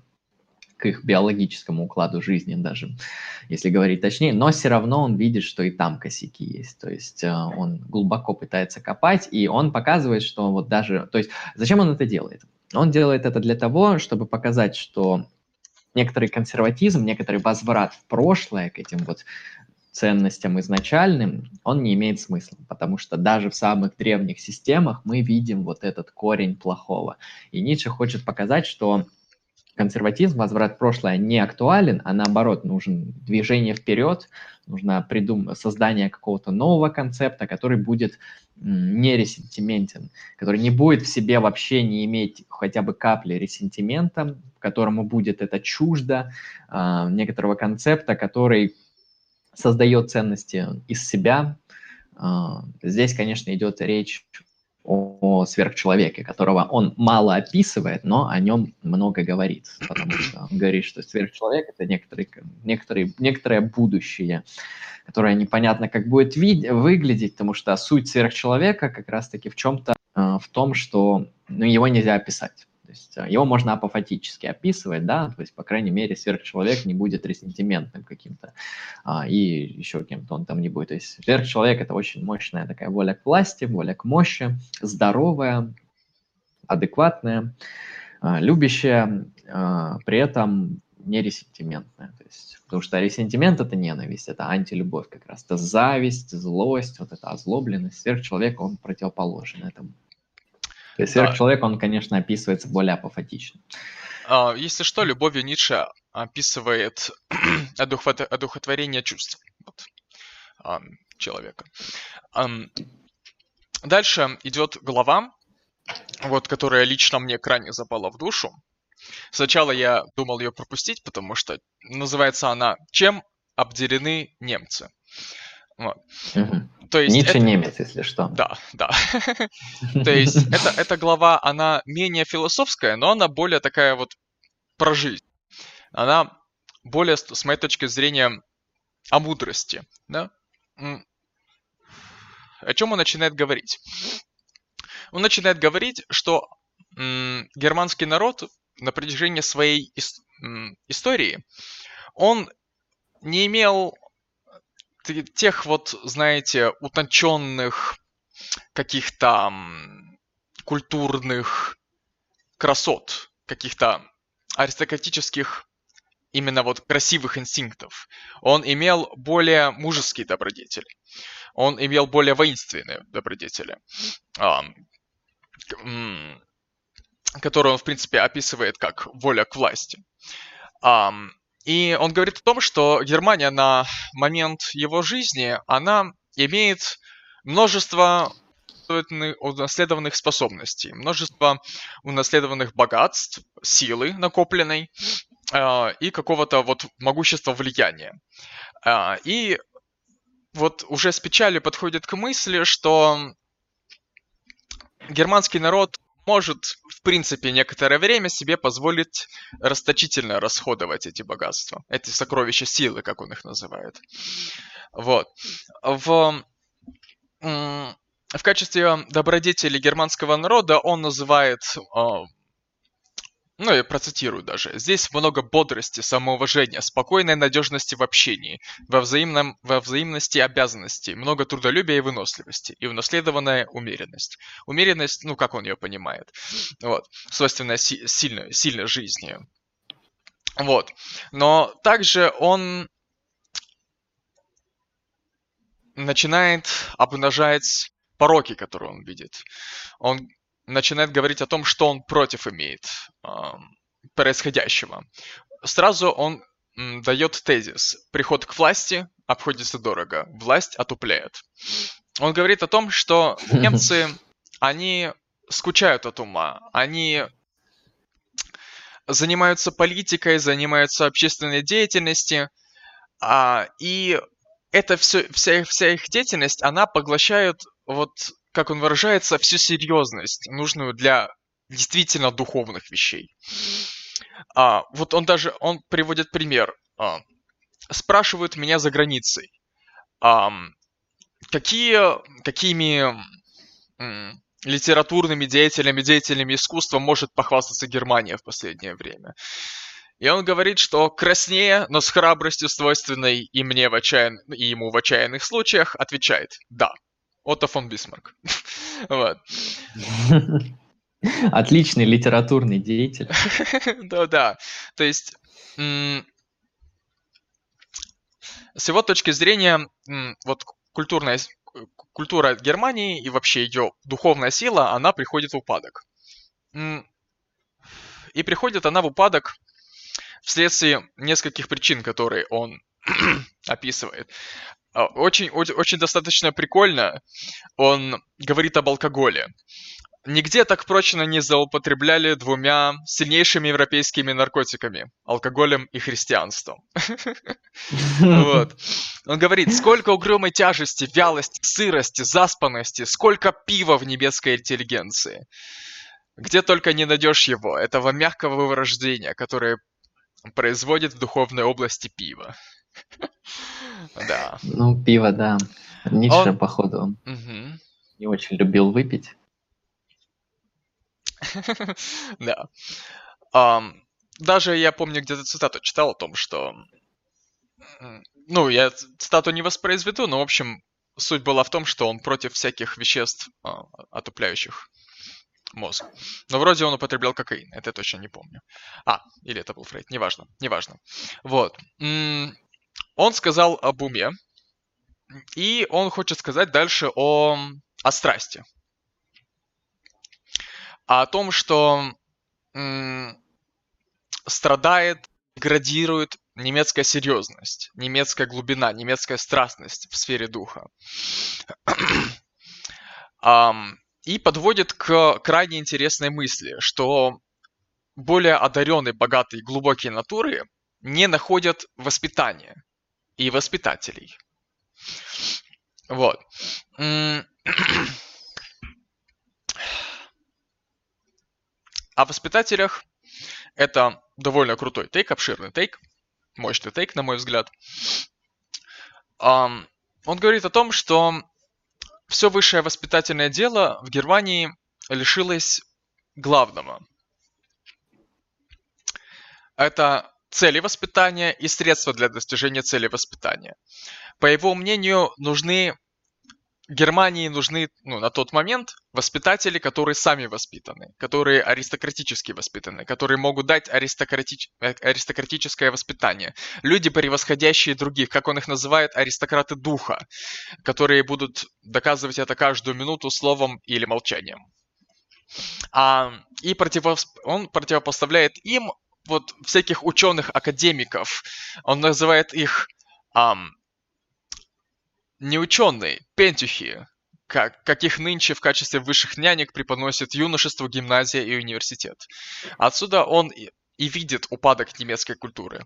[SPEAKER 1] к их биологическому укладу жизни даже, если говорить точнее, но все равно он видит, что и там косяки есть, то есть э, он глубоко пытается копать, и он показывает, что вот даже, то есть зачем он это делает? Он делает это для того, чтобы показать, что некоторый консерватизм, некоторый возврат в прошлое к этим вот ценностям изначальным, он не имеет смысла, потому что даже в самых древних системах мы видим вот этот корень плохого. И Ницше хочет показать, что консерватизм, возврат в прошлое не актуален, а наоборот, нужен движение вперед, нужно придум... создание какого-то нового концепта, который будет не ресентиментен, который не будет в себе вообще не иметь хотя бы капли ресентимента, которому будет это чуждо, э, некоторого концепта, который создает ценности из себя. Э, здесь, конечно, идет речь о сверхчеловеке, которого он мало описывает, но о нем много говорит, потому что он говорит, что сверхчеловек это некоторые, некоторые, некоторое будущее, которое непонятно как будет вид- выглядеть, потому что суть сверхчеловека как раз-таки в чем-то э, в том, что ну, его нельзя описать есть а, его можно апофатически описывать, да, то есть, по крайней мере, сверхчеловек не будет ресентиментным каким-то, а, и еще кем-то он там не будет. То есть сверхчеловек – это очень мощная такая воля к власти, воля к мощи, здоровая, адекватная, а, любящая, а, при этом не ресентиментная. То есть, потому что ресентимент – это ненависть, это антилюбовь как раз. Это зависть, злость, вот эта озлобленность. Сверхчеловек, он противоположен этому. То есть сверхчеловек, да. он, конечно, описывается более апофатично.
[SPEAKER 2] А, если что, любовью Ницше описывает одухотворение чувств вот, человека. Дальше идет глава, вот, которая лично мне крайне запала в душу. Сначала я думал ее пропустить, потому что называется она «Чем обделены немцы?».
[SPEAKER 1] Вот. Угу. То есть Ницше это... немец, если что.
[SPEAKER 2] Да, да. То есть это, эта глава, она менее философская, но она более такая вот про жизнь. Она более, с моей точки зрения, о мудрости. Да? О чем он начинает говорить? Он начинает говорить, что германский народ на протяжении своей ис- истории, он не имел тех вот, знаете, утонченных каких-то культурных красот, каких-то аристократических именно вот красивых инстинктов. Он имел более мужеские добродетели. Он имел более воинственные добродетели, которые он, в принципе, описывает как воля к власти. И он говорит о том, что Германия на момент его жизни, она имеет множество унаследованных способностей, множество унаследованных богатств, силы накопленной э, и какого-то вот могущества влияния. Э, и вот уже с печалью подходит к мысли, что германский народ может, в принципе, некоторое время себе позволить расточительно расходовать эти богатства, эти сокровища силы, как он их называет. Вот. В, в качестве добродетели германского народа он называет а, ну, я процитирую даже. Здесь много бодрости, самоуважения, спокойной надежности в общении, во, взаимном, во взаимности обязанностей, много трудолюбия и выносливости, и унаследованная умеренность. Умеренность, ну, как он ее понимает, вот, свойственная си- сильной, сильной жизни. Вот. Но также он начинает обнажать пороки, которые он видит. Он начинает говорить о том, что он против имеет э, происходящего. Сразу он м, дает тезис. Приход к власти обходится дорого. Власть отупляет. Он говорит о том, что немцы, они скучают от ума. Они занимаются политикой, занимаются общественной деятельностью, а, и это все, вся, вся их деятельность, она поглощает вот как он выражается, всю серьезность, нужную для действительно духовных вещей. А, вот он даже, он приводит пример. А, спрашивают меня за границей, а, какие, какими м, литературными деятелями, деятелями искусства может похвастаться Германия в последнее время. И он говорит, что краснее, но с храбростью, свойственной и мне в отчаян... и ему в отчаянных случаях, отвечает «да». Отто фон Бисмарк. вот.
[SPEAKER 1] Отличный литературный деятель.
[SPEAKER 2] Да-да. То есть с его точки зрения, вот культурная, культура Германии и вообще ее духовная сила, она приходит в упадок. И приходит она в упадок вследствие нескольких причин, которые он описывает. А, очень, очень, очень достаточно прикольно он говорит об алкоголе. Нигде так прочно не злоупотребляли двумя сильнейшими европейскими наркотиками – алкоголем и христианством. Вот. Он говорит, сколько угрюмой тяжести, вялости, сырости, заспанности, сколько пива в немецкой интеллигенции. Где только не найдешь его, этого мягкого вырождения, которое производит в духовной области пиво.
[SPEAKER 1] Да. Ну, пиво, да. Ницше, он... походу, угу. не очень любил выпить.
[SPEAKER 2] Да. Um, даже я помню, где-то цитату читал о том, что... Ну, я цитату не воспроизведу, но, в общем, суть была в том, что он против всяких веществ, uh, отупляющих мозг. Но вроде он употреблял кокаин, это я точно не помню. А, или это был Фрейд, неважно, неважно. Вот. Он сказал об уме, и он хочет сказать дальше о, о страсти. О том, что м, страдает, деградирует немецкая серьезность, немецкая глубина, немецкая страстность в сфере духа. и подводит к крайне интересной мысли, что более одаренные, богатые, глубокие натуры не находят воспитания и воспитателей. Вот. О воспитателях это довольно крутой тейк, обширный тейк, мощный тейк, на мой взгляд. Он говорит о том, что все высшее воспитательное дело в Германии лишилось главного. Это цели воспитания и средства для достижения цели воспитания. По его мнению, нужны Германии нужны ну, на тот момент воспитатели, которые сами воспитаны, которые аристократически воспитаны, которые могут дать аристократич... Э, аристократическое воспитание. Люди, превосходящие других, как он их называет, аристократы духа, которые будут доказывать это каждую минуту словом или молчанием. А, и противо... он противопоставляет им вот всяких ученых, академиков. Он называет их ам, не ученые, пентюхи, как, каких нынче в качестве высших нянек преподносит юношество, гимназия и университет. Отсюда он и, и видит упадок немецкой культуры.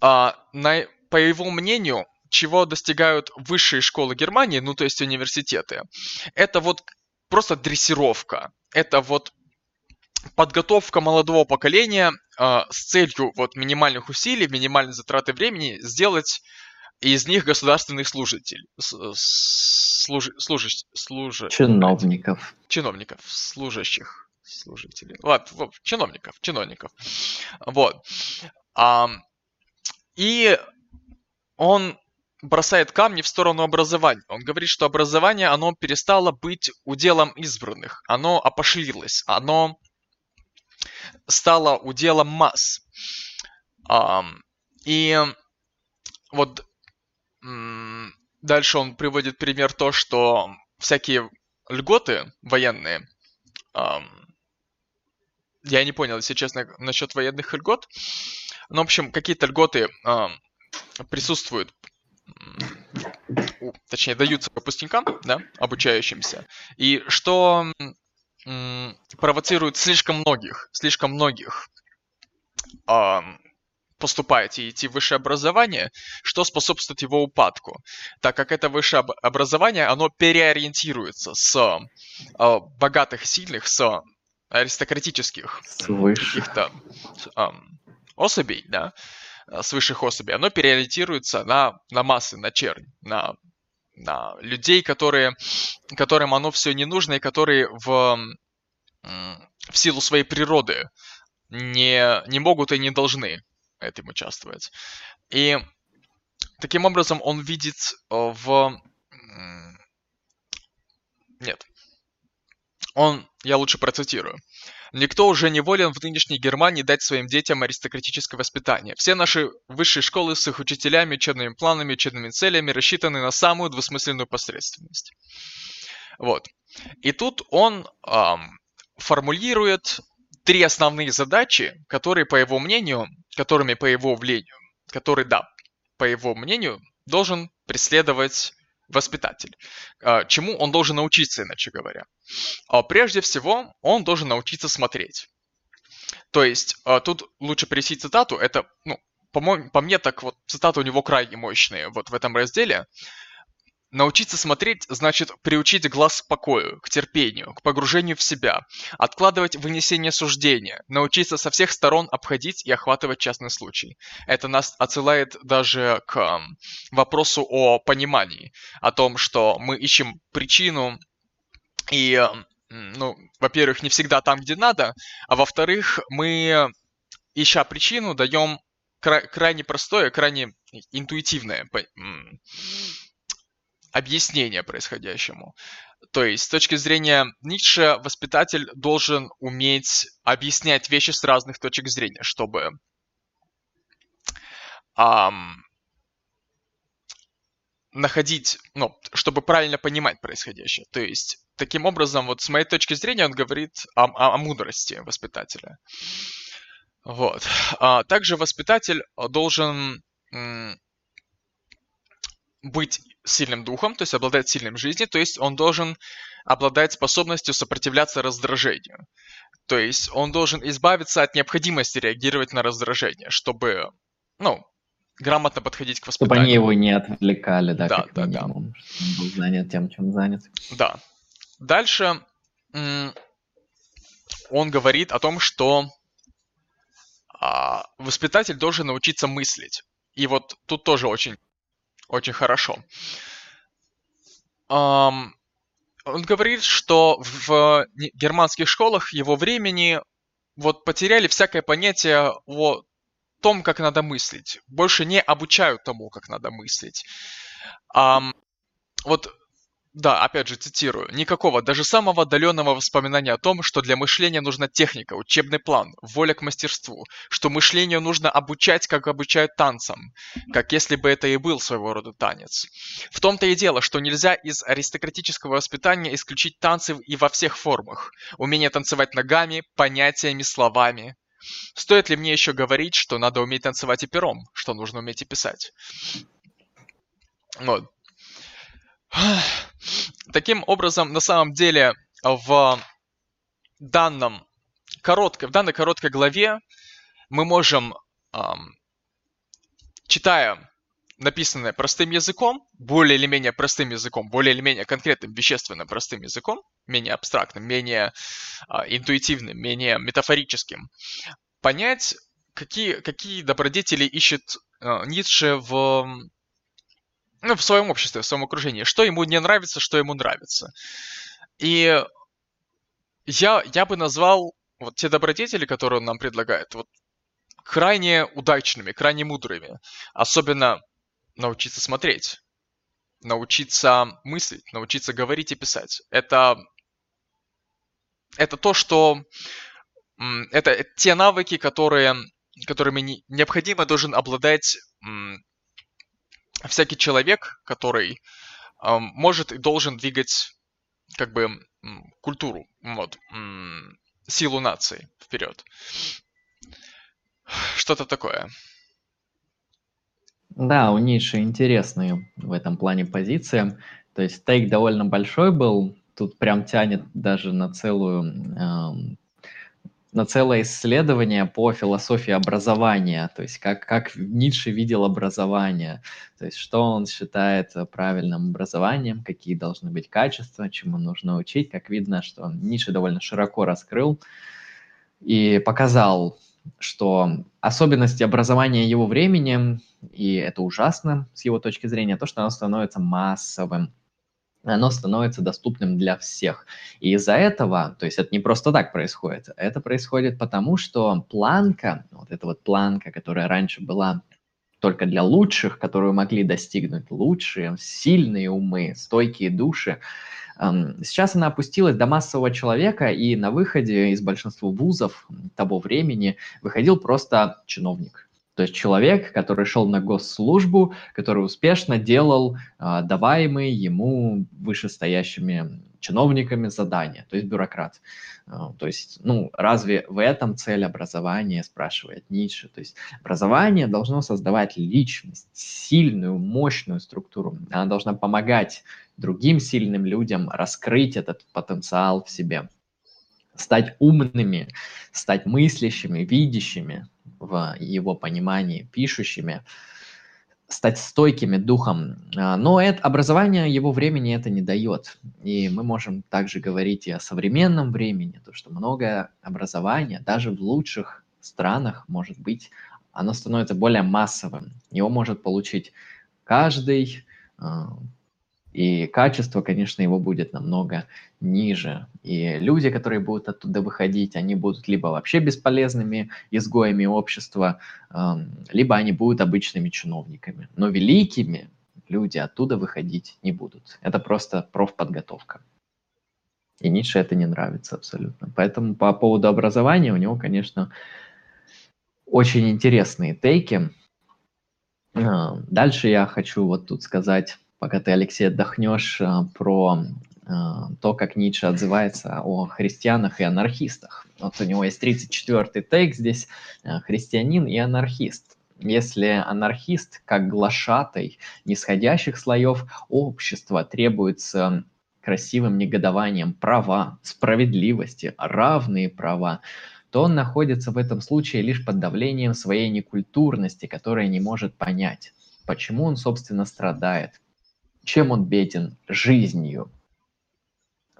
[SPEAKER 2] А, на, по его мнению, чего достигают высшие школы Германии, ну то есть университеты, это вот просто дрессировка. Это вот подготовка молодого поколения э, с целью вот минимальных усилий, минимальной затраты времени сделать из них государственных служителей. Служ, служ, служ,
[SPEAKER 1] чиновников.
[SPEAKER 2] Чиновников, служащих, служителей. Вот чиновников, чиновников. Вот. А, и он бросает камни в сторону образования. Он говорит, что образование, оно перестало быть уделом избранных. Оно опошлилось. Оно стало уделом масс. И вот Дальше он приводит пример то, что всякие льготы военные, я не понял, если честно, насчет военных льгот, но, в общем, какие-то льготы присутствуют, точнее, даются выпускникам, да, обучающимся, и что провоцирует слишком многих, слишком многих поступать и идти в высшее образование, что способствует его упадку, так как это высшее образование, оно переориентируется с э, богатых, сильных, с аристократических каких-то э, особей, да, с высших особей, оно переориентируется на, на массы, на чернь, на, на людей, которые, которым оно все не нужно и которые в, в силу своей природы не, не могут и не должны этим участвовать. И таким образом он видит э, в... Нет. Он, я лучше процитирую. Никто уже не волен в нынешней Германии дать своим детям аристократическое воспитание. Все наши высшие школы с их учителями, учебными планами, учебными целями рассчитаны на самую двусмысленную посредственность. Вот. И тут он эм, формулирует три основные задачи, которые, по его мнению, которыми, по его мнению, которые, да, по его мнению, должен преследовать воспитатель. А, чему он должен научиться, иначе говоря? А, прежде всего, он должен научиться смотреть. То есть, а, тут лучше привести цитату, это, ну, по, по мне так вот, цитаты у него крайне мощные вот в этом разделе. Научиться смотреть значит приучить глаз к покою, к терпению, к погружению в себя, откладывать вынесение суждения, научиться со всех сторон обходить и охватывать частный случай. Это нас отсылает даже к вопросу о понимании, о том, что мы ищем причину и, ну, во-первых, не всегда там, где надо, а во-вторых, мы, ища причину, даем крайне простое, крайне интуитивное объяснение происходящему. То есть, с точки зрения Ницше, воспитатель должен уметь объяснять вещи с разных точек зрения, чтобы um, находить, ну, чтобы правильно понимать происходящее. То есть, таким образом, вот с моей точки зрения, он говорит о, о, о мудрости воспитателя. Вот. А также воспитатель должен быть сильным духом, то есть обладать сильным жизнью, то есть он должен обладать способностью сопротивляться раздражению. То есть он должен избавиться от необходимости реагировать на раздражение, чтобы, ну, грамотно подходить к воспитанию.
[SPEAKER 1] Чтобы они его не отвлекали, да,
[SPEAKER 2] да да,
[SPEAKER 1] минимум, да. Чтобы он был занят тем, чем занят.
[SPEAKER 2] Да. Дальше он говорит о том, что а, воспитатель должен научиться мыслить. И вот тут тоже очень очень хорошо. Um, он говорит, что в германских школах его времени вот потеряли всякое понятие о том, как надо мыслить. Больше не обучают тому, как надо мыслить. Um, вот да, опять же цитирую. Никакого, даже самого отдаленного воспоминания о том, что для мышления нужна техника, учебный план, воля к мастерству, что мышлению нужно обучать, как обучают танцам, как если бы это и был своего рода танец. В том-то и дело, что нельзя из аристократического воспитания исключить танцы и во всех формах. Умение танцевать ногами, понятиями, словами. Стоит ли мне еще говорить, что надо уметь танцевать и пером, что нужно уметь и писать? Вот. Таким образом, на самом деле, в данном короткой, в данной короткой главе мы можем, читая написанное простым языком, более или менее простым языком, более или менее конкретным, вещественно простым языком, менее абстрактным, менее э, интуитивным, менее метафорическим, понять, какие, какие добродетели ищет э, Ницше в ну, в своем обществе, в своем окружении, что ему не нравится, что ему нравится. И я, я бы назвал вот те добродетели, которые он нам предлагает, вот крайне удачными, крайне мудрыми. Особенно научиться смотреть, научиться мыслить, научиться говорить и писать. Это, это то, что... Это те навыки, которые, которыми необходимо должен обладать всякий человек, который э, может и должен двигать как бы культуру, вот, силу нации вперед. Что-то такое.
[SPEAKER 1] Да, у Ниши интересные в этом плане позиции. То есть тейк довольно большой был, тут прям тянет даже на целую на целое исследование по философии образования, то есть как, как Ницше видел образование, то есть что он считает правильным образованием, какие должны быть качества, чему нужно учить. Как видно, что Ницше довольно широко раскрыл и показал, что особенности образования его времени, и это ужасно с его точки зрения, то, что оно становится массовым. Оно становится доступным для всех. И из-за этого, то есть это не просто так происходит, это происходит потому, что планка, вот эта вот планка, которая раньше была только для лучших, которую могли достигнуть лучшие, сильные умы, стойкие души, Сейчас она опустилась до массового человека, и на выходе из большинства вузов того времени выходил просто чиновник. То есть человек, который шел на госслужбу, который успешно делал э, даваемые ему вышестоящими чиновниками задания, то есть бюрократ. Э, то есть, ну, разве в этом цель образования, спрашивает Ницше. То есть образование должно создавать личность, сильную, мощную структуру. Она должна помогать другим сильным людям раскрыть этот потенциал в себе, стать умными, стать мыслящими, видящими в его понимании, пишущими, стать стойкими духом. А, но это, образование его времени это не дает. И мы можем также говорить и о современном времени, то что многое образование, даже в лучших странах, может быть, оно становится более массовым. Его может получить каждый, а, и качество, конечно, его будет намного ниже. И люди, которые будут оттуда выходить, они будут либо вообще бесполезными изгоями общества, либо они будут обычными чиновниками. Но великими люди оттуда выходить не будут. Это просто профподготовка. И Ницше это не нравится абсолютно. Поэтому по поводу образования у него, конечно, очень интересные тейки. Дальше я хочу вот тут сказать пока ты, Алексей, отдохнешь, а, про а, то, как Ницше отзывается о христианах и анархистах. Вот у него есть 34-й тейк здесь а, «Христианин и анархист». Если анархист, как глашатай нисходящих слоев общества, требуется красивым негодованием права, справедливости, равные права, то он находится в этом случае лишь под давлением своей некультурности, которая не может понять, почему он, собственно, страдает, чем он беден? Жизнью.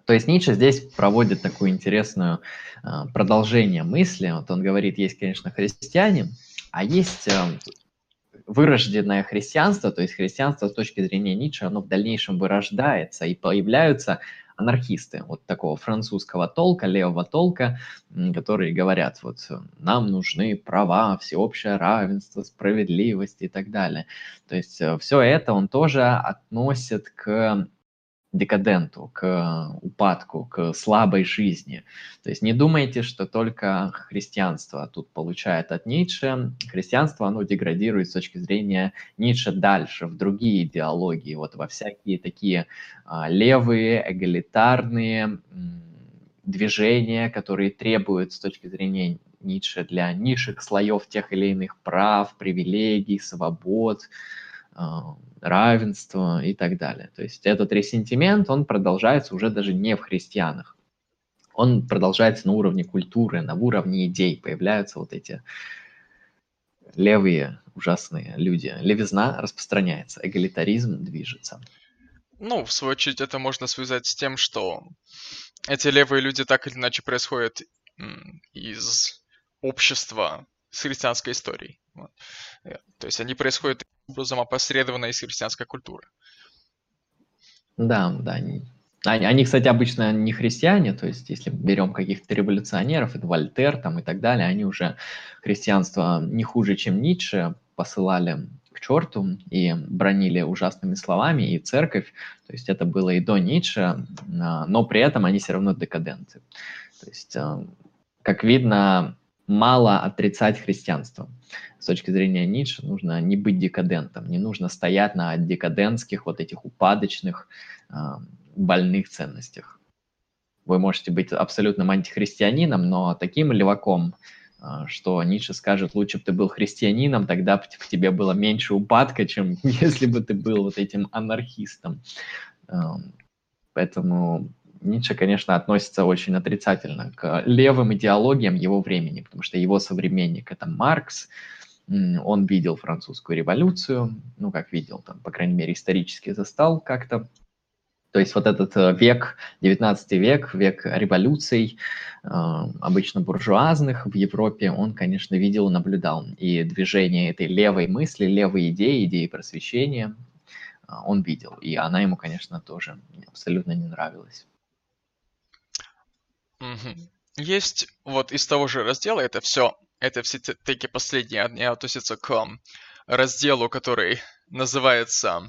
[SPEAKER 1] То есть Ницше здесь проводит такую интересную э, продолжение мысли. Вот он говорит, есть, конечно, христиане, а есть э, вырожденное христианство, то есть христианство с точки зрения Ницше, оно в дальнейшем вырождается, и появляются анархисты вот такого французского толка, левого толка, которые говорят, вот нам нужны права, всеобщее равенство, справедливость и так далее. То есть э, все это он тоже относит к декаденту, к упадку, к слабой жизни. То есть не думайте, что только христианство тут получает от Ницше. Христианство, оно деградирует с точки зрения Ницше дальше, в другие идеологии, вот во всякие такие а, левые, эгалитарные движения, которые требуют с точки зрения Ницше для низших слоев тех или иных прав, привилегий, свобод, равенство и так далее. То есть этот ресентимент, он продолжается уже даже не в христианах. Он продолжается на уровне культуры, на уровне идей. Появляются вот эти левые ужасные люди. Левизна распространяется, эгалитаризм движется.
[SPEAKER 2] Ну, в свою очередь, это можно связать с тем, что эти левые люди так или иначе происходят из общества с христианской историей. Э, то есть они происходят образом опосредованно из христианской культуры.
[SPEAKER 1] Да, да. Они, они, кстати, обычно не христиане, то есть если берем каких-то революционеров, это Вольтер там и так далее, они уже христианство не хуже, чем Ницше, посылали к черту и бронили ужасными словами и церковь, то есть это было и до Ницше, но при этом они все равно декаденты. То есть, а, как видно, мало отрицать христианство. С точки зрения Ницше нужно не быть декадентом, не нужно стоять на декадентских, вот этих упадочных, больных ценностях. Вы можете быть абсолютным антихристианином, но таким леваком, а, что Ницше скажет, лучше бы ты был христианином, тогда бы в тебе было меньше упадка, чем если бы ты был вот этим анархистом. Поэтому Ницше, конечно, относится очень отрицательно к левым идеологиям его времени, потому что его современник – это Маркс, он видел французскую революцию, ну, как видел, там, по крайней мере, исторически застал как-то. То есть вот этот э, век, 19 век, век революций, э, обычно буржуазных в Европе, он, конечно, видел наблюдал. И движение этой левой мысли, левой идеи, идеи просвещения, а, он видел. И она ему, конечно, тоже абсолютно не нравилась.
[SPEAKER 2] Есть вот из того же раздела, это все, это все теки последние, они относятся к разделу, который называется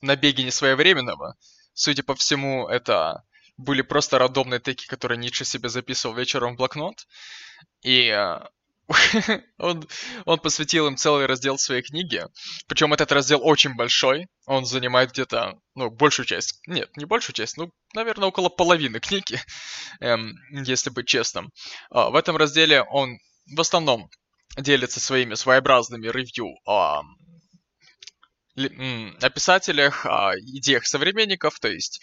[SPEAKER 2] «Набеги несвоевременного». Судя по всему, это были просто рандомные теки, которые Ницше себе записывал вечером в блокнот. И а, он, он посвятил им целый раздел своей книги. Причем этот раздел очень большой. Он занимает где-то, ну, большую часть. Нет, не большую часть, ну, наверное, около половины книги, эм, если быть честным. А, в этом разделе он в основном делится своими своеобразными ревью о, о писателях, о идеях современников, то есть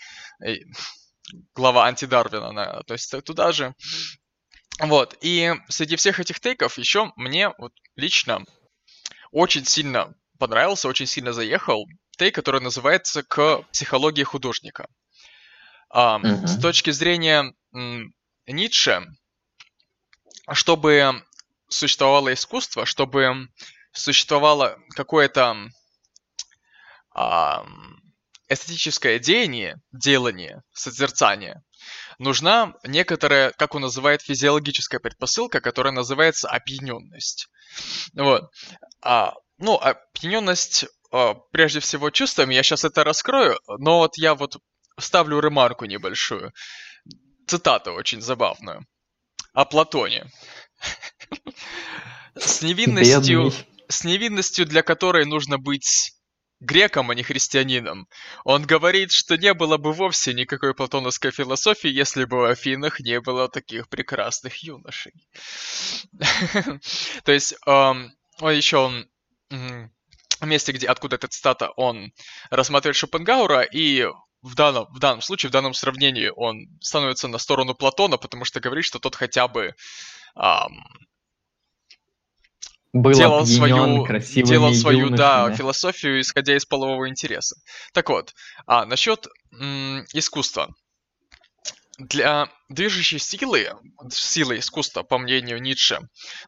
[SPEAKER 2] глава антидарвина относится туда же. Вот, и среди всех этих тейков еще мне вот лично очень сильно понравился, очень сильно заехал тейк, который называется «К психологии художника». Mm-hmm. С точки зрения Ницше, чтобы существовало искусство, чтобы существовало какое-то эстетическое деяние, делание, созерцание, нужна некоторая, как он называет, физиологическая предпосылка, которая называется опьяненность. Вот. А, ну, опьяненность а, прежде всего чувствами, я сейчас это раскрою, но вот я вот вставлю ремарку небольшую. Цитату очень забавную. О Платоне. С невинностью, с невинностью, для которой нужно быть греком, а не христианином. Он говорит, что не было бы вовсе никакой платоновской философии, если бы в Афинах не было таких прекрасных юношей. То есть, он еще в месте, где, откуда эта цитата, он рассматривает Шопенгаура, и в данном, в данном случае, в данном сравнении он становится на сторону Платона, потому что говорит, что тот хотя бы был делал свою, делал свою да, философию, исходя из полового интереса. Так вот, а насчет м- искусства. Для движущей силы, силы искусства, по мнению Ницше,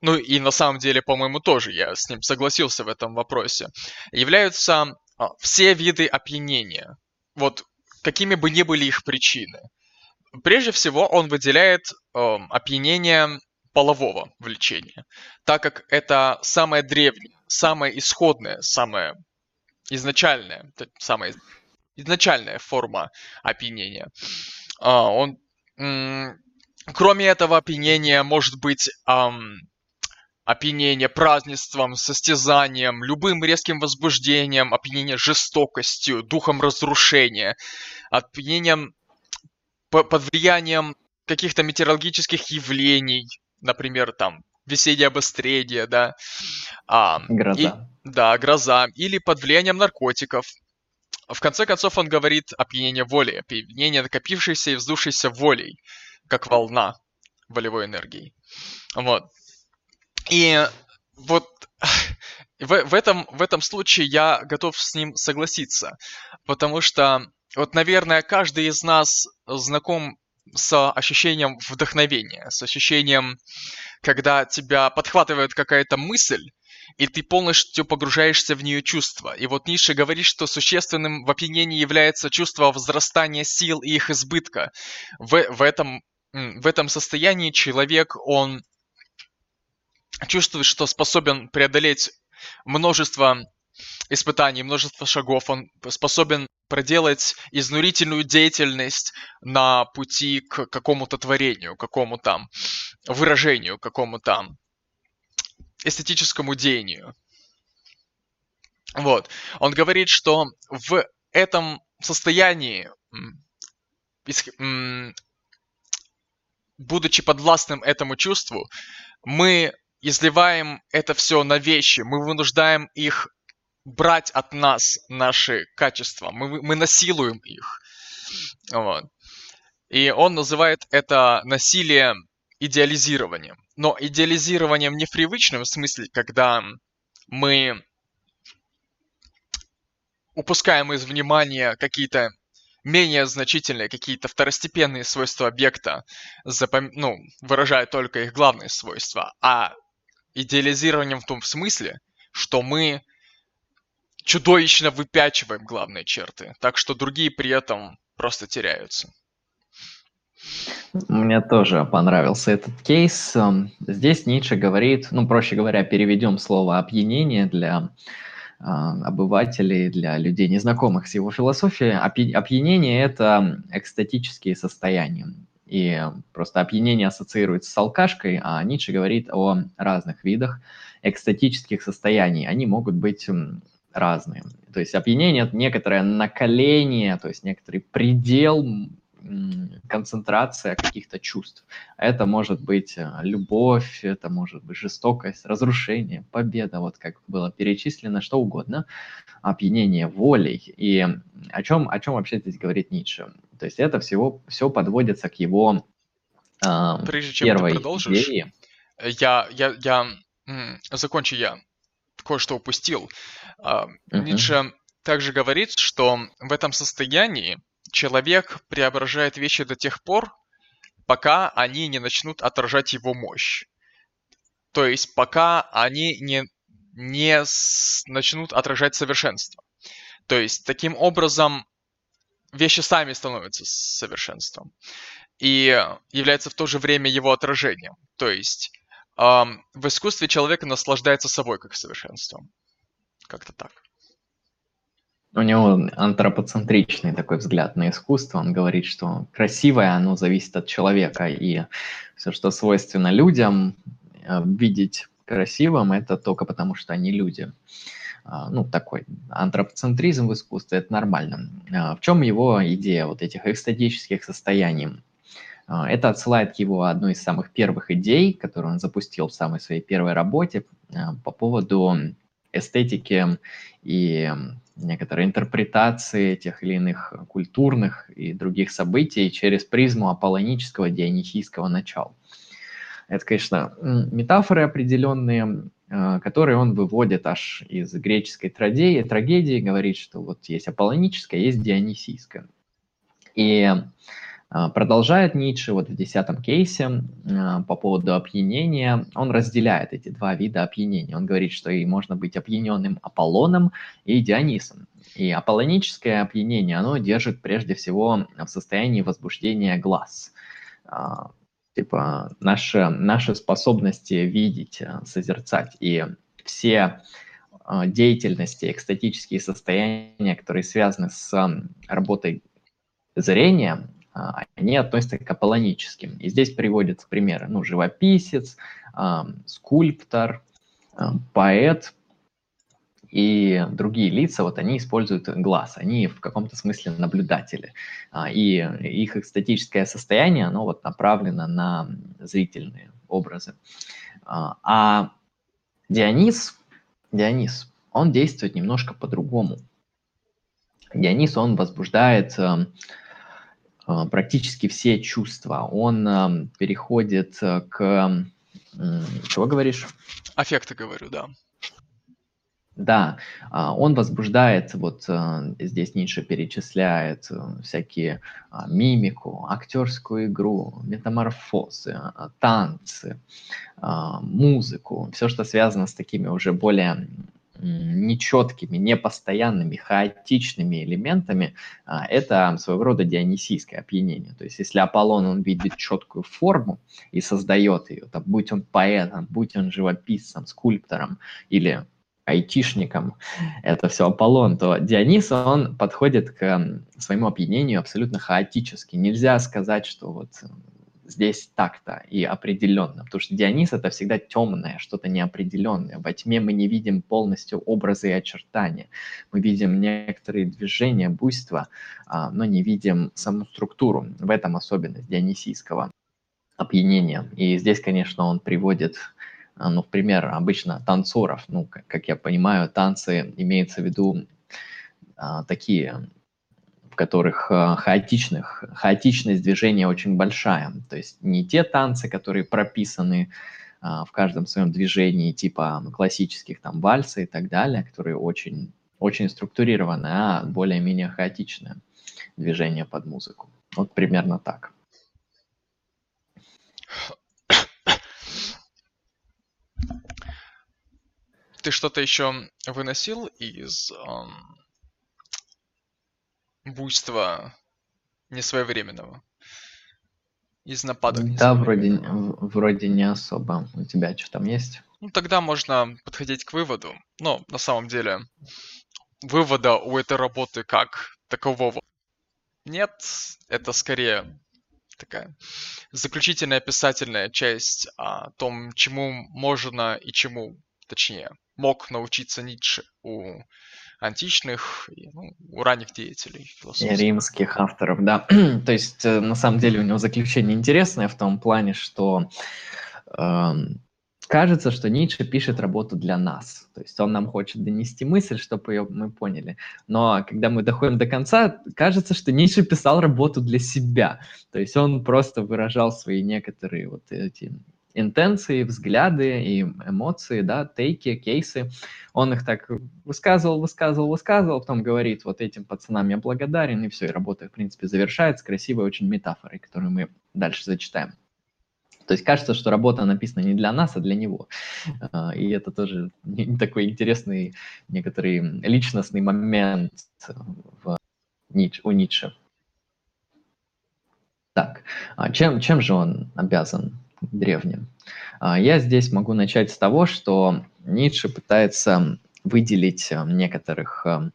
[SPEAKER 2] ну и на самом деле, по-моему, тоже я с ним согласился в этом вопросе, являются а, все виды опьянения. Вот какими бы ни были их причины. Прежде всего, он выделяет э, опьянение полового влечения, так как это самое древнее, самое исходное, самое изначальное, самая изначальная форма опьянения. А, он, кроме этого опьянения может быть опьянение празднеством, состязанием, любым резким возбуждением, опьянение жестокостью, духом разрушения, опьянением под влиянием каких-то метеорологических явлений, например, там, весеннее обострение, да.
[SPEAKER 1] А, гроза. И,
[SPEAKER 2] да, гроза. Или под влиянием наркотиков. В конце концов, он говорит опьянение воли, опьянение накопившейся и вздувшейся волей, как волна волевой энергии. Вот. И вот в, в, этом, в этом случае я готов с ним согласиться, потому что вот, наверное, каждый из нас знаком с ощущением вдохновения, с ощущением, когда тебя подхватывает какая-то мысль, и ты полностью погружаешься в нее чувства. И вот Ницше говорит, что существенным в опьянении является чувство возрастания сил и их избытка. В, в, этом, в этом состоянии человек, он чувствует, что способен преодолеть множество испытаний, множество шагов. Он способен проделать изнурительную деятельность на пути к какому-то творению, какому-то выражению, какому-то эстетическому деянию. Вот. Он говорит, что в этом состоянии, будучи подвластным этому чувству, мы изливаем это все на вещи, мы вынуждаем их брать от нас наши качества. Мы, мы насилуем их. Вот. И он называет это насилие идеализированием. Но идеализированием не в привычном смысле, когда мы упускаем из внимания какие-то менее значительные, какие-то второстепенные свойства объекта, запом... ну, выражая только их главные свойства, а идеализированием в том смысле, что мы чудовищно выпячиваем главные черты, так что другие при этом просто теряются.
[SPEAKER 1] Мне тоже понравился этот кейс. Эм, здесь Ницше говорит, ну, проще говоря, переведем слово «опьянение» для э, обывателей, для людей, незнакомых с его философией. Опьянение – это экстатические состояния. И просто опьянение ассоциируется с алкашкой, а Ницше говорит о разных видах экстатических состояний. Они могут быть разные. То есть опьянение – это некоторое накаление, то есть некоторый предел концентрация каких-то чувств. Это может быть э, любовь, это может быть жестокость, разрушение, победа, вот как было перечислено, что угодно, опьянение волей. И о чем, о чем вообще здесь говорит Ницше? То есть это всего, все подводится к его
[SPEAKER 2] э, Прежде чем первой ты продолжишь, идее. Я, я, я, закончу я, кое-что упустил. Uh, uh-huh. Ницше также говорит, что в этом состоянии человек преображает вещи до тех пор, пока они не начнут отражать его мощь. То есть пока они не, не с, начнут отражать совершенство. То есть таким образом вещи сами становятся совершенством. И является в то же время его отражением. То есть в искусстве человек наслаждается собой как совершенством. Как-то так.
[SPEAKER 1] У него антропоцентричный такой взгляд на искусство. Он говорит, что красивое, оно зависит от человека, и все, что свойственно людям, э, видеть красивым, это только потому, что они люди. А, ну, такой антропоцентризм в искусстве, это нормально. А, в чем его идея вот этих экстатических состояний? А, это отсылает к его одной из самых первых идей, которую он запустил в самой своей первой работе по поводу эстетики и некоторой интерпретации тех или иных культурных и других событий через призму аполлонического дионисийского начала. Это, конечно, метафоры определенные, э, которые он выводит аж из греческой трагедии, трагедии, говорит, что вот есть аполлоническое, есть дионисийское. И а, продолжает Ницше вот в десятом кейсе а, по поводу опьянения. Он разделяет эти два вида опьянения. Он говорит, что и можно быть опьяненным Аполлоном и Дионисом. И аполлоническое опьянение, оно держит прежде всего в состоянии возбуждения глаз. А, типа наши, наши способности видеть, созерцать. И все деятельности, экстатические состояния, которые связаны с работой зрения, а, они относятся к аполлоническим. И здесь приводятся примеры. Ну, живописец, скульптор, поэт и другие лица, вот они используют глаз, они в каком-то смысле наблюдатели. А, и их эстетическое состояние, оно вот направлено на зрительные образы. А, а Дионис, Дионис, он действует немножко по-другому. Дионис, он возбуждает а, практически все чувства. Он переходит э, к... Чего говоришь?
[SPEAKER 2] Аффекты говорю, да.
[SPEAKER 1] Да, а, он возбуждает, вот э, здесь Ницше перечисляет э, всякие а, мимику, актерскую игру, метаморфозы, танцы, музыку, все, что связано с такими уже более нечеткими, непостоянными, хаотичными элементами, а, это своего рода дионисийское опьянение. То есть если Аполлон, он видит четкую форму и создает ее, там, будь он поэтом, будь он живописцем, скульптором или айтишником, это все Аполлон, то Дионис, он подходит к своему опьянению абсолютно хаотически. Нельзя сказать, что вот здесь так-то и определенно, потому что Дионис это всегда темное, что-то неопределенное. Во тьме мы не видим полностью образы и очертания. Мы видим некоторые движения, буйства, а, но не видим саму структуру. В этом особенность дионисийского опьянения. И здесь, конечно, он приводит а, ну, в пример обычно танцоров. Ну, как, я понимаю, танцы имеются в виду а, такие которых э, хаотичных, хаотичность движения очень большая. То есть не те танцы, которые прописаны а, в каждом своем движении, типа классических там вальсы и так далее, которые очень, очень структурированы, а более-менее хаотичное движение под музыку. Вот примерно так.
[SPEAKER 2] Ты что-то еще выносил из буйства несвоевременного? Из нападок
[SPEAKER 1] Да, вроде, вроде не особо. У тебя что там есть?
[SPEAKER 2] Ну, тогда можно подходить к выводу. Но на самом деле вывода у этой работы как такового нет. Это скорее такая заключительная писательная часть о том, чему можно и чему, точнее, мог научиться Ницше у античных, ну, у ранних деятелей
[SPEAKER 1] И римских авторов, да. То есть, э, на самом деле, у него заключение интересное в том плане, что э, кажется, что Ницше пишет работу для нас. То есть он нам хочет донести мысль, чтобы ее мы поняли. Но когда мы доходим до конца, кажется, что Ницше писал работу для себя. То есть он просто выражал свои некоторые вот эти интенции, взгляды и эмоции, да, тейки, кейсы. Он их так высказывал, высказывал, высказывал, потом говорит, вот этим пацанам я благодарен, и все, и работа, в принципе, завершается красивой очень метафорой, которую мы дальше зачитаем. То есть кажется, что работа написана не для нас, а для него. А, и это тоже такой интересный некоторый личностный момент в у Ницше. Так, а чем, чем же он обязан древним. А, я здесь могу начать с того, что Ницше пытается выделить э, некоторых э,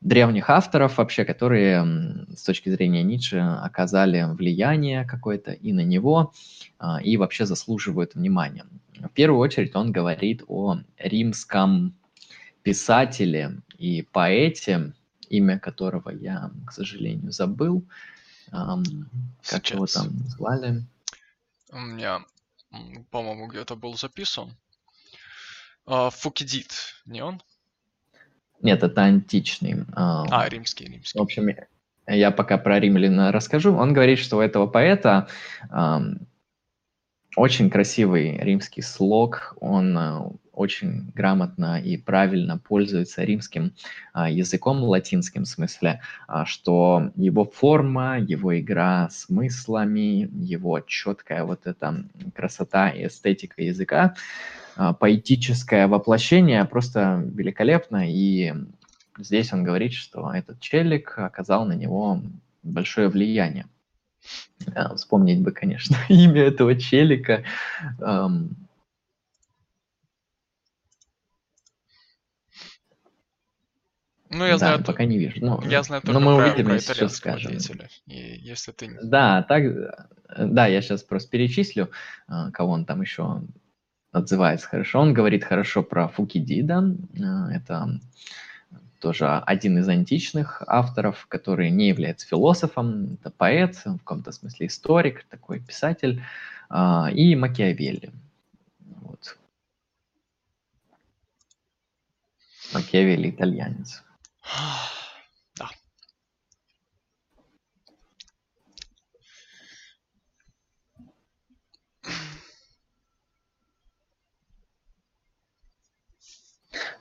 [SPEAKER 1] древних авторов вообще, которые с точки зрения Ницше оказали влияние какое-то и на него, а, и вообще заслуживают внимания. В первую очередь он говорит о римском писателе и поэте, имя которого я, к сожалению, забыл. Как Сейчас. его там звали?
[SPEAKER 2] У меня, по-моему, где-то был записан. А, Фукидид, не он?
[SPEAKER 1] Нет, это античный.
[SPEAKER 2] А, римский, римский.
[SPEAKER 1] В общем, я пока про римляна расскажу. Он говорит, что у этого поэта очень красивый римский слог, он э, очень грамотно и правильно пользуется римским а, языком, латинским в смысле, а, что его форма, его игра смыслами, его четкая вот эта красота и эстетика языка, а, поэтическое воплощение просто великолепно, и здесь он говорит, что этот челик оказал на него большое влияние. А, вспомнить бы, конечно, имя этого челика.
[SPEAKER 2] Ну, я знаю,
[SPEAKER 1] пока не вижу. Но,
[SPEAKER 2] я знаю только
[SPEAKER 1] но мы
[SPEAKER 2] про,
[SPEAKER 1] увидим,
[SPEAKER 2] про
[SPEAKER 1] если сейчас скажем.
[SPEAKER 2] И если ты...
[SPEAKER 1] Да, так, да, я сейчас просто перечислю, а, кого он там еще отзывается хорошо. Он говорит хорошо про Фукидида. А, это тоже один из античных авторов, который не является философом, это поэт, в каком-то смысле историк, такой писатель, а, и Макиавелли. Вот. Макиавелли итальянец.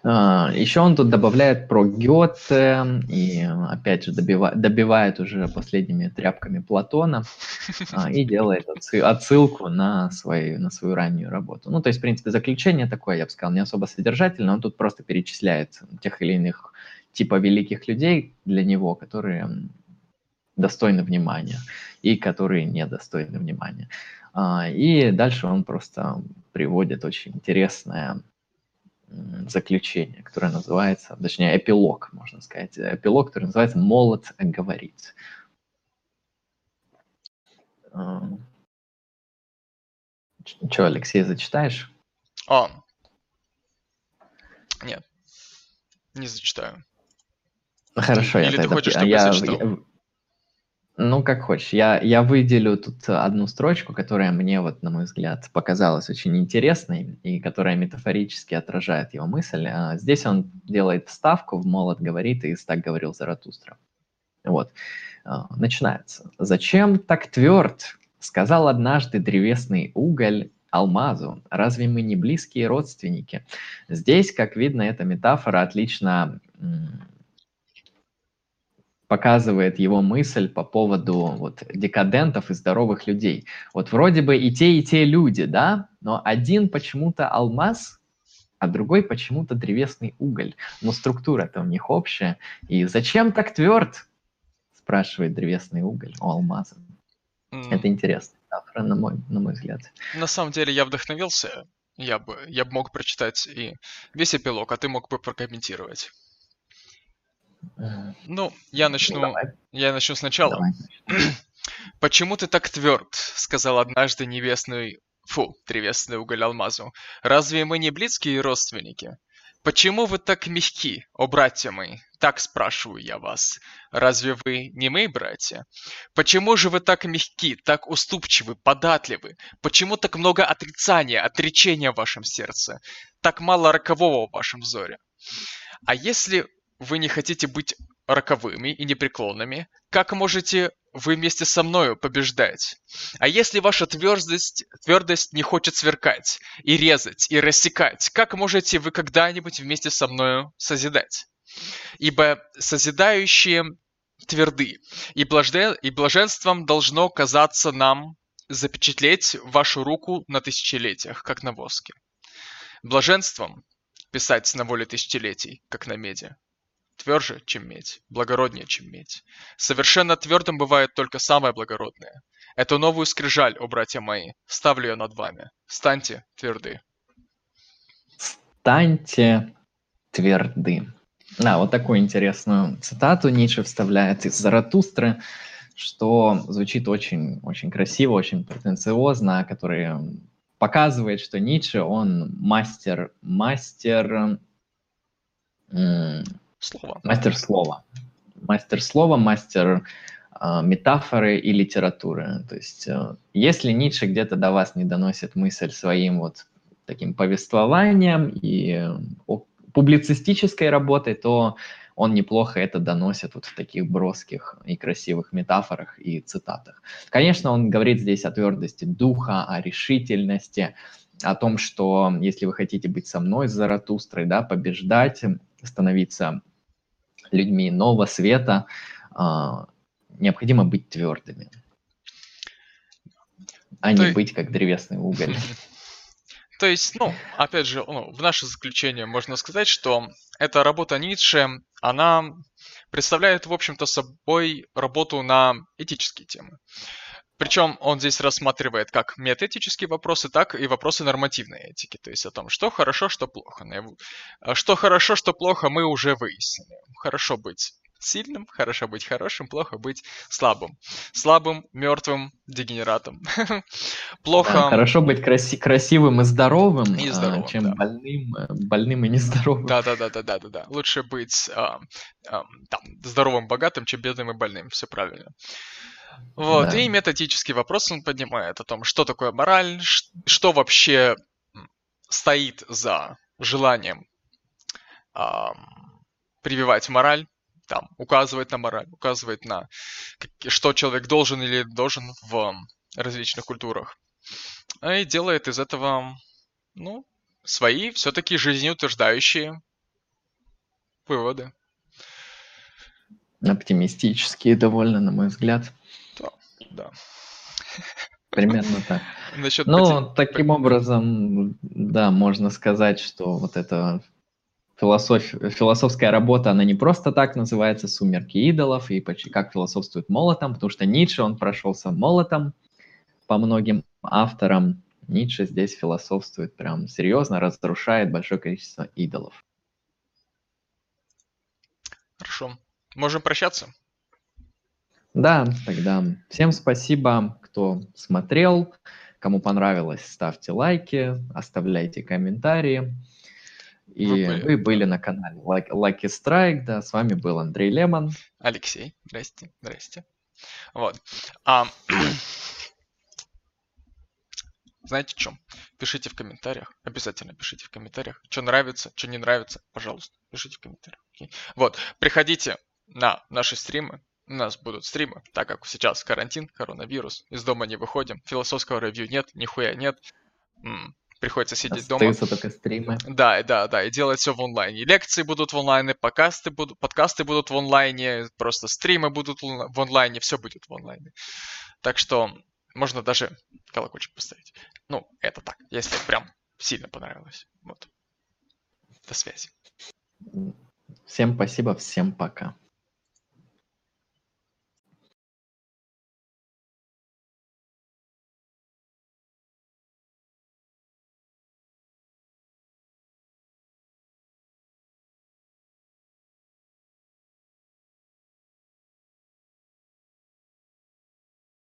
[SPEAKER 1] Еще он тут добавляет про Гёте и, опять же, добивает, добивает уже последними тряпками Платона а, и делает отсылку на свою, на свою раннюю работу. Ну, то есть, в принципе, заключение такое, я бы сказал, не особо содержательное, он тут просто перечисляет тех или иных типа великих людей для него, которые достойны внимания и которые недостойны внимания. А, и дальше он просто приводит очень интересное заключение, которое называется, точнее, эпилог, можно сказать, эпилог, который называется «Молот говорит». Че, Алексей, зачитаешь?
[SPEAKER 2] А, нет, не зачитаю.
[SPEAKER 1] Хорошо,
[SPEAKER 2] Или
[SPEAKER 1] я
[SPEAKER 2] ты
[SPEAKER 1] тогда...
[SPEAKER 2] хочешь, чтобы
[SPEAKER 1] я,
[SPEAKER 2] я зачитал?
[SPEAKER 1] Ну, как хочешь. Я, я выделю тут одну строчку, которая мне, вот, на мой взгляд, показалась очень интересной и которая метафорически отражает его мысль. А здесь он делает вставку в «Молот говорит» и «Так говорил Заратустра». Вот. А, начинается. «Зачем так тверд?» — сказал однажды древесный уголь алмазу. Разве мы не близкие родственники? Здесь, как видно, эта метафора отлично показывает его мысль по поводу вот декадентов и здоровых людей. Вот вроде бы и те, и те люди, да, но один почему-то алмаз, а другой почему-то древесный уголь. Но структура-то у них общая. И зачем так тверд? Спрашивает древесный уголь у алмаза. Mm. Это интересно, на мой, на мой взгляд.
[SPEAKER 2] На самом деле я вдохновился. Я бы, я бы мог прочитать и весь эпилог, а ты мог бы прокомментировать. Ну, я начну, ну, я начну сначала. Давай. «Почему ты так тверд?» — сказал однажды невестный... Фу, древесный уголь алмазу. «Разве мы не близкие родственники?» «Почему вы так мягки, о братья мои?» Так спрашиваю я вас. Разве вы не мои братья? Почему же вы так мягки, так уступчивы, податливы? Почему так много отрицания, отречения в вашем сердце? Так мало рокового в вашем взоре? А если вы не хотите быть роковыми и непреклонными, как можете вы вместе со мною побеждать? А если ваша твердость, твердость не хочет сверкать, и резать, и рассекать, как можете вы когда-нибудь вместе со мною созидать? Ибо созидающие тверды, и, блажен, и блаженством должно казаться нам запечатлеть вашу руку на тысячелетиях, как на воске. Блаженством писать на воле тысячелетий, как на меди тверже, чем медь, благороднее, чем медь. Совершенно твердым бывает только самое благородное. Эту новую скрижаль, о братья мои, ставлю я над вами. Станьте тверды.
[SPEAKER 1] Станьте тверды. Да, вот такую интересную цитату Ницше вставляет из Заратустры, что звучит очень, очень красиво, очень претенциозно, который показывает, что Ницше, он мастер, мастер
[SPEAKER 2] слова.
[SPEAKER 1] Мастер слова. Мастер слова, мастер э, метафоры и литературы. То есть, э, если Ницше где-то до вас не доносит мысль своим вот таким повествованием и э, публицистической работой, то он неплохо это доносит вот в таких броских и красивых метафорах и цитатах. Конечно, он говорит здесь о твердости духа, о решительности, о том, что если вы хотите быть со мной, с Заратустрой, да, побеждать, становиться людьми нового света, а, необходимо быть твердыми, а не есть... быть как древесный уголь.
[SPEAKER 2] То есть, ну, опять же, ну, в наше заключение можно сказать, что эта работа Ницше, она представляет, в общем-то, собой работу на этические темы. Причем он здесь рассматривает как метаэтические вопросы, так и вопросы нормативной этики. То есть о том, что хорошо, что плохо. Что хорошо, что плохо, мы уже выяснили. Хорошо быть сильным, хорошо быть хорошим, плохо быть слабым. Слабым, мертвым, дегенератом.
[SPEAKER 1] плохо... Да, хорошо быть краси- красивым и здоровым, и здоровым чем да. больным, э, больным и нездоровым.
[SPEAKER 2] Да-да-да-да-да-да. Лучше быть а, а, там, здоровым, богатым, чем бедным и больным. Все правильно. Вот, да. и методический вопрос он поднимает о том, что такое мораль, что вообще стоит за желанием эм, прививать мораль, там, указывать на мораль, указывать на что человек должен или должен в различных культурах. И делает из этого, ну, свои все-таки жизнеутверждающие выводы.
[SPEAKER 1] Оптимистические довольно, на мой взгляд
[SPEAKER 2] да.
[SPEAKER 1] Примерно так. Насчет ну, поти... таким образом, да, можно сказать, что вот эта философ... философская работа, она не просто так называется «Сумерки идолов» и как философствует молотом, потому что Ницше, он прошелся молотом по многим авторам. Ницше здесь философствует прям серьезно, разрушает большое количество идолов.
[SPEAKER 2] Хорошо. Можем прощаться?
[SPEAKER 1] Да, тогда всем спасибо, кто смотрел. Кому понравилось, ставьте лайки, оставляйте комментарии. И вы были, вы были на канале Lucky Strike, да, с вами был Андрей Лемон.
[SPEAKER 2] Алексей, здрасте, здрасте. Вот. А, знаете что? Пишите в комментариях, обязательно пишите в комментариях, что нравится, что не нравится, пожалуйста, пишите в комментариях. Okay? Вот, приходите на наши стримы, у нас будут стримы, так как сейчас карантин, коронавирус, из дома не выходим, философского ревью нет, нихуя нет. М-м, приходится сидеть Остаются
[SPEAKER 1] дома. только стримы.
[SPEAKER 2] Да, да, да, и делать все в онлайне. Лекции будут в онлайне, подкасты будут, подкасты будут в онлайне, просто стримы будут в онлайне, все будет в онлайне. Так что можно даже колокольчик поставить. Ну, это так, если прям сильно понравилось. Вот. До связи.
[SPEAKER 1] Всем спасибо, всем пока.